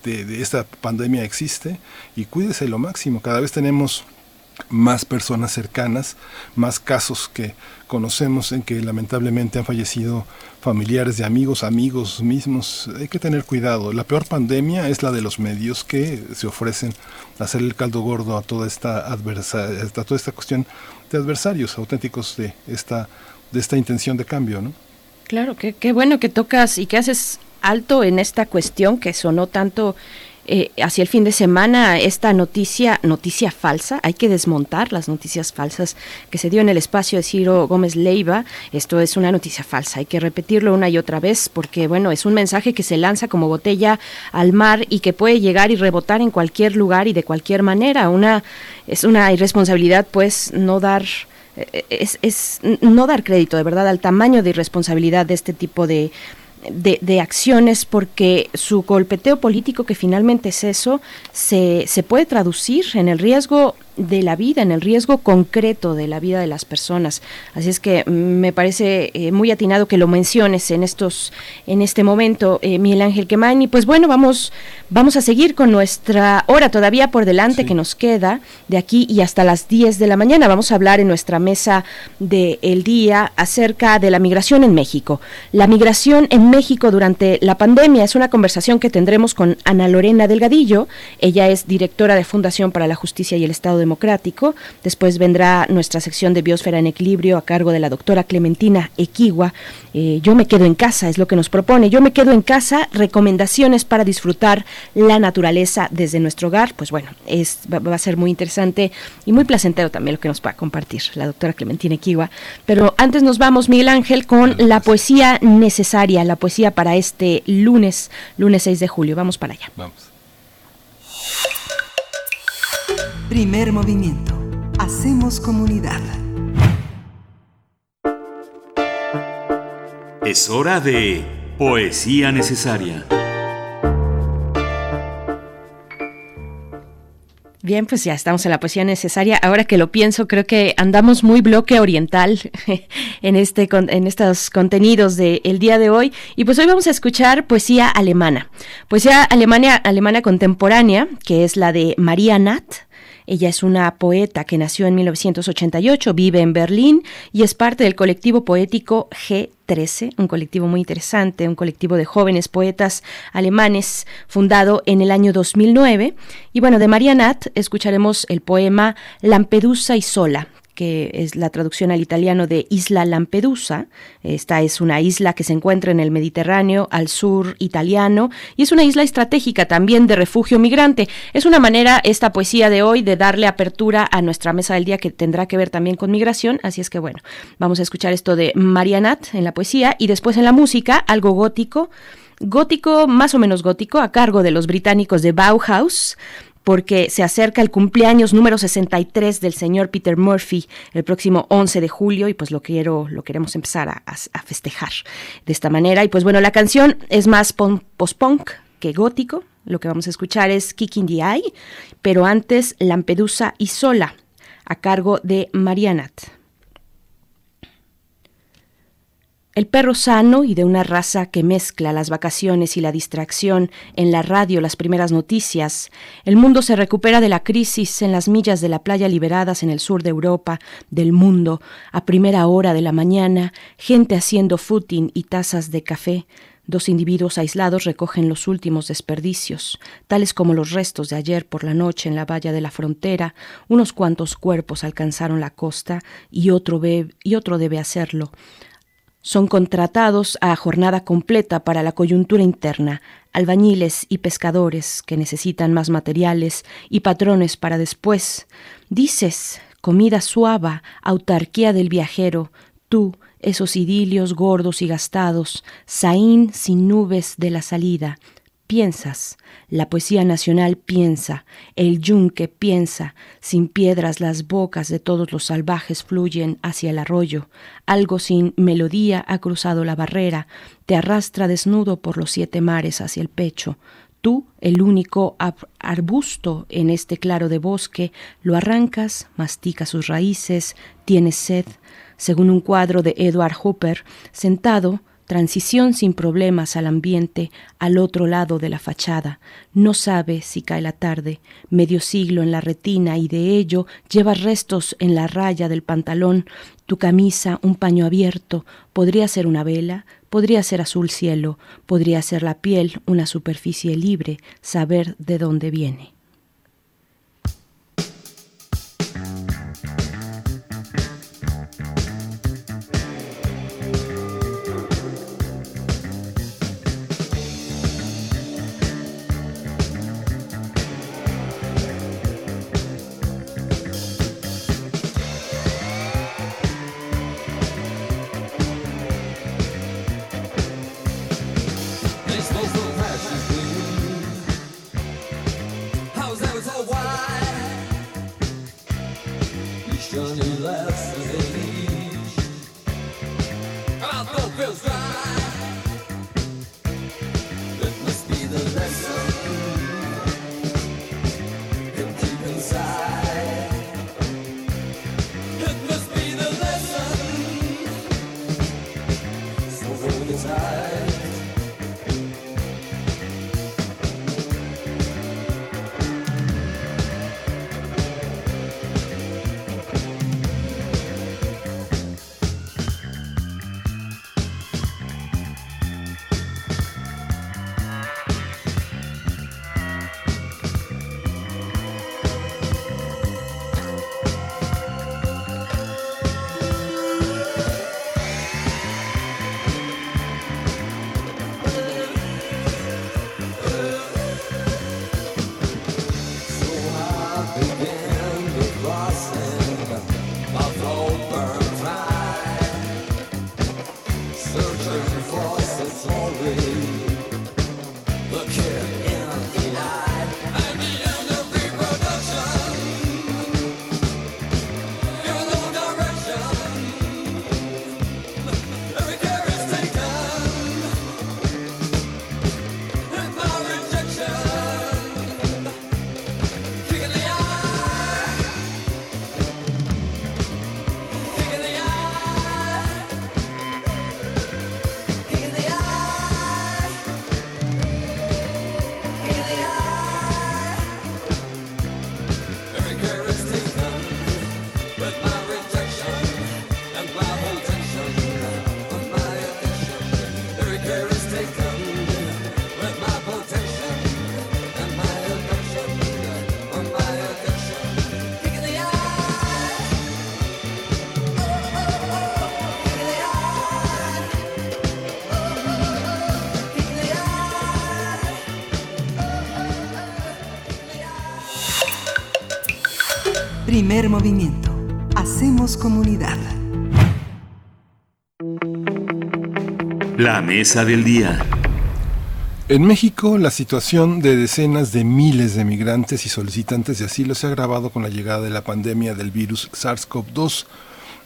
de, esta pandemia existe y cuídese lo máximo. Cada vez tenemos más personas cercanas, más casos que conocemos en que lamentablemente han fallecido familiares de amigos, amigos mismos. Hay que tener cuidado. La peor pandemia es la de los medios que se ofrecen a hacer el caldo gordo a toda esta adversa, a toda esta cuestión de adversarios auténticos de esta, de esta intención de cambio, ¿no? Claro, qué, bueno que tocas y que haces alto en esta cuestión que sonó tanto eh, hacia el fin de semana esta noticia, noticia falsa, hay que desmontar las noticias falsas que se dio en el espacio de Ciro Gómez Leiva. Esto es una noticia falsa, hay que repetirlo una y otra vez porque, bueno, es un mensaje que se lanza como botella al mar y que puede llegar y rebotar en cualquier lugar y de cualquier manera. Una, es una irresponsabilidad, pues, no dar eh, es, es no dar crédito de verdad al tamaño de irresponsabilidad de este tipo de, de, de, acciones porque su golpeteo político, que finalmente es eso, se, se puede traducir en el riesgo de la vida, en el riesgo concreto de la vida de las personas. Así es que me parece eh, muy atinado que lo menciones en estos, en este momento, eh, Miguel Ángel Quemani. Pues bueno, vamos, vamos a seguir con nuestra hora todavía por delante que nos queda de aquí y hasta las 10 de la mañana. Vamos a hablar en nuestra mesa del el día acerca de la migración en México. La migración en México durante la pandemia es una conversación que tendremos con Ana Lorena Delgadillo. Ella es directora de Fundación para la Justicia y el Estado de democrático. Después vendrá nuestra sección de Biosfera en Equilibrio a cargo de la doctora Clementina Equigua. Eh, yo me quedo en casa, es lo que nos propone. Yo me quedo en casa, recomendaciones para disfrutar la naturaleza desde nuestro hogar. Pues bueno, es, va, a ser muy interesante y muy placentero también lo que nos va a compartir la doctora Clementina Equigua. Pero antes nos vamos, Miguel Ángel, con la poesía necesaria, la poesía para este lunes, lunes 6 de julio. Vamos para allá. Vamos. Primer movimiento. Hacemos comunidad. Es hora de poesía necesaria. Bien, pues ya estamos en la poesía necesaria. Ahora que lo pienso, creo que andamos muy bloque oriental en este en estos contenidos del día de hoy. Y pues hoy vamos a escuchar poesía alemana. Poesía alemana, alemana contemporánea, que es la de María Nat. Ella es una poeta que nació en 1988, vive en Berlín y es parte del colectivo poético G13, un colectivo muy interesante, un colectivo de jóvenes poetas alemanes fundado en el año 2009. Y bueno, de María Nat escucharemos el poema Lampedusa y Sola, que es la traducción al italiano de Isla Lampedusa. Esta es una isla que se encuentra en el Mediterráneo, al sur italiano, y es una isla estratégica también de refugio migrante. Es una manera, esta poesía de hoy, de darle apertura a nuestra mesa del día que tendrá que ver también con migración. Así es que bueno, vamos a escuchar esto de Marianat en la poesía y después en la música, algo gótico gótico, más o menos gótico, a cargo de los británicos de Bauhaus, porque se acerca el cumpleaños número 63 del señor Peter Murphy el próximo 11 de julio y pues lo quiero lo queremos empezar a, festejar de esta manera y pues bueno la canción es más post-punk que gótico lo que vamos a escuchar es Kicking the Eye pero antes Lampedusa y Sola a cargo de Marianat. El perro sano y de una raza que mezcla las vacaciones y la distracción, en la radio las primeras noticias, el mundo se recupera de la crisis en las millas de la playa liberadas en el sur de Europa, del mundo, a primera hora de la mañana, gente haciendo footing y tazas de café, Dos individuos aislados recogen los últimos desperdicios, tales como los restos de ayer por la noche en la valla de la frontera. Unos cuantos cuerpos alcanzaron la costa y otro, y otro debe hacerlo son contratados a jornada completa para la coyuntura interna, albañiles y pescadores que necesitan más materiales y patrones para después. Dices, comida suave, autarquía del viajero, tú, esos idilios gordos y gastados, Saín sin nubes de la salida, piensas, la poesía nacional piensa, el yunque piensa, sin piedras las bocas de todos los salvajes fluyen hacia el arroyo, algo sin melodía ha cruzado la barrera, te arrastra desnudo por los siete mares hacia el pecho, Tú, el único arbusto en este claro de bosque, lo arrancas, mastica sus raíces, tienes sed, según un cuadro de Edward Hopper, sentado, transición sin problemas al ambiente al otro lado de la fachada. No sabe si cae la tarde, medio siglo en la retina y de ello llevas restos en la raya del pantalón, tu camisa un paño abierto, podría ser una vela, podría ser azul cielo, podría ser la piel una superficie libre, saber de dónde viene. Primer movimiento. Hacemos comunidad. La mesa del día. En México, la situación de decenas de miles de migrantes y solicitantes de asilo se ha agravado con la llegada de la pandemia del virus SARS-CoV-2.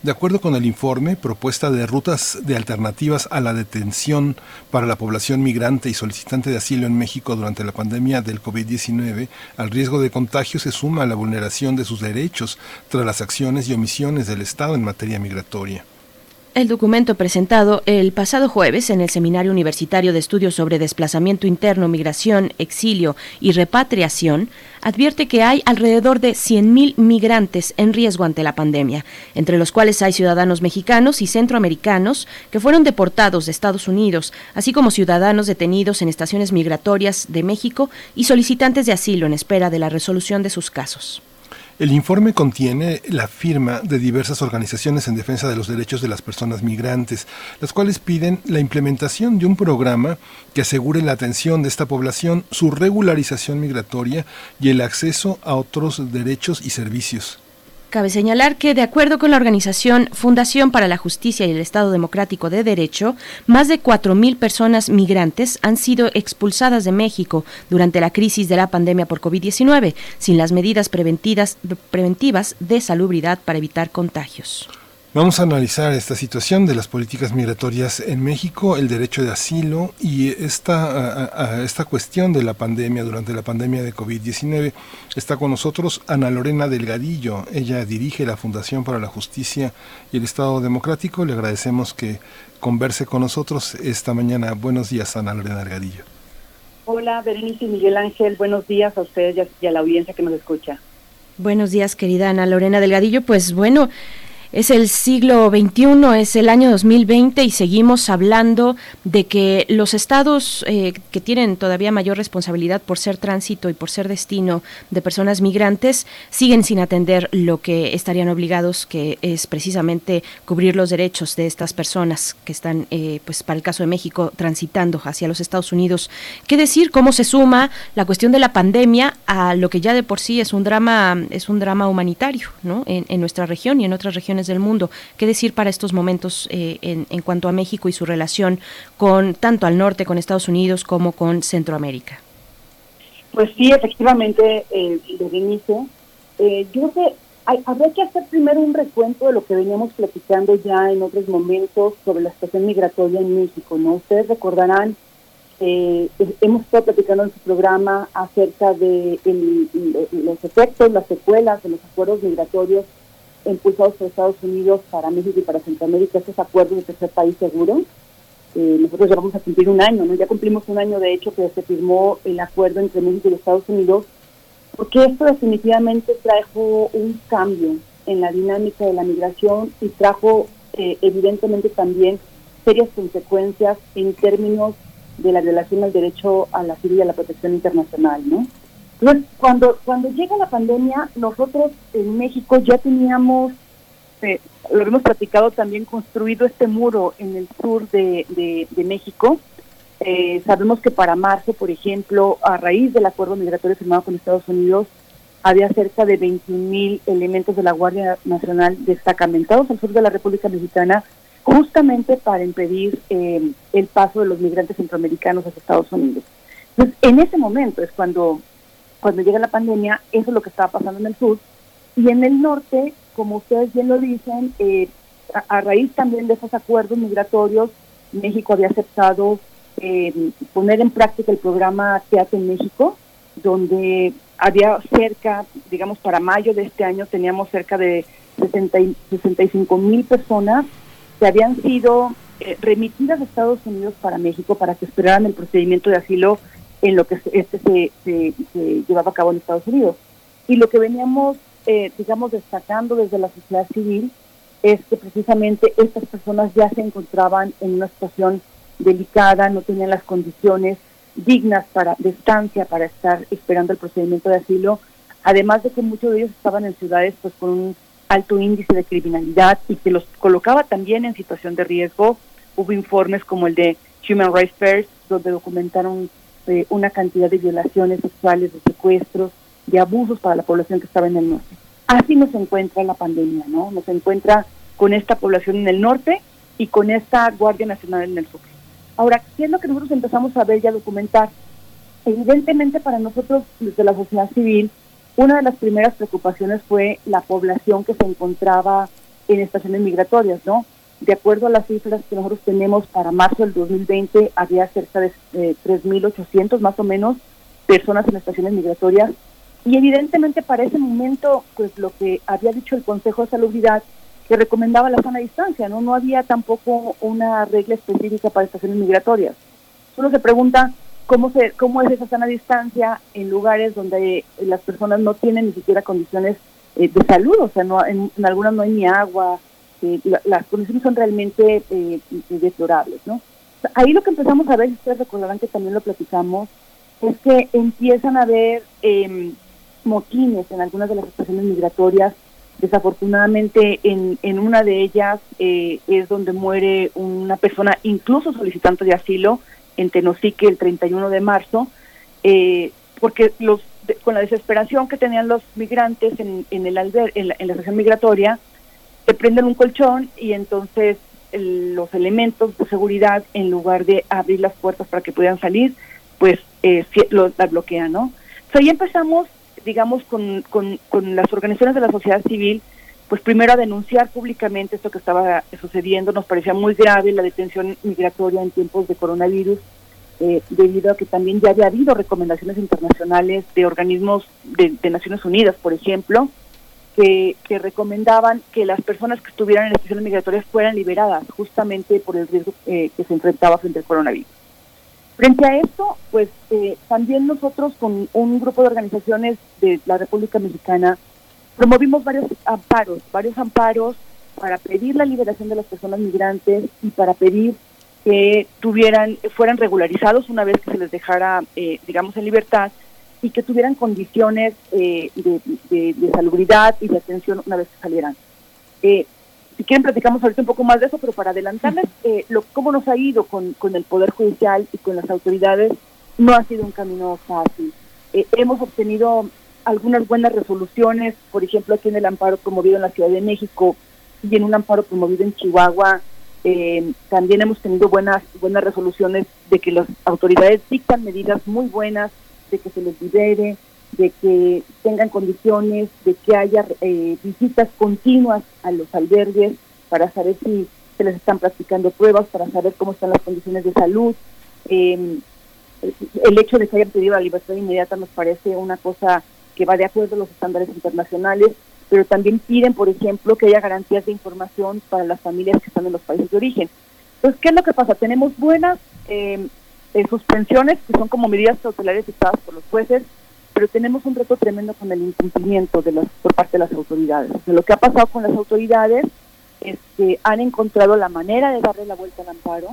De acuerdo con el informe, propuesta de rutas de alternativas a la detención para la población migrante y solicitante de asilo en México durante la pandemia del COVID-19, al riesgo de contagio se suma la vulneración de sus derechos tras las acciones y omisiones del Estado en materia migratoria. El documento presentado el pasado jueves en el Seminario Universitario de Estudios sobre Desplazamiento Interno, Migración, Exilio y Repatriación advierte que hay alrededor de 100.000 migrantes en riesgo ante la pandemia, entre los cuales hay ciudadanos mexicanos y centroamericanos que fueron deportados de Estados Unidos, así como ciudadanos detenidos en estaciones migratorias de México y solicitantes de asilo en espera de la resolución de sus casos. El informe contiene la firma de diversas organizaciones en defensa de los derechos de las personas migrantes, las cuales piden la implementación de un programa que asegure la atención de esta población, su regularización migratoria y el acceso a otros derechos y servicios. Cabe señalar que, de acuerdo con la organización Fundación para la Justicia y el Estado Democrático de Derecho, más de 4.000 personas migrantes han sido expulsadas de México durante la crisis de la pandemia por COVID-19, sin las medidas preventivas de salubridad para evitar contagios. Vamos a analizar esta situación de las políticas migratorias en México, el derecho de asilo y esta, esta cuestión de la pandemia, durante la pandemia de COVID-19. Está con nosotros Ana Lorena Delgadillo. Ella dirige la Fundación para la Justicia y el Estado Democrático. Le agradecemos que converse con nosotros esta mañana. Buenos días, Ana Lorena Delgadillo. Hola, Berenice y Miguel Ángel. Buenos días a ustedes y a la audiencia que nos escucha. Buenos días, querida Ana Lorena Delgadillo. Pues bueno, es el siglo XXI, es el año 2020 y seguimos hablando de que los estados eh, que tienen todavía mayor responsabilidad por ser tránsito y por ser destino de personas migrantes siguen sin atender lo que estarían obligados, que es precisamente cubrir los derechos de estas personas que están, eh, pues para el caso de México, transitando hacia los Estados Unidos. ¿Qué decir? ¿Cómo se suma la cuestión de la pandemia a lo que ya de por sí es un drama, es un drama humanitario, ¿no? En, en nuestra región y en otras regiones del mundo. ¿Qué decir para estos momentos eh, en, cuanto a México y su relación con tanto al norte, con Estados Unidos, como con Centroamérica? Pues sí, efectivamente, eh, inicio. Eh, yo creo hay, habría que hacer primero un recuento de lo que veníamos platicando ya en otros momentos sobre la situación migratoria en México. ¿no? Ustedes recordarán eh, hemos estado platicando en su programa acerca de los efectos, las secuelas de los acuerdos migratorios impulsados por Estados Unidos para México y para Centroamérica, estos acuerdos de tercer país seguro. Eh, nosotros ya vamos a cumplir un año, ¿no? Ya cumplimos un año, de hecho, que se firmó el acuerdo entre México y Estados Unidos, porque esto definitivamente trajo un cambio en la dinámica de la migración y trajo, eh, evidentemente, también serias consecuencias en términos de la violación al derecho a la y a la protección internacional, ¿no? Entonces, cuando, cuando llega la pandemia, nosotros en México ya teníamos, eh, lo hemos platicado también, construido este muro en el sur de, de, México. Eh, sabemos que para marzo, por ejemplo, a raíz del acuerdo migratorio firmado con Estados Unidos, había cerca de 21 mil elementos de la Guardia Nacional destacamentados al sur de la República Mexicana, justamente para impedir eh, el paso de los migrantes centroamericanos hacia Estados Unidos. Entonces, en ese momento es cuando cuando llega la pandemia, eso es lo que estaba pasando en el sur. Y en el norte, como ustedes bien lo dicen, eh, a, raíz también de esos acuerdos migratorios, México había aceptado eh, poner en práctica el programa Teatro en México, donde había cerca, digamos, para mayo de este año teníamos cerca de 60 65 mil personas que habían sido eh, remitidas a Estados Unidos para México para que esperaran el procedimiento de asilo en lo que este se, se, llevaba a cabo en Estados Unidos. Y lo que veníamos, eh, digamos, destacando desde la sociedad civil es que precisamente estas personas ya se encontraban en una situación delicada, no tenían las condiciones dignas para de para estar esperando el procedimiento de asilo, además de que muchos de ellos estaban en ciudades pues con un alto índice de criminalidad y que los colocaba también en situación de riesgo. Hubo informes como el de Human Rights First, donde documentaron una cantidad de violaciones sexuales, de secuestros, de abusos para la población que estaba en el norte. Así nos encuentra la pandemia, ¿no? Nos encuentra con esta población en el norte y con esta Guardia Nacional en el sur. Ahora, ¿qué es lo que nosotros empezamos a ver y a documentar? Evidentemente para nosotros, desde la sociedad civil, una de las primeras preocupaciones fue la población que se encontraba en estaciones migratorias, ¿no? De acuerdo a las cifras que nosotros tenemos para marzo del 2020, había cerca de eh, 3.800 más o menos personas en estaciones migratorias. Y evidentemente para ese momento, pues lo que había dicho el Consejo de Salubridad, que recomendaba la sana distancia, ¿no? No había tampoco una regla específica para estaciones migratorias. Uno se pregunta cómo, se, cómo es esa sana distancia en lugares donde las personas no tienen ni siquiera condiciones eh, de salud, o sea, no, en, algunas no hay ni agua, eh, las condiciones son realmente eh, deplorables, ¿no? Ahí lo que empezamos a ver, ustedes recordarán que también lo platicamos, es que empiezan a haber eh, motines en algunas de las estaciones migratorias. Desafortunadamente, en, en una de ellas eh, es donde muere una persona, incluso solicitante de asilo, en Tenosique el 31 de marzo, eh, porque los con la desesperación que tenían los migrantes en, en el alber, en la estación migratoria, se prenden un colchón y entonces el, los elementos de seguridad, en lugar de abrir las puertas para que pudieran salir, pues eh, lo, la bloquean, ¿no? So, ahí empezamos, digamos, con, con, con las organizaciones de la sociedad civil, pues primero a denunciar públicamente esto que estaba sucediendo, nos parecía muy grave la detención migratoria en tiempos de coronavirus, eh, debido a que también ya había habido recomendaciones internacionales de organismos de, de Naciones Unidas, por ejemplo, que, recomendaban que las personas que estuvieran en estaciones migratorias fueran liberadas justamente por el riesgo eh, que se enfrentaba frente al coronavirus. Frente a esto, pues eh, también nosotros con un grupo de organizaciones de la República Mexicana promovimos varios amparos, varios amparos para pedir la liberación de las personas migrantes y para pedir que tuvieran, fueran regularizados una vez que se les dejara, eh, digamos, en libertad y que tuvieran condiciones eh, de, de, de, salubridad y de atención una vez que salieran. Eh, si quieren platicamos ahorita un poco más de eso, pero para adelantarles eh, lo, cómo nos ha ido con, con, el Poder Judicial y con las autoridades, no ha sido un camino fácil. Eh, hemos obtenido algunas buenas resoluciones, por ejemplo, aquí en el amparo promovido en la Ciudad de México y en un amparo promovido en Chihuahua, eh, también hemos tenido buenas buenas resoluciones de que las autoridades dictan medidas muy buenas de que se les libere, de que tengan condiciones, de que haya eh, visitas continuas a los albergues para saber si se les están practicando pruebas, para saber cómo están las condiciones de salud. Eh, el hecho de que hayan pedido la libertad inmediata nos parece una cosa que va de acuerdo a los estándares internacionales, pero también piden, por ejemplo, que haya garantías de información para las familias que están en los países de origen. Entonces, ¿qué es lo que pasa? Tenemos buenas eh, eh, suspensiones, que son como medidas cautelares dictadas por los jueces, pero tenemos un reto tremendo con el incumplimiento de las, por parte de las autoridades. O sea, lo que ha pasado con las autoridades es que han encontrado la manera de darle la vuelta al amparo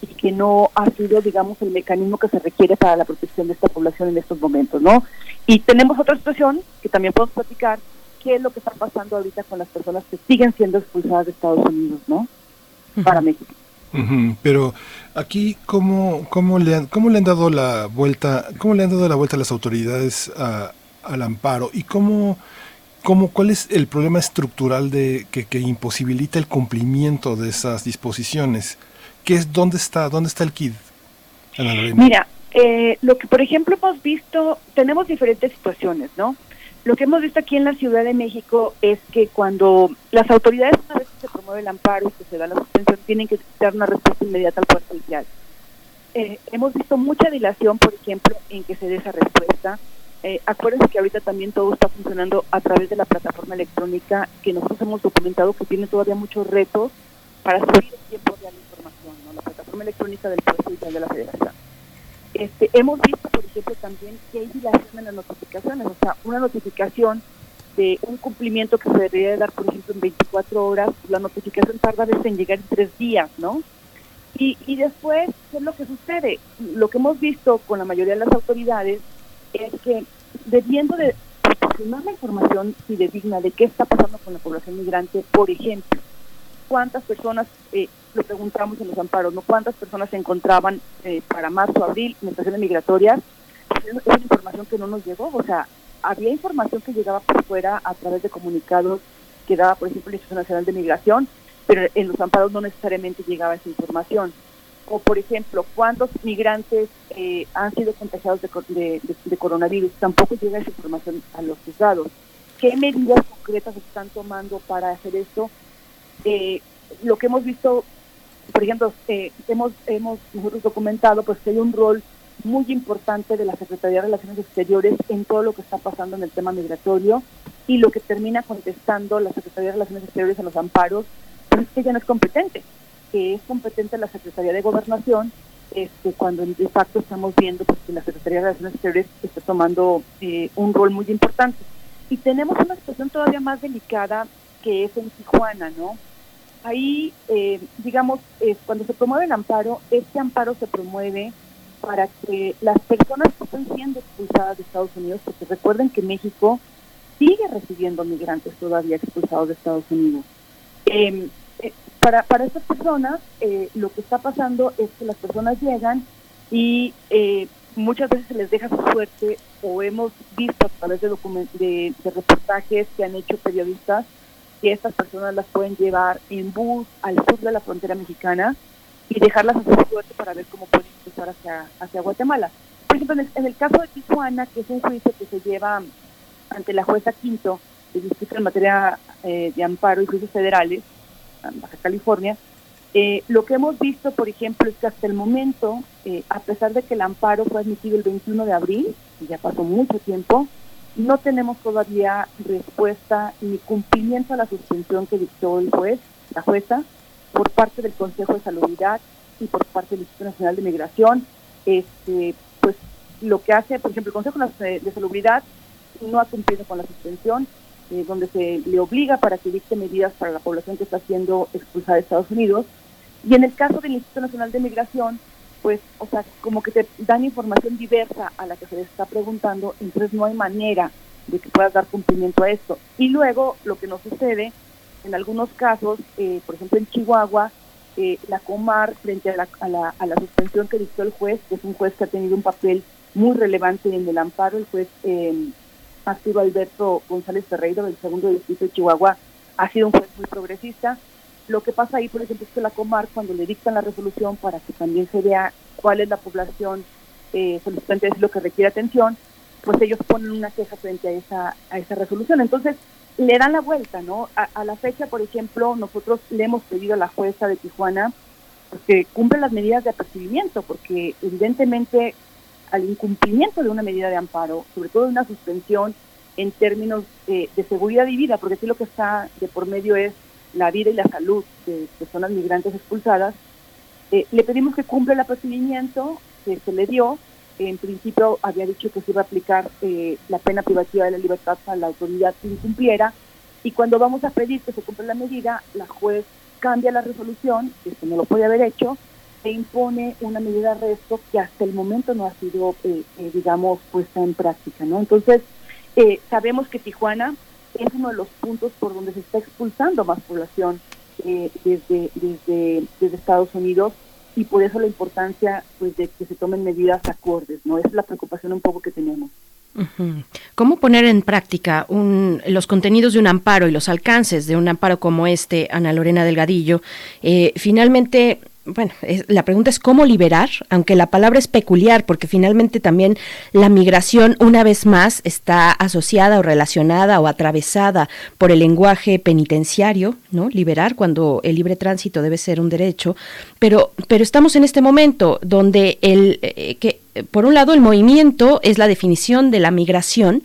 y que no ha sido, digamos, el mecanismo que se requiere para la protección de esta población en estos momentos, ¿no? Y tenemos otra situación que también podemos platicar, qué es lo que está pasando ahorita con las personas que siguen siendo expulsadas de Estados Unidos, ¿no? Para México. Uh -huh. Pero aquí, ¿cómo, cómo, le han, ¿cómo le han dado la vuelta, cómo le han dado la vuelta a las autoridades a, al amparo? ¿Y cómo, cómo, cuál es el problema estructural de que, que imposibilita el cumplimiento de esas disposiciones? ¿Qué es, dónde está, dónde está el KID? Mira, eh, lo que por ejemplo hemos visto, tenemos diferentes situaciones, ¿no? Lo que hemos visto aquí en la Ciudad de México es que cuando las autoridades, una vez que se promueve el amparo y que se da la suspensión, tienen que dar una respuesta inmediata al Poder Judicial. Eh, hemos visto mucha dilación, por ejemplo, en que se dé esa respuesta. Eh, acuérdense que ahorita también todo está funcionando a través de la plataforma electrónica, que nosotros hemos documentado que tiene todavía muchos retos para subir el tiempo de la información, ¿no? la plataforma electrónica del Poder Judicial de la Federación. Este, hemos visto, por ejemplo, también que hay dilación en las notificaciones, o sea, una notificación de un cumplimiento que se debería de dar, por ejemplo, en 24 horas, la notificación tarda a veces en llegar en tres días, ¿no? Y, y después, ¿qué es lo que sucede? Lo que hemos visto con la mayoría de las autoridades es que debiendo de proporcionar la información fidedigna de qué está pasando con la población migrante, por ejemplo, cuántas personas, eh, lo preguntamos en los amparos, ¿no? ¿Cuántas personas se encontraban eh, para marzo, abril en estaciones migratorias? Es, es información que no nos llegó, o sea, había información que llegaba por fuera a través de comunicados que daba, por ejemplo, el Instituto Nacional de Migración, pero en los amparos no necesariamente llegaba esa información. o por ejemplo, cuántos migrantes eh, han sido contagiados de, de, coronavirus, tampoco llega esa información a los juzgados. ¿Qué medidas concretas están tomando para hacer esto? Eh, lo que hemos visto, por ejemplo, eh, hemos, hemos nosotros documentado pues que hay un rol muy importante de la Secretaría de Relaciones Exteriores en todo lo que está pasando en el tema migratorio y lo que termina contestando la Secretaría de Relaciones Exteriores a los amparos, pues es que ya no es competente que es competente la Secretaría de Gobernación, este, cuando de facto estamos viendo pues, que la Secretaría de Relaciones Exteriores está tomando eh, un rol muy importante. Y tenemos una situación todavía más delicada que es en Tijuana, ¿no? Ahí, eh, digamos, cuando se promueve el amparo, este amparo se promueve para que las personas que están siendo expulsadas de Estados Unidos, porque recuerden que México sigue recibiendo migrantes todavía expulsados de Estados Unidos. Eh, para, para estas personas, eh, lo que está pasando es que las personas llegan y eh, muchas veces se les deja su suerte o hemos visto a través de, de, de, reportajes que han hecho periodistas que estas personas las pueden llevar en bus al sur de la frontera mexicana y dejarlas a su suerte para ver cómo pueden cruzar hacia, hacia Guatemala. Por ejemplo, en el, caso de Tijuana, que es un juicio que se lleva ante la jueza Quinto de Distrito en materia eh, de amparo y juicios federales, Baja California, eh, lo que hemos visto, por ejemplo, es que hasta el momento, eh, a pesar de que el amparo fue admitido el 21 de abril, y ya pasó mucho tiempo, no tenemos todavía respuesta ni cumplimiento a la suspensión que dictó el juez, la jueza, por parte del Consejo de Salubridad y por parte del Instituto Nacional de Migración. Este, pues lo que hace, por ejemplo, el Consejo de Salubridad no ha cumplido con la suspensión eh, donde se le obliga para que dicte medidas para la población que está siendo expulsada de Estados Unidos. Y en el caso del Instituto Nacional de Migración, pues, o sea, como que te dan información diversa a la que se les está preguntando, entonces no hay manera de que puedas dar cumplimiento a esto. Y luego lo que nos sucede, en algunos casos, eh, por ejemplo en Chihuahua, eh, la Comar, frente a la, a, la, a la suspensión que dictó el juez, que es un juez que ha tenido un papel muy relevante en el amparo, el juez eh, sido Alberto González Ferreiro del segundo distrito de Chihuahua, ha sido un juez muy progresista. Lo que pasa ahí, por ejemplo, es que la Comar, cuando le dictan la resolución para que también se vea cuál es la población eh, solicitante de lo que requiere atención, pues ellos ponen una queja frente a esa, a esa resolución. Entonces, le dan la vuelta, ¿no? A, la fecha, por ejemplo, nosotros le hemos pedido a la jueza de Tijuana pues, que cumpla las medidas de apercibimiento, porque evidentemente al incumplimiento de una medida de amparo, sobre todo de una suspensión en términos de seguridad y vida, porque aquí lo que está de por medio es la vida y la salud de personas migrantes expulsadas, eh, le pedimos que cumpla el procedimiento que se le dio. En principio había dicho que se iba a aplicar eh, la pena privativa de la libertad para la autoridad que incumpliera, y cuando vamos a pedir que se cumpla la medida, la juez cambia la resolución, que no lo puede haber hecho, se impone una medida de arresto que hasta el momento no ha sido, eh, eh, digamos, puesta en práctica, ¿no? Entonces, sabemos que Tijuana es uno de los puntos por donde se está expulsando más población desde, desde, desde Estados Unidos y por eso la importancia pues de que se tomen medidas acordes, ¿no? Es la preocupación un poco que tenemos. ¿Cómo poner en práctica los contenidos de un amparo y los alcances de un amparo como este, Ana Lorena Delgadillo? finalmente, bueno, la pregunta es cómo liberar, aunque la palabra es peculiar, porque finalmente también la migración, una vez más, está asociada o relacionada o atravesada por el lenguaje penitenciario, ¿no? Liberar cuando el libre tránsito debe ser un derecho, pero, pero estamos en este momento donde el eh, que por un lado el movimiento es la definición de la migración,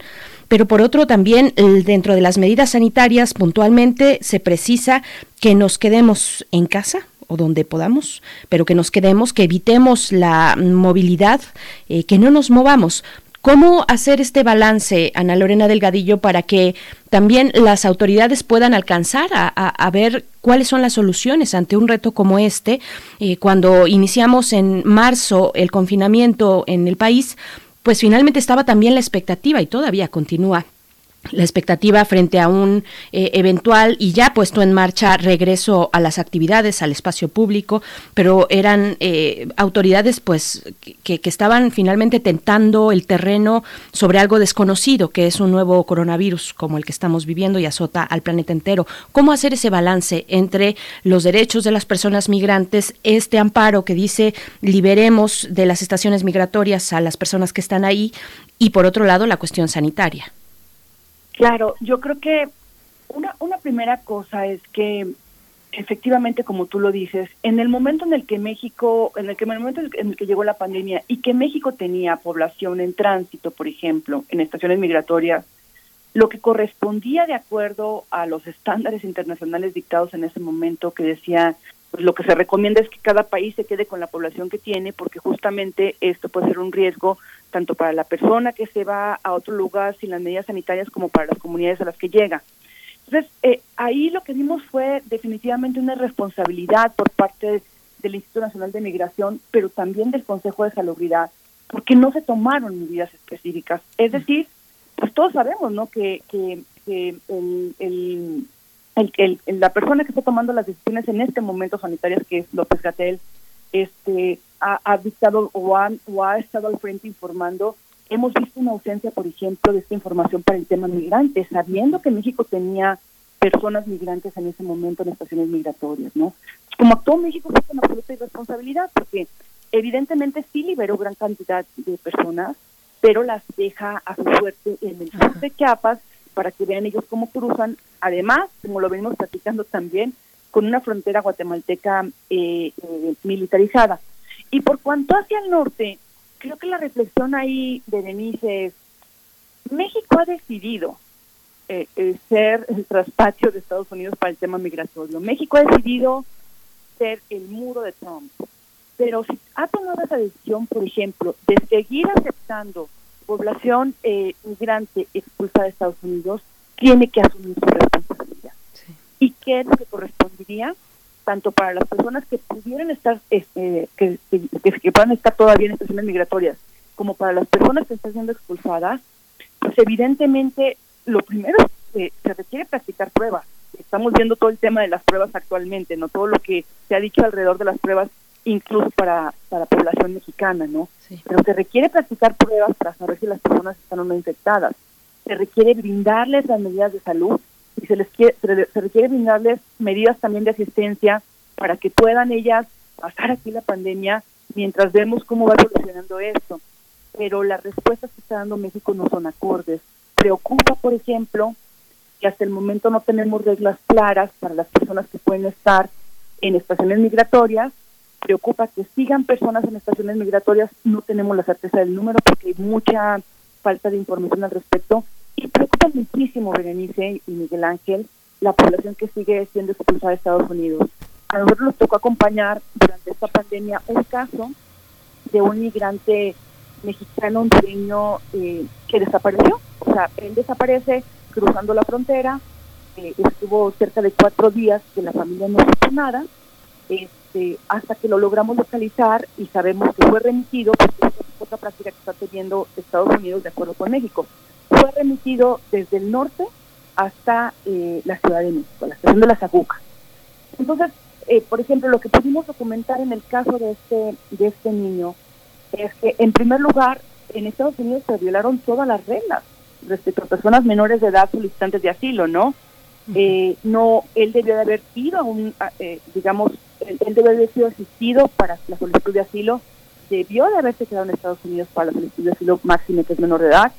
pero por otro también dentro de las medidas sanitarias puntualmente se precisa que nos quedemos en casa, o donde podamos, pero que nos quedemos, que evitemos la movilidad, eh, que no nos movamos. ¿Cómo hacer este balance, Ana Lorena Delgadillo, para que también las autoridades puedan alcanzar a, ver cuáles son las soluciones ante un reto como este? Eh, cuando iniciamos en marzo el confinamiento en el país, pues finalmente estaba también la expectativa y todavía continúa la expectativa frente a un eh, eventual y ya puesto en marcha regreso a las actividades, al espacio público, pero eran eh, autoridades pues que, que, estaban finalmente tentando el terreno sobre algo desconocido, que es un nuevo coronavirus como el que estamos viviendo y azota al planeta entero. ¿Cómo hacer ese balance entre los derechos de las personas migrantes, este amparo que dice liberemos de las estaciones migratorias a las personas que están ahí y por otro lado la cuestión sanitaria? Claro, yo creo que una, una primera cosa es que efectivamente, como tú lo dices, en el momento en el que México, en el, que, en el momento en el que llegó la pandemia y que México tenía población en tránsito, por ejemplo, en estaciones migratorias, lo que correspondía de acuerdo a los estándares internacionales dictados en ese momento, que decía, pues lo que se recomienda es que cada país se quede con la población que tiene, porque justamente esto puede ser un riesgo tanto para la persona que se va a otro lugar sin las medidas sanitarias como para las comunidades a las que llega. Entonces, eh, ahí lo que vimos fue definitivamente una responsabilidad por parte del Instituto Nacional de Migración, pero también del Consejo de Salubridad, porque no se tomaron medidas específicas. Es decir, pues todos sabemos, ¿no? Que, que, el, la persona que está tomando las decisiones en este momento sanitarias, que es López Gatel, este, ha, dictado o ha, o ha estado al frente informando, hemos visto una ausencia, por ejemplo, de esta información para el tema migrante, sabiendo que México tenía personas migrantes en ese momento en estaciones migratorias, ¿no? Como actuó México fue con absoluta irresponsabilidad, porque evidentemente sí liberó gran cantidad de personas, pero las deja a su suerte en el sur de Chiapas para que vean ellos cómo cruzan. Además, como lo venimos platicando también, con una frontera guatemalteca eh, eh, militarizada. Y por cuanto hacia el norte, creo que la reflexión ahí de Denise es, México ha decidido eh, ser el traspatio de Estados Unidos para el tema migratorio. México ha decidido ser el muro de Trump. Pero si ha tomado esa decisión, por ejemplo, de seguir aceptando población migrante expulsada de Estados Unidos, tiene que asumir su responsabilidad y qué es lo que correspondería tanto para las personas que pudieran estar, este, que, que, puedan estar todavía en estaciones migratorias, como para las personas que están siendo expulsadas, pues evidentemente lo primero es que se requiere practicar pruebas. Estamos viendo todo el tema de las pruebas actualmente, no todo lo que se ha dicho alrededor de las pruebas, incluso para, para la población mexicana, ¿no? Pero se requiere practicar pruebas para saber si las personas están o no infectadas. Se requiere brindarles las medidas de salud y se les quiere, se, requiere brindarles medidas también de asistencia para que puedan ellas pasar aquí la pandemia mientras vemos cómo va evolucionando esto. Pero las respuestas que está dando México no son acordes. Preocupa, por ejemplo, que hasta el momento no tenemos reglas claras para las personas que pueden estar en estaciones migratorias. Preocupa que sigan personas en estaciones migratorias. No tenemos la certeza del número porque hay mucha falta de información al respecto y preocupa muchísimo, Berenice y Miguel Ángel, la población que sigue siendo expulsada de Estados Unidos. A nosotros nos tocó acompañar durante esta pandemia un caso de un migrante mexicano hondureño eh, que desapareció. O sea, él desaparece cruzando la frontera, eh, estuvo cerca de cuatro días que la familia no supo nada, este, hasta que lo logramos localizar y sabemos que fue remitido, porque es otra práctica que está teniendo Estados Unidos de acuerdo con México fue remitido desde el norte hasta eh, la Ciudad de México, la estación de la Zaguca. Entonces, eh, por ejemplo, lo que pudimos documentar en el caso de este, de este niño es que, en primer lugar, en Estados Unidos se violaron todas las reglas respecto a personas menores de edad solicitantes de asilo, ¿no? Eh, no, él debió de haber ido a un, digamos, él, él, debió de haber sido asistido para la solicitud de asilo, debió de haberse quedado en Estados Unidos para la solicitud de asilo máximo que es menor de edad,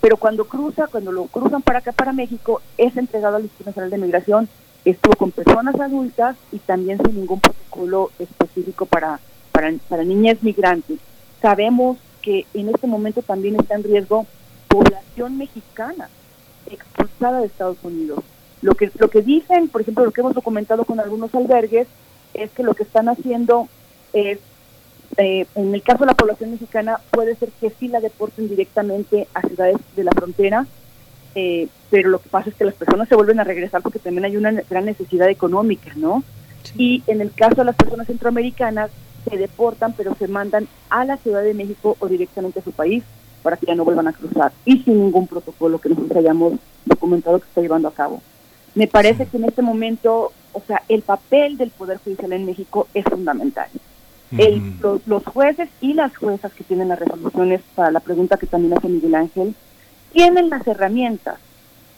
pero cuando cruza, cuando lo cruzan para acá, para México, es entregado al Instituto Nacional de Migración, estuvo con personas adultas y también sin ningún protocolo específico para, para, niñas migrantes. Sabemos que en este momento también está en riesgo población mexicana expulsada de Estados Unidos. Lo que, lo que dicen, por ejemplo, lo que hemos documentado con algunos albergues, es que lo que están haciendo es eh, en el caso de la población mexicana puede ser que sí la deporten directamente a ciudades de la frontera, eh, pero lo que pasa es que las personas se vuelven a regresar porque también hay una gran necesidad económica, ¿no? Y en el caso de las personas centroamericanas se deportan, pero se mandan a la Ciudad de México o directamente a su país. para que ya no vuelvan a cruzar y sin ningún protocolo que nosotros hayamos documentado que está llevando a cabo. Me parece que en este momento, o sea, el papel del Poder Judicial en México es fundamental. El, los, jueces y las juezas que tienen las resoluciones para la pregunta que también hace Miguel Ángel, tienen las herramientas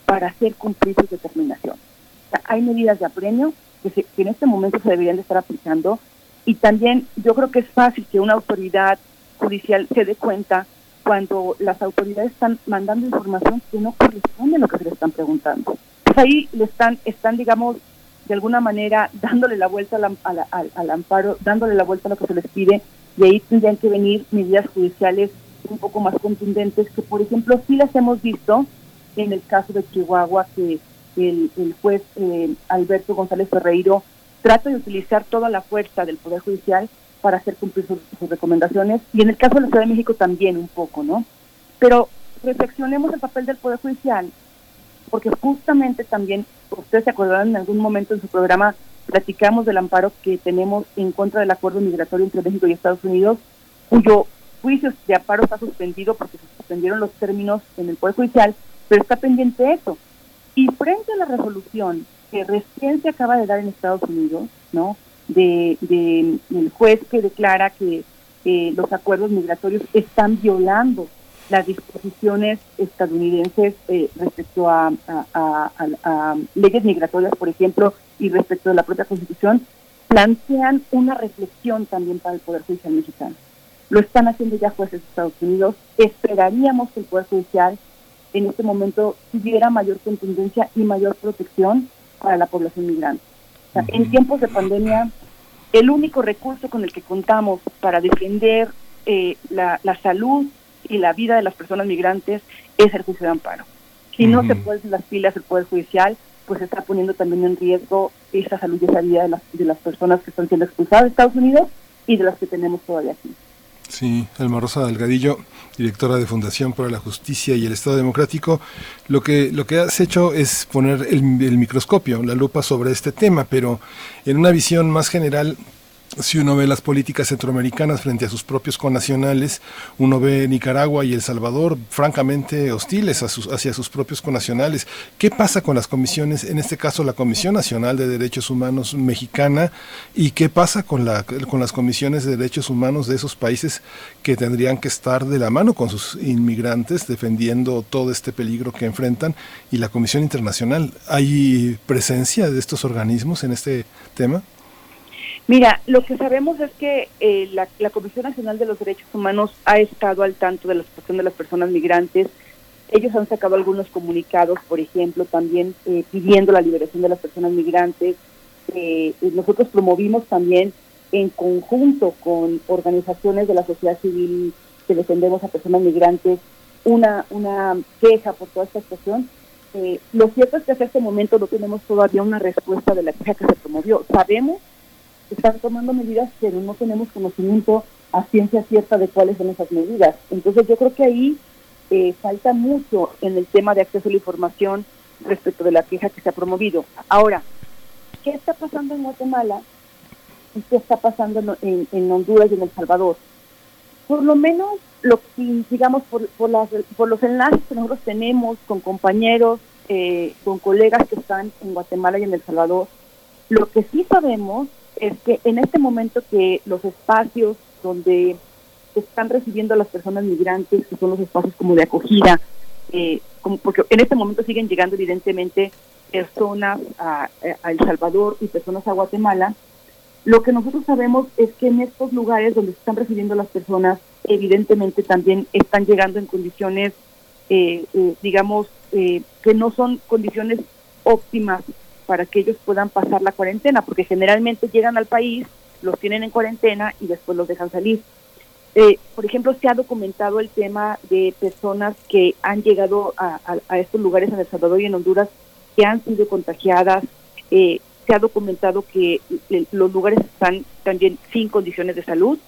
para hacer cumplir su determinación. O sea, hay medidas de apremio que, que en este momento se deberían de estar aplicando y también yo creo que es fácil que una autoridad judicial se dé cuenta cuando las autoridades están mandando información que no corresponde a lo que se le están preguntando. Pues ahí le están, están digamos, de alguna manera dándole la vuelta al, al, amparo, dándole la vuelta a lo que se les pide, y ahí tendrían que venir medidas judiciales un poco más contundentes, que por ejemplo sí las hemos visto en el caso de Chihuahua, que el, el juez eh, Alberto González Ferreiro trata de utilizar toda la fuerza del Poder Judicial para hacer cumplir sus, recomendaciones y en el caso de la Ciudad de México también un poco, ¿no? Pero reflexionemos el papel del Poder Judicial, porque justamente también, ustedes se acordarán en algún momento en su programa, platicamos del amparo que tenemos en contra del acuerdo migratorio entre México y Estados Unidos, cuyo juicio de amparo está suspendido porque se suspendieron los términos en el Poder Judicial, pero está pendiente eso. Y frente a la resolución que recién se acaba de dar en Estados Unidos, ¿no? de, de el juez que declara que los acuerdos migratorios están violando las disposiciones estadounidenses eh, respecto a, a, leyes migratorias, por ejemplo, y respecto de la propia Constitución, plantean una reflexión también para el Poder Judicial mexicano. Lo están haciendo ya jueces de Estados Unidos. Esperaríamos que el Poder Judicial en este momento tuviera mayor contundencia y mayor protección para la población migrante. En tiempos de pandemia, el único recurso con el que contamos para defender eh, la, salud y la vida de las personas migrantes es el juicio de amparo. Si no se ponen las pilas el Poder Judicial, pues está poniendo también en riesgo esa salud y esa vida de las, de las personas que están siendo expulsadas de Estados Unidos y de las que tenemos todavía aquí. Sí, Elma Rosa Delgadillo, directora de Fundación para la Justicia y el Estado Democrático, lo que, lo que has hecho es poner el, el microscopio, la lupa sobre este tema, pero en una visión más general, si uno ve las políticas centroamericanas frente a sus propios conacionales, uno ve Nicaragua y El Salvador francamente hostiles hacia sus propios conacionales. ¿Qué pasa con las comisiones, en este caso la Comisión Nacional de Derechos Humanos mexicana, y qué pasa con, la, con las comisiones de derechos humanos de esos países que tendrían que estar de la mano con sus inmigrantes defendiendo todo este peligro que enfrentan y la Comisión Internacional? ¿Hay presencia de estos organismos en este tema? Mira, lo que sabemos es que eh, la, Comisión Nacional de los Derechos Humanos ha estado al tanto de la situación de las personas migrantes. Ellos han sacado algunos comunicados, por ejemplo, también eh, pidiendo la liberación de las personas migrantes. Eh, nosotros promovimos también en conjunto con organizaciones de la sociedad civil que defendemos a personas migrantes una, una queja por toda esta situación. lo cierto es que hasta este momento no tenemos todavía una respuesta de la queja que se promovió. Sabemos están tomando medidas, pero no tenemos conocimiento a ciencia cierta de cuáles son esas medidas. Entonces yo creo que ahí eh, falta mucho en el tema de acceso a la información respecto de la queja que se ha promovido. Ahora, ¿qué está pasando en Guatemala y qué está pasando en, Honduras y en El Salvador? Por lo menos, lo digamos, por, por, las, por los enlaces que nosotros tenemos con compañeros, eh, con colegas que están en Guatemala y en El Salvador, lo que sí sabemos es que en este momento que los espacios donde están recibiendo a las personas migrantes, que son los espacios como de acogida, eh, como porque en este momento siguen llegando evidentemente personas a, El Salvador y personas a Guatemala, lo que nosotros sabemos es que en estos lugares donde están recibiendo las personas, evidentemente también están llegando en condiciones, eh, eh, digamos, que no son condiciones óptimas para que ellos puedan pasar la cuarentena, porque generalmente llegan al país, los tienen en cuarentena y después los dejan salir. Eh, por ejemplo, se ha documentado el tema de personas que han llegado a, estos lugares en El Salvador y en Honduras que han sido contagiadas. Eh, se ha documentado que los lugares están también sin condiciones de salud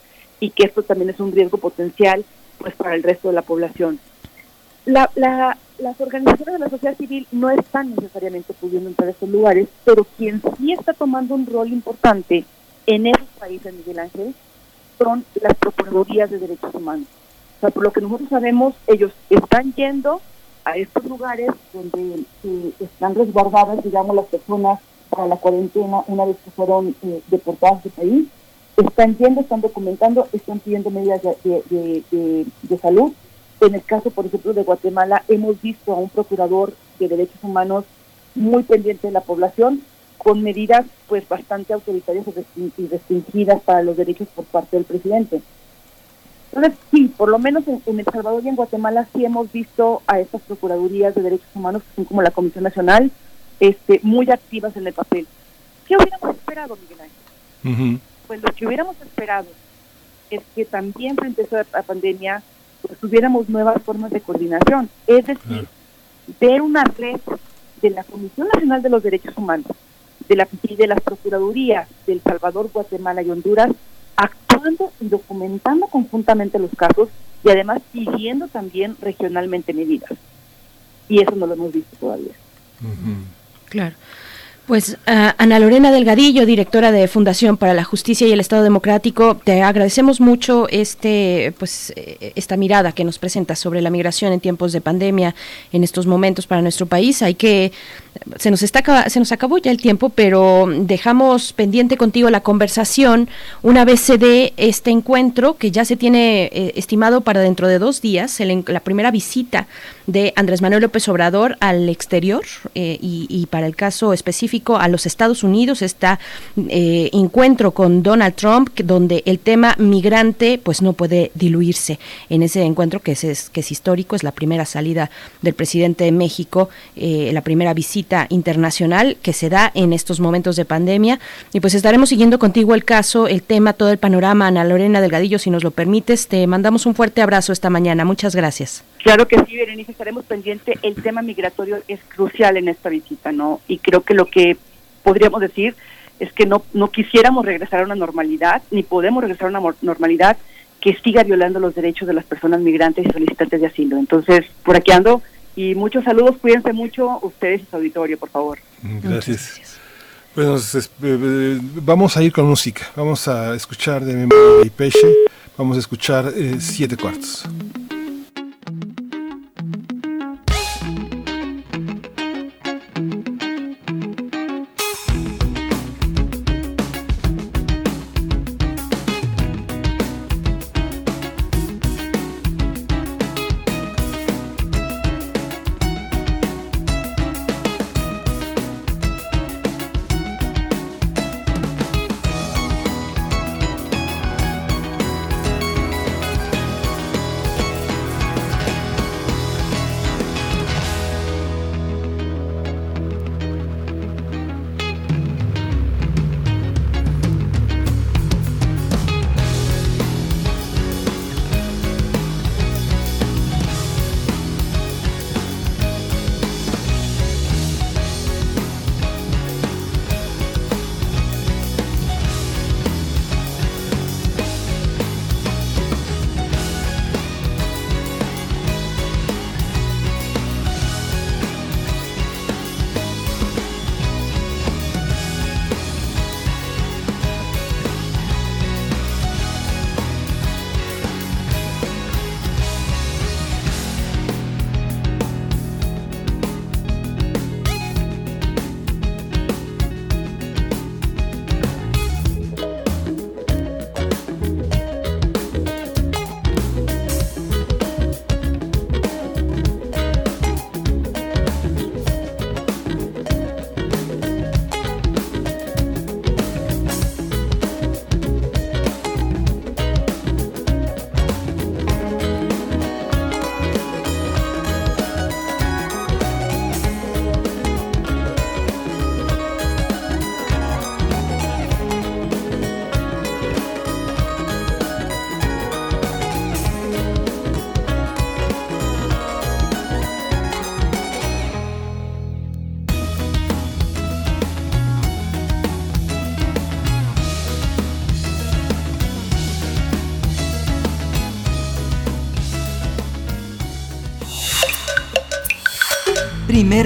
y que esto también es un riesgo potencial pues para el resto de la población. La, la, las organizaciones de la sociedad civil no están necesariamente pudiendo entrar a estos lugares, pero quien sí está tomando un rol importante en esos países, Miguel Ángel, son las Procuradurías de Derechos Humanos. sea, por lo que nosotros sabemos, ellos están yendo a estos lugares donde están resguardadas, digamos, las personas para la cuarentena una vez que fueron eh, deportadas del país. Están yendo, están documentando, están pidiendo medidas de, de salud. En el caso, por ejemplo, de Guatemala, hemos visto a un procurador de derechos humanos muy pendiente de la población, con medidas pues bastante autoritarias y restringidas para los derechos por parte del presidente. Entonces, sí, por lo menos en, El Salvador y en Guatemala sí hemos visto a estas Procuradurías de Derechos Humanos, que son como la Comisión Nacional, este, muy activas en el papel. ¿Qué hubiéramos esperado, Miguel Ángel? Pues lo que hubiéramos esperado es que también frente a esta pandemia pues, tuviéramos nuevas formas de coordinación, es decir, ver una red de la Comisión Nacional de los Derechos Humanos, de la de las Procuradurías del Salvador, Guatemala y Honduras, actuando y documentando conjuntamente los casos y además pidiendo también regionalmente medidas. Y eso no lo hemos visto todavía. Claro. Pues Ana Lorena Delgadillo, directora de Fundación para la Justicia y el Estado Democrático, te agradecemos mucho este, pues, eh, esta mirada que nos presenta sobre la migración en tiempos de pandemia en estos momentos para nuestro país. Hay que se nos está se nos acabó ya el tiempo, pero dejamos pendiente contigo la conversación una vez se dé este encuentro que ya se tiene eh, estimado para dentro de dos días, la primera visita de Andrés Manuel López Obrador al exterior eh, y, para el caso específico a los Estados Unidos está eh, encuentro con Donald Trump donde el tema migrante pues no puede diluirse en ese encuentro que es, que es histórico es la primera salida del presidente de México la primera visita internacional que se da en estos momentos de pandemia. Y pues estaremos siguiendo contigo el caso, el tema, todo el panorama. Ana Lorena Delgadillo, si nos lo permites, te mandamos un fuerte abrazo esta mañana. Muchas gracias. Claro que sí, Berenice, estaremos pendientes. El tema migratorio es crucial en esta visita, ¿no? Y creo que lo que podríamos decir es que no, no quisiéramos regresar a una normalidad, ni podemos regresar a una normalidad que siga violando los derechos de las personas migrantes y solicitantes de asilo. Entonces, por aquí ando y muchos saludos, cuídense mucho ustedes y su auditorio, por favor. Gracias. Bueno, eh, eh, vamos a ir con música. Vamos a escuchar de memoria de Peche. Vamos a escuchar eh, siete cuartos.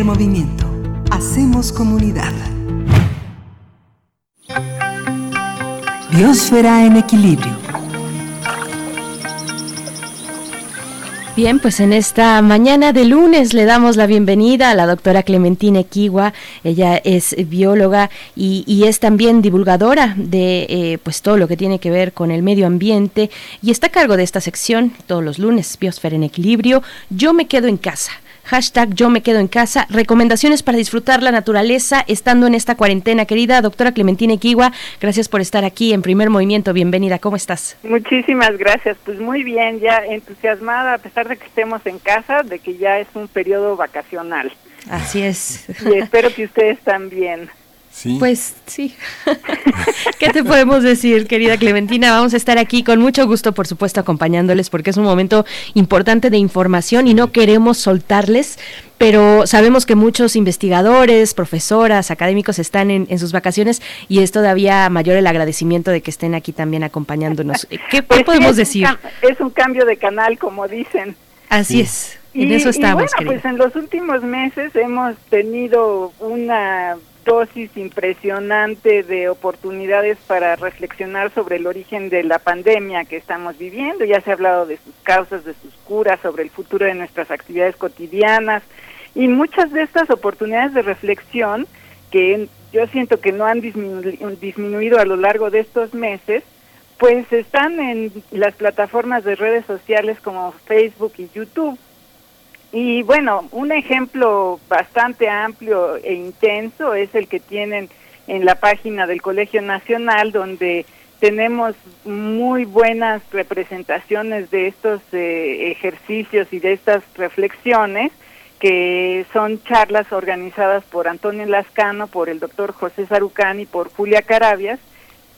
Movimiento. Hacemos comunidad. Biosfera en equilibrio. Bien, pues en esta mañana de lunes le damos la bienvenida a la doctora Clementina Equigua. Ella es bióloga y, es también divulgadora de eh, pues todo lo que tiene que ver con el medio ambiente y está a cargo de esta sección todos los lunes, Biosfera en Equilibrio. Yo me quedo en casa. Hashtag yo me quedo en casa. Recomendaciones para disfrutar la naturaleza estando en esta cuarentena. Querida doctora Clementina Equigua, gracias por estar aquí en Primer Movimiento. Bienvenida. ¿Cómo estás? Muchísimas gracias. Pues muy bien, ya entusiasmada a pesar de que estemos en casa, de que ya es un periodo vacacional. Así es. Y espero que ustedes también. Pues sí. ¿Qué te podemos decir, querida Clementina? Vamos a estar aquí con mucho gusto, por supuesto, acompañándoles porque es un momento importante de información y no queremos soltarles, pero sabemos que muchos investigadores, profesoras, académicos están en, sus vacaciones y es todavía mayor el agradecimiento de que estén aquí también acompañándonos. ¿Qué, pues podemos decir? es un cambio de canal, como dicen. Así es. En eso estamos. Y bueno, pues en los últimos meses hemos tenido una dosis impresionante de oportunidades para reflexionar sobre el origen de la pandemia que estamos viviendo. Ya se ha hablado de sus causas, de sus curas, sobre el futuro de nuestras actividades cotidianas y muchas de estas oportunidades de reflexión que yo siento que no han disminuido a lo largo de estos meses, pues están en las plataformas de redes sociales como Facebook y YouTube. Y bueno, un ejemplo bastante amplio e intenso es el que tienen en la página del Colegio Nacional, donde tenemos muy buenas representaciones de estos eh, ejercicios y de estas reflexiones, que son charlas organizadas por Antonio Lascano, por el doctor José Sarucán y por Julia Carabias,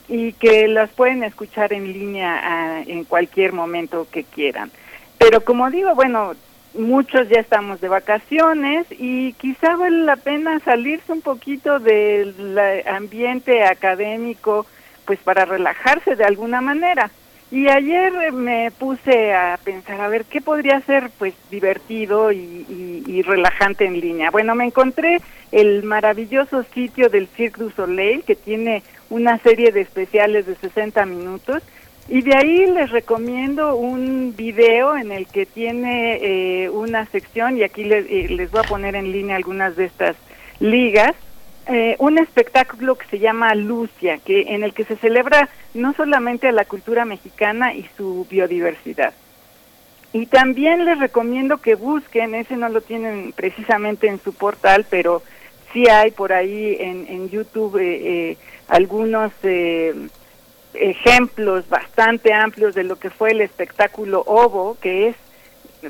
y que las pueden escuchar en línea ah, en cualquier momento que quieran. Pero como digo, bueno, muchos ya estamos de vacaciones y quizá vale la pena salirse un poquito del ambiente académico pues para relajarse de alguna manera. Y ayer me puse a pensar, a ver, ¿qué podría ser pues divertido y, relajante en línea? Bueno, me encontré el maravilloso sitio del Cirque du Soleil, que tiene una serie de especiales de 60 minutos, y de ahí les recomiendo un video en el que tiene eh, una sección, y aquí eh, les, voy a poner en línea algunas de estas ligas, eh, un espectáculo que se llama Lucia, que en el que se celebra no solamente a la cultura mexicana y su biodiversidad. Y también les recomiendo que busquen, ese no lo tienen precisamente en su portal, pero sí hay por ahí en, en YouTube algunos ejemplos bastante amplios de lo que fue el espectáculo Ovo, que es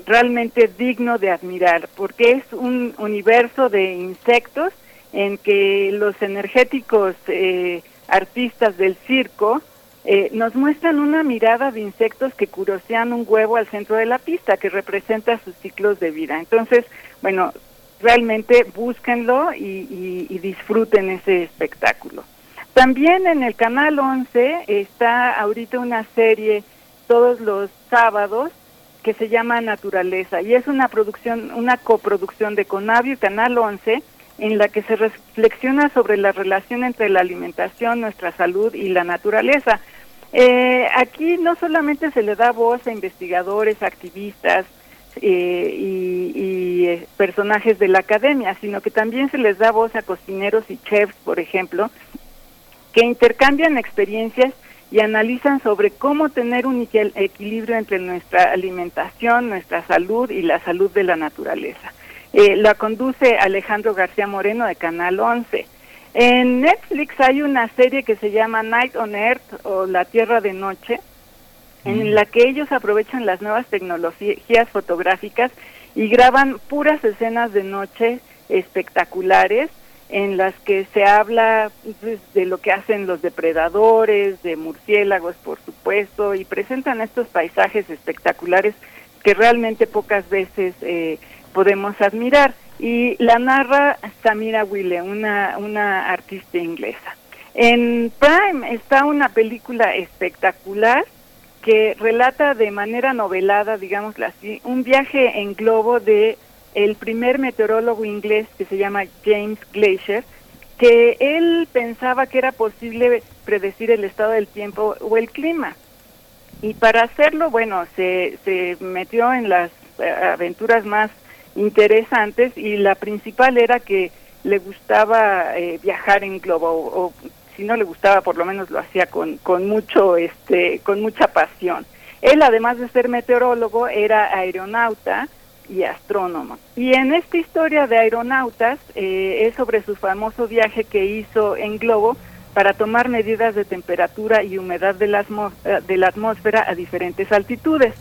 realmente digno de admirar, porque es un universo de insectos en que los energéticos eh, artistas del circo eh, nos muestran una mirada de insectos que curosean un huevo al centro de la pista, que representa sus ciclos de vida. Entonces, bueno, realmente búsquenlo y disfruten ese espectáculo. También en el canal 11 está ahorita una serie todos los sábados que se llama Naturaleza y es una producción, una coproducción de Conavio y Canal 11 en la que se reflexiona sobre la relación entre la alimentación, nuestra salud y la naturaleza. Eh, aquí no solamente se le da voz a investigadores, activistas eh, y, y eh, personajes de la academia, sino que también se les da voz a cocineros y chefs, por ejemplo, que intercambian experiencias y analizan sobre cómo tener un equilibrio entre nuestra alimentación, nuestra salud y la salud de la naturaleza. Eh, la conduce Alejandro García Moreno de Canal 11. En Netflix hay una serie que se llama Night on Earth o La Tierra de Noche, en la que ellos aprovechan las nuevas tecnologías fotográficas y graban puras escenas de noche espectaculares en las que se habla pues, de lo que hacen los depredadores, de murciélagos, por supuesto, y presentan estos paisajes espectaculares que realmente pocas veces eh, podemos admirar. Y la narra Samira Wille, una, una artista inglesa. En Prime está una película espectacular que relata de manera novelada, digámoslo así, un viaje en globo de el primer meteorólogo inglés que se llama James Glacier, que él pensaba que era posible predecir el estado del tiempo o el clima. Y para hacerlo, bueno, se, se metió en las aventuras más interesantes y la principal era que le gustaba eh, viajar en globo o, si no le gustaba por lo menos lo hacía con, con mucho este con mucha pasión él además de ser meteorólogo era aeronauta y astrónomo. Y en esta historia de aeronautas eh, es sobre su famoso viaje que hizo en globo para tomar medidas de temperatura y humedad de la, eh, de la atmósfera a diferentes altitudes.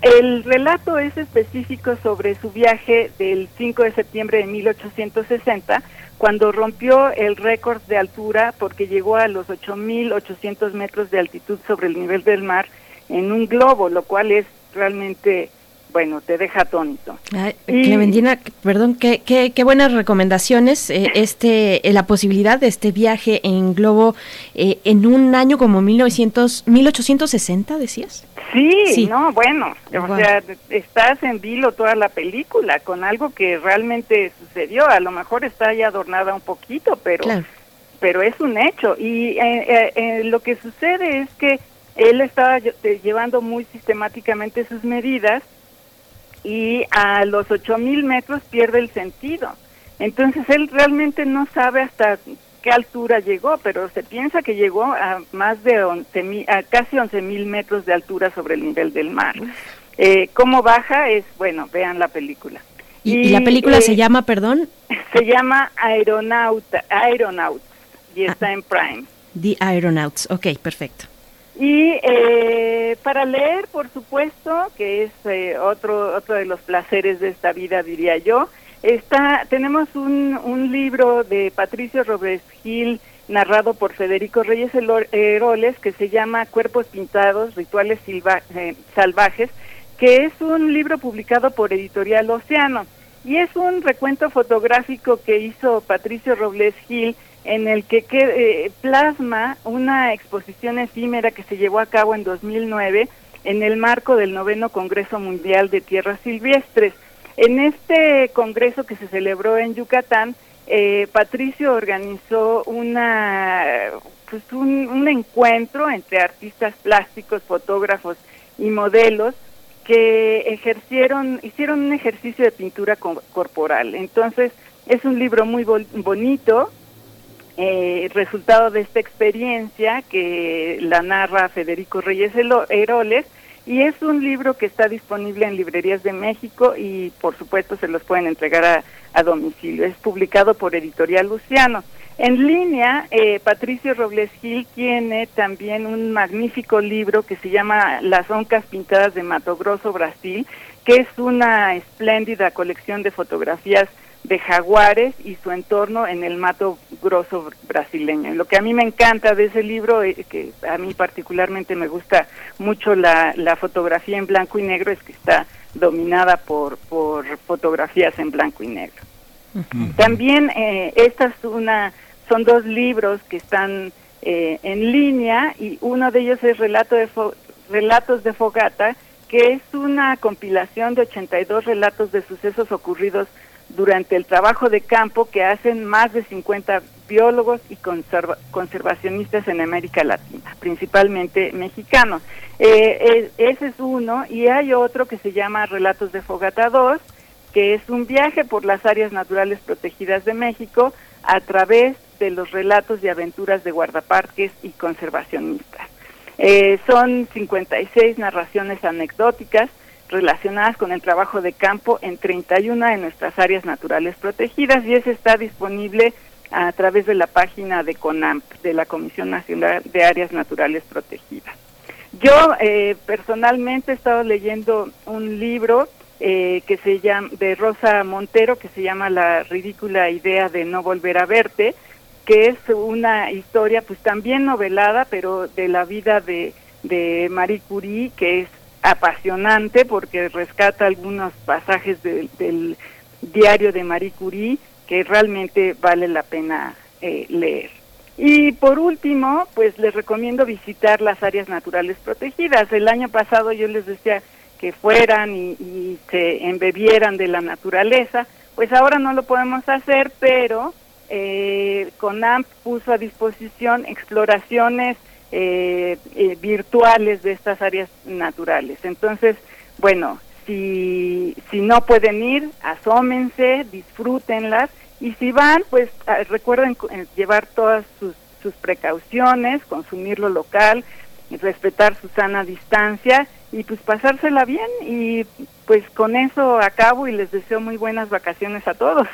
El relato es específico sobre su viaje del 5 de septiembre de 1860, cuando rompió el récord de altura porque llegó a los 8.800 metros de altitud sobre el nivel del mar en un globo, lo cual es realmente bueno, te deja atónito. Clementina, perdón, qué, qué, qué, buenas recomendaciones. Eh, este, eh, la posibilidad de este viaje en globo eh, en un año como 1900, 1860, decías. Sí, no, bueno, o sea, estás en vilo toda la película con algo que realmente sucedió. A lo mejor está ya adornada un poquito, pero, pero es un hecho. Y lo que sucede es que él estaba llevando muy sistemáticamente sus medidas y a los 8000 metros pierde el sentido. Entonces él realmente no sabe hasta qué altura llegó, pero se piensa que llegó a más de 11, a casi 11.000 metros de altura sobre el nivel del mar. Eh, ¿Cómo baja? Es, bueno, vean la película. ¿Y, la película se eh, llama, perdón? Se llama Aeronauta, Aeronauts, y ah. está en Prime. The Aeronauts, ok, perfecto. Y eh, para leer, por supuesto, que es eh, otro otro de los placeres de esta vida, diría yo, está tenemos un, un libro de Patricio Robles Gil narrado por Federico Reyes Heroles que se llama Cuerpos Pintados, Rituales eh, Salvajes, que es un libro publicado por Editorial Océano. Y es un recuento fotográfico que hizo Patricio Robles Gil en el que, eh, plasma una exposición efímera que se llevó a cabo en 2009 en el marco del noveno Congreso Mundial de Tierras Silvestres. En este congreso que se celebró en Yucatán, eh, Patricio organizó una, pues un, un, encuentro entre artistas plásticos, fotógrafos y modelos que ejercieron, hicieron un ejercicio de pintura corporal. Entonces, es un libro muy bonito, eh, resultado de esta experiencia que la narra Federico Reyes Heroles y es un libro que está disponible en librerías de México y por supuesto se los pueden entregar a, a domicilio. Es publicado por Editorial Luciano. En línea, eh, Patricio Robles Gil tiene también un magnífico libro que se llama Las Oncas Pintadas de Mato Grosso, Brasil, que es una espléndida colección de fotografías de jaguares y su entorno en el Mato Grosso brasileño. Lo que a mí me encanta de ese libro, que a mí particularmente me gusta mucho la, la fotografía en blanco y negro, es que está dominada por, por fotografías en blanco y negro. También eh, estas una, son dos libros que están eh, en línea y uno de ellos es Relato de Relatos de Fogata, que es una compilación de 82 relatos de sucesos ocurridos durante el trabajo de campo que hacen más de 50 biólogos y conservacionistas en América Latina, principalmente mexicanos. Eh, ese es uno, y hay otro que se llama Relatos de Fogata 2, que es un viaje por las áreas naturales protegidas de México a través de los relatos de aventuras de guardaparques y conservacionistas. Eh, son 56 narraciones anecdóticas relacionadas con el trabajo de campo en 31 de nuestras áreas naturales protegidas y ese está disponible a través de la página de CONAMP, de la Comisión Nacional de Áreas Naturales Protegidas. Yo eh, personalmente he estado leyendo un libro eh, que se llama de Rosa Montero que se llama La ridícula idea de no volver a verte, que es una historia pues también novelada, pero de la vida de, de Marie Curie, que es apasionante porque rescata algunos pasajes del diario de Marie Curie que realmente vale la pena eh, leer. Y por último, pues les recomiendo visitar las áreas naturales protegidas. El año pasado yo les decía que fueran y, se embebieran de la naturaleza, pues ahora no lo podemos hacer, pero eh, CONAMP puso a disposición exploraciones eh, eh, virtuales de estas áreas naturales. Entonces, bueno, si, si no pueden ir, asómense, disfrútenlas y si van, pues ah, recuerden eh, llevar todas sus, sus precauciones, consumir lo local, respetar su sana distancia y pues pasársela bien y pues con eso acabo y les deseo muy buenas vacaciones a todos.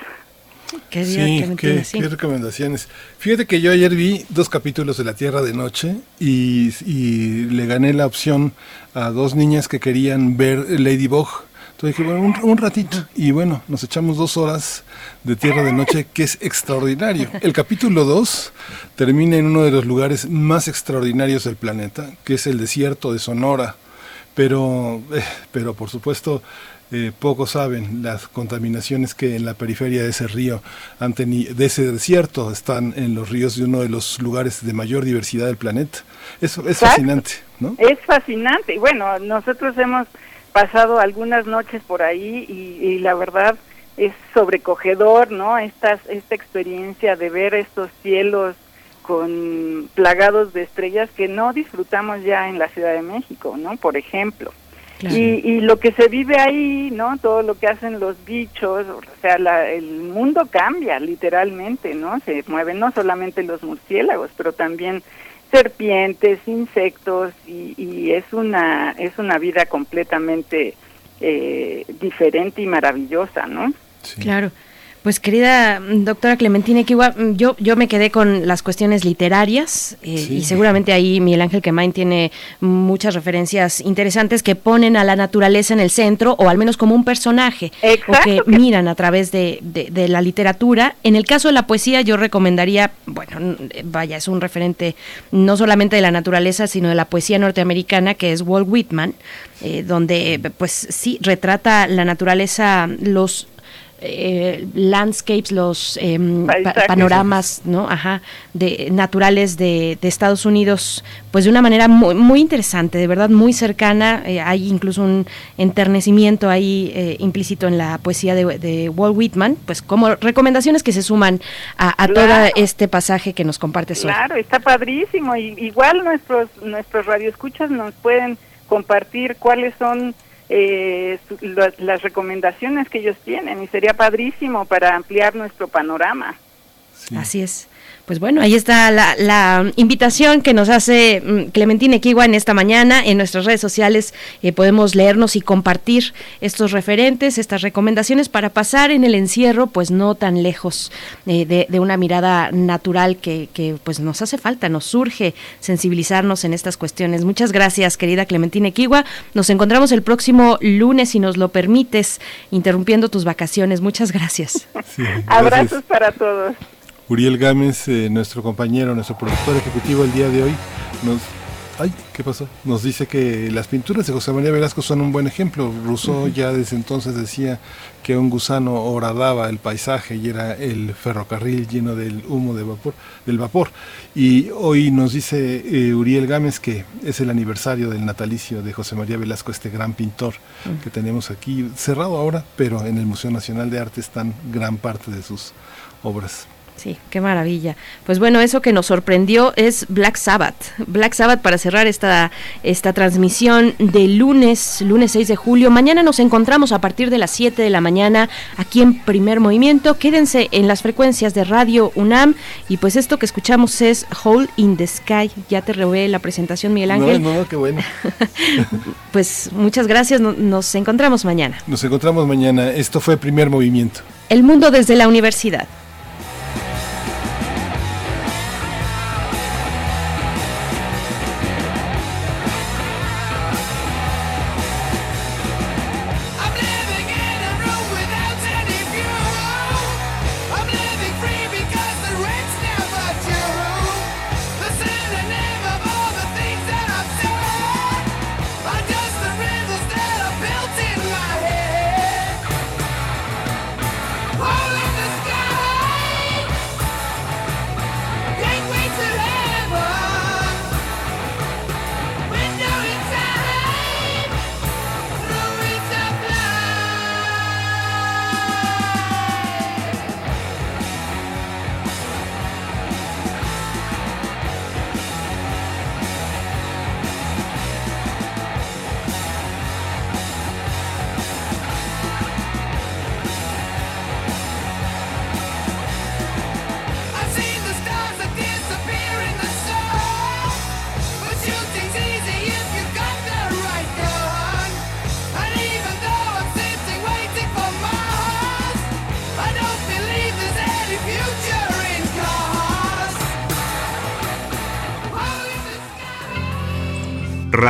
Qué sí, qué, qué, recomendaciones. Fíjate que yo ayer vi dos capítulos de La Tierra de Noche y, y le gané la opción a dos niñas que querían ver Ladybug. Entonces dije, bueno, un, un, ratito. Y bueno, nos echamos dos horas de Tierra de Noche, que es extraordinario. El capítulo 2 termina en uno de los lugares más extraordinarios del planeta, que es el desierto de Sonora. Pero, eh, pero por supuesto, eh, pocos saben las contaminaciones que en la periferia de ese río, han de ese desierto, están en los ríos de uno de los lugares de mayor diversidad del planeta. Eso es fascinante, ¿no? Es fascinante. Y bueno, nosotros hemos pasado algunas noches por ahí y, la verdad es sobrecogedor, ¿no? Esta, esta experiencia de ver estos cielos con plagados de estrellas que no disfrutamos ya en la Ciudad de México, ¿no? Por ejemplo. Y, y, lo que se vive ahí, ¿no? Todo lo que hacen los bichos, o sea, el mundo cambia literalmente, ¿no? Se mueven no solamente los murciélagos, pero también serpientes, insectos y, y es una es una vida completamente eh, diferente y maravillosa, ¿no? Claro. Pues querida doctora Clementina Kiwa, yo, yo me quedé con las cuestiones literarias eh, y seguramente ahí Miguel Ángel Quemain tiene muchas referencias interesantes que ponen a la naturaleza en el centro o al menos como un personaje o que, miran a través de, de, la literatura. En el caso de la poesía yo recomendaría, bueno, vaya, es un referente no solamente de la naturaleza sino de la poesía norteamericana que es Walt Whitman, eh, donde pues sí retrata la naturaleza, los eh, landscapes, los em, panoramas, ¿no? Ajá, de naturales de, Estados Unidos, pues de una manera muy, muy interesante, de verdad muy cercana. Eh, hay incluso un enternecimiento ahí eh, implícito en la poesía de, Walt Whitman, pues como recomendaciones que se suman a, todo este pasaje que nos compartes hoy. Claro, está padrísimo. Y, igual nuestros nuestros radioescuchas nos pueden compartir cuáles son eh, las recomendaciones que ellos tienen y sería padrísimo para ampliar nuestro panorama. Así es. Pues bueno, ahí está la, invitación que nos hace mm, Clementina Equigua en esta mañana. En nuestras redes sociales eh, podemos leernos y compartir estos referentes, estas recomendaciones para pasar en el encierro, pues no tan lejos eh, de, una mirada natural que, que, pues nos hace falta, nos surge sensibilizarnos en estas cuestiones. Muchas gracias, querida Clementina Equigua. Nos encontramos el próximo lunes, si nos lo permites, interrumpiendo tus vacaciones. Muchas gracias. Abrazos para todos. Uriel Gámez, eh, nuestro compañero, nuestro productor ejecutivo el día de hoy, nos... Ay, ¿qué pasó? Nos dice que las pinturas de José María Velasco son un buen ejemplo. Rousseau ya desde entonces decía que un gusano horadaba el paisaje y era el ferrocarril lleno del humo de vapor, del vapor. Y hoy nos dice eh, Uriel Gámez que es el aniversario del natalicio de José María Velasco, este gran pintor que tenemos aquí, cerrado ahora, pero en el Museo Nacional de Arte están gran parte de sus obras. Sí, qué maravilla. Pues bueno, eso que nos sorprendió es Black Sabbath. Black Sabbath para cerrar esta, esta transmisión de lunes, lunes 6 de julio. Mañana nos encontramos a partir de las 7 de la mañana aquí en Primer Movimiento. Quédense en las frecuencias de Radio UNAM. Y pues esto que escuchamos es Hole in the Sky. Ya te robé la presentación, Miguel Ángel. No, no, qué bueno. pues muchas gracias. Nos encontramos mañana. Nos encontramos mañana. Esto fue Primer Movimiento. El mundo desde la universidad.